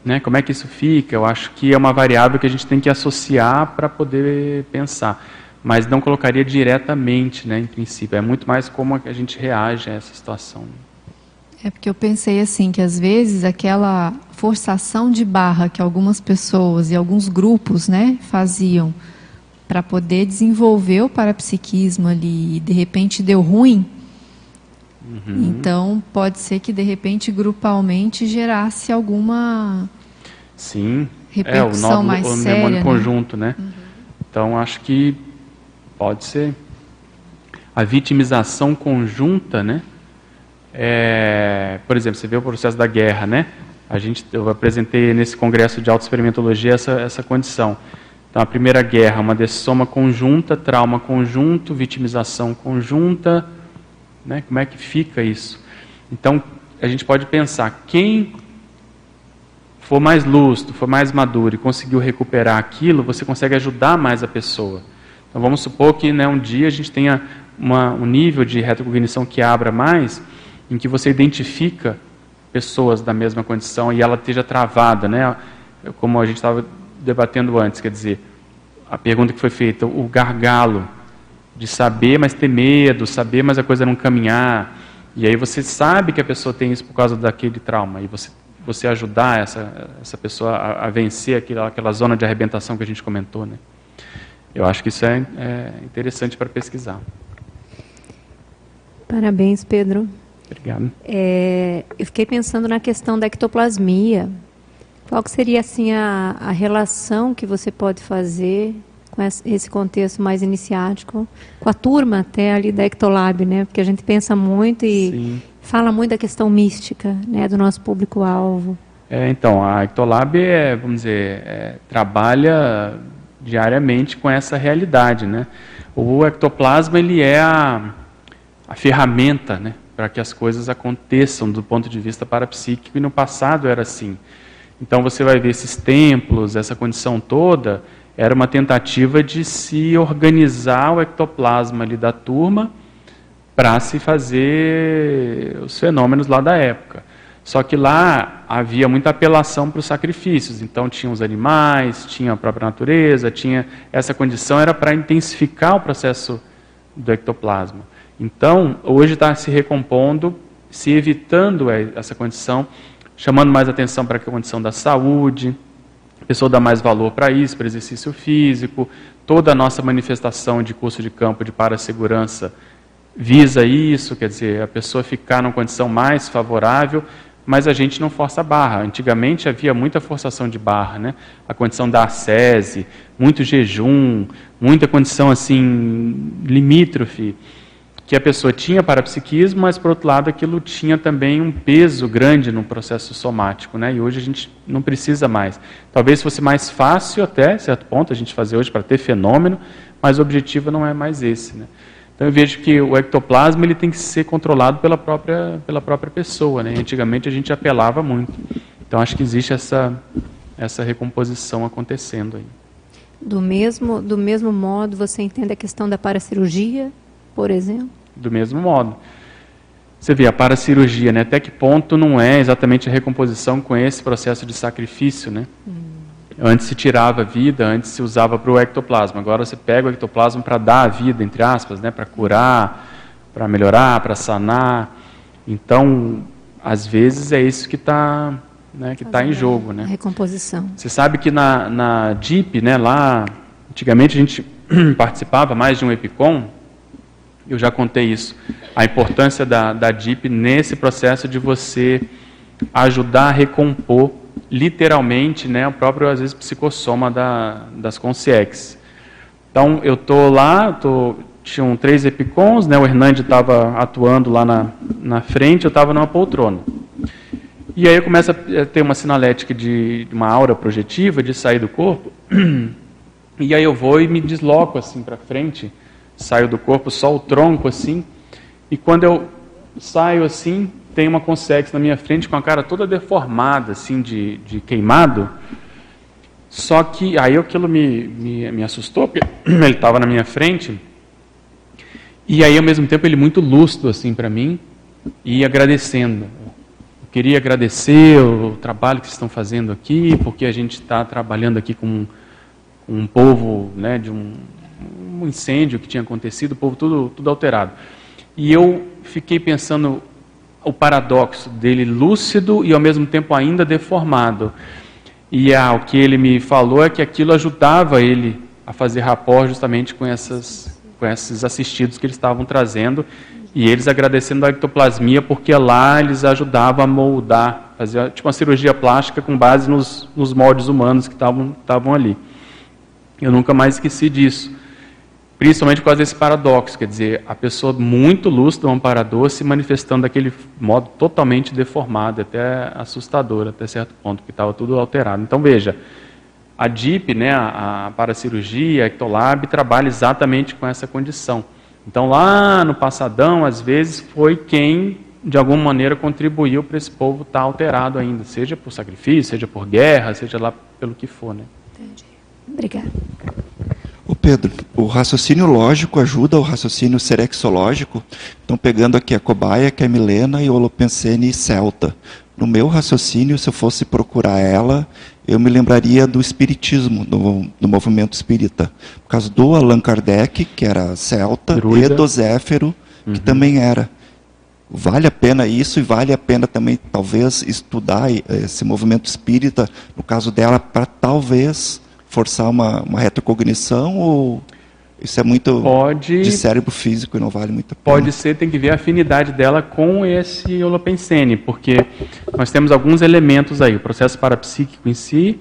Né? Como é que isso fica? Eu acho que é uma variável que a gente tem que associar para poder pensar. Mas não colocaria diretamente, né, em princípio. É muito mais como a gente reage a essa situação. É porque eu pensei assim, que às vezes aquela forçação de barra que algumas pessoas e alguns grupos né, faziam para poder desenvolver o parapsiquismo ali e de repente deu ruim, uhum. então pode ser que de repente grupalmente gerasse alguma Sim. repercussão é, o mais o séria. Né? conjunto, né? Uhum. Então acho que pode ser. A vitimização conjunta, né? É, por exemplo, você vê o processo da guerra, né? A gente, eu apresentei nesse congresso de autoexperimentologia essa, essa condição. Então, a primeira guerra, uma dessoma conjunta, trauma conjunto, vitimização conjunta, né? Como é que fica isso? Então, a gente pode pensar quem for mais lúcido, for mais maduro e conseguiu recuperar aquilo, você consegue ajudar mais a pessoa. Então, vamos supor que né, um dia a gente tenha uma, um nível de retrocognição que abra mais em que você identifica pessoas da mesma condição e ela esteja travada, né? Como a gente estava debatendo antes, quer dizer, a pergunta que foi feita, o gargalo de saber, mas ter medo, saber, mas a coisa não caminhar. E aí você sabe que a pessoa tem isso por causa daquele trauma e você você ajudar essa essa pessoa a, a vencer aquela aquela zona de arrebentação que a gente comentou, né? Eu acho que isso é, é interessante para pesquisar. Parabéns, Pedro. Obrigado. É, eu fiquei pensando na questão da ectoplasmia. Qual que seria assim a, a relação que você pode fazer com esse contexto mais iniciático, com a turma até ali da Ectolab, né? Porque a gente pensa muito e Sim. fala muito da questão mística, né, do nosso público-alvo. É, então, a Ectolab é, vamos dizer, é, trabalha diariamente com essa realidade, né? O ectoplasma ele é a, a ferramenta, né, para que as coisas aconteçam do ponto de vista parapsíquico e no passado era assim. Então você vai ver esses templos, essa condição toda, era uma tentativa de se organizar o ectoplasma ali da turma para se fazer os fenômenos lá da época. Só que lá havia muita apelação para os sacrifícios, então tinha os animais, tinha a própria natureza, tinha essa condição era para intensificar o processo do ectoplasma. Então, hoje está se recompondo, se evitando essa condição, chamando mais atenção para a condição da saúde, a pessoa dá mais valor para isso, para exercício físico, toda a nossa manifestação de curso de campo de para-segurança visa isso, quer dizer, a pessoa ficar numa condição mais favorável mas a gente não força a barra. Antigamente havia muita forçação de barra, né? A condição da ascese, muito jejum, muita condição assim limítrofe, que a pessoa tinha parapsiquismo, mas por outro lado aquilo tinha também um peso grande no processo somático, né? E hoje a gente não precisa mais. Talvez fosse mais fácil até certo ponto a gente fazer hoje para ter fenômeno, mas o objetivo não é mais esse, né? Então eu vejo que o ectoplasma ele tem que ser controlado pela própria, pela própria pessoa. Né? Antigamente a gente apelava muito. Então acho que existe essa, essa recomposição acontecendo aí. Do mesmo, do mesmo modo, você entende a questão da paracirurgia, por exemplo? Do mesmo modo. Você vê, a paracirurgia, né? até que ponto não é exatamente a recomposição com esse processo de sacrifício, né? Hum. Antes se tirava a vida, antes se usava para o ectoplasma. Agora você pega o ectoplasma para dar a vida, entre aspas, né? para curar, para melhorar, para sanar. Então, às vezes é isso que está né, que tá em jogo. Né? Recomposição. Você sabe que na, na DIP, né, lá, antigamente a gente [CLEARS THROAT] participava mais de um EPICOM, eu já contei isso, a importância da, da DIP nesse processo de você ajudar a recompor literalmente, né, o próprio, às vezes, psicossoma da, das consciex. Então, eu estou lá, tô, tinham três epicons, né, o Hernande estava atuando lá na, na frente, eu estava numa poltrona. E aí eu começo a ter uma sinalética de uma aura projetiva, de sair do corpo, [CLEARS THROAT] e aí eu vou e me desloco assim para frente, saio do corpo, só o tronco assim, e quando eu saio assim, tem uma consex na minha frente com a cara toda deformada, assim, de, de queimado. Só que aí aquilo me, me, me assustou, porque [CLEARS THROAT] ele estava na minha frente. E aí, ao mesmo tempo, ele muito lúcido, assim, para mim, e agradecendo. Eu queria agradecer o trabalho que vocês estão fazendo aqui, porque a gente está trabalhando aqui com um povo, né, de um, um incêndio que tinha acontecido, o povo tudo, tudo alterado. E eu fiquei pensando, o paradoxo dele lúcido e ao mesmo tempo ainda deformado. E ah, o que ele me falou é que aquilo ajudava ele a fazer rapport justamente com, essas, com esses assistidos que eles estavam trazendo e eles agradecendo a ectoplasmia porque lá eles ajudavam a moldar, fazer tipo uma cirurgia plástica com base nos, nos moldes humanos que estavam ali. Eu nunca mais esqueci disso. Principalmente por causa desse paradoxo, quer dizer, a pessoa muito lúcida, um amparador, se manifestando daquele modo totalmente deformado, até assustador, até certo ponto, que estava tudo alterado. Então, veja, a DIP, né, a, paracirurgia, a Ectolab, trabalha exatamente com essa condição. Então, lá no passadão, às vezes, foi quem, de alguma maneira, contribuiu para esse povo estar alterado ainda, seja por sacrifício, seja por guerra, seja lá pelo que for. Né? Entendi. Obrigada. O Pedro, o raciocínio lógico ajuda o raciocínio serexológico. Então, pegando aqui a cobaia, que é Milena, e Holopensene e Celta. No meu raciocínio, se eu fosse procurar ela, eu me lembraria do espiritismo, do, do movimento espírita. Por causa do Allan Kardec, que era celta, Druida. e do Zéfero, que uhum. também era. Vale a pena isso e vale a pena também, talvez, estudar esse movimento espírita, no caso dela, para talvez forçar uma, uma retrocognição ou isso é muito pode, de cérebro físico e não vale muito? Pode ser, tem que ver a afinidade dela com esse holopensene, porque nós temos alguns elementos aí, o processo parapsíquico em si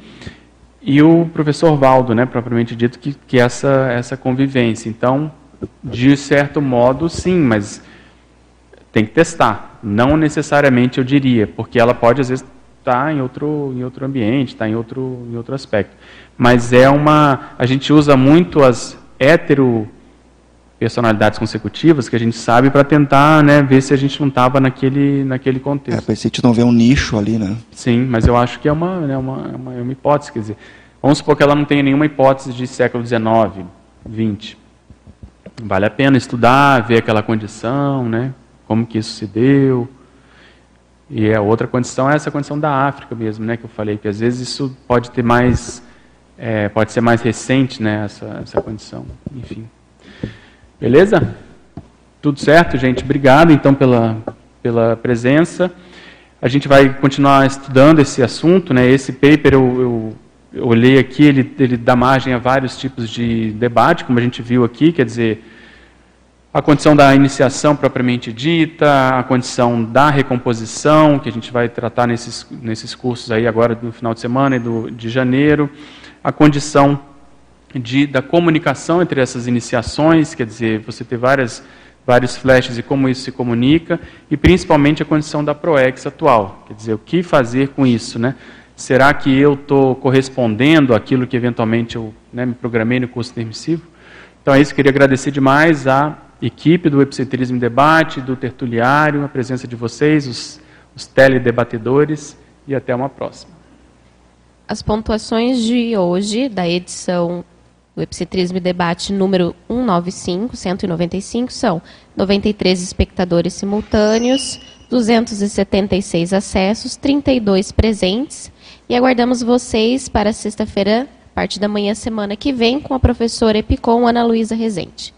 e o professor Valdo, né, propriamente dito, que, que essa, essa convivência. Então, de certo modo, sim, mas tem que testar. Não necessariamente eu diria, porque ela pode às vezes estar tá em outro, em outro ambiente, estar tá em outro, em outro aspecto. Mas é uma. A gente usa muito as hetero personalidades consecutivas que a gente sabe para tentar né, ver se a gente não estava naquele, naquele contexto. É, para a gente não ver um nicho ali, né? Sim, mas eu acho que é uma, né, uma, é uma, é uma hipótese. Quer dizer, vamos supor que ela não tenha nenhuma hipótese de século XIX, XX. Vale a pena estudar, ver aquela condição, né, como que isso se deu. E a outra condição é essa condição da África mesmo, né, que eu falei, que às vezes isso pode ter mais, é, pode ser mais recente, né, essa, essa condição. Enfim. Beleza? Tudo certo, gente? Obrigado, então, pela, pela presença. A gente vai continuar estudando esse assunto. Né? Esse paper, eu, eu, eu olhei aqui, ele, ele dá margem a vários tipos de debate, como a gente viu aqui, quer dizer, a condição da iniciação propriamente dita, a condição da recomposição, que a gente vai tratar nesses, nesses cursos aí agora no final de semana e do, de janeiro, a condição de, da comunicação entre essas iniciações, quer dizer, você ter várias, vários flashes e como isso se comunica, e principalmente a condição da ProEx atual, quer dizer, o que fazer com isso, né? Será que eu estou correspondendo àquilo que eventualmente eu né, me programei no curso intermissivo? Então é isso, queria agradecer demais à equipe do Epicentrismo Debate, do Tertuliário, a presença de vocês, os, os teledebatedores, e até uma próxima. As pontuações de hoje, da edição o Epicentrismo e Debate número 195, 195, são 93 espectadores simultâneos, 276 acessos, 32 presentes. E aguardamos vocês para sexta-feira, parte da manhã, semana que vem, com a professora Epicom Ana Luísa Rezende.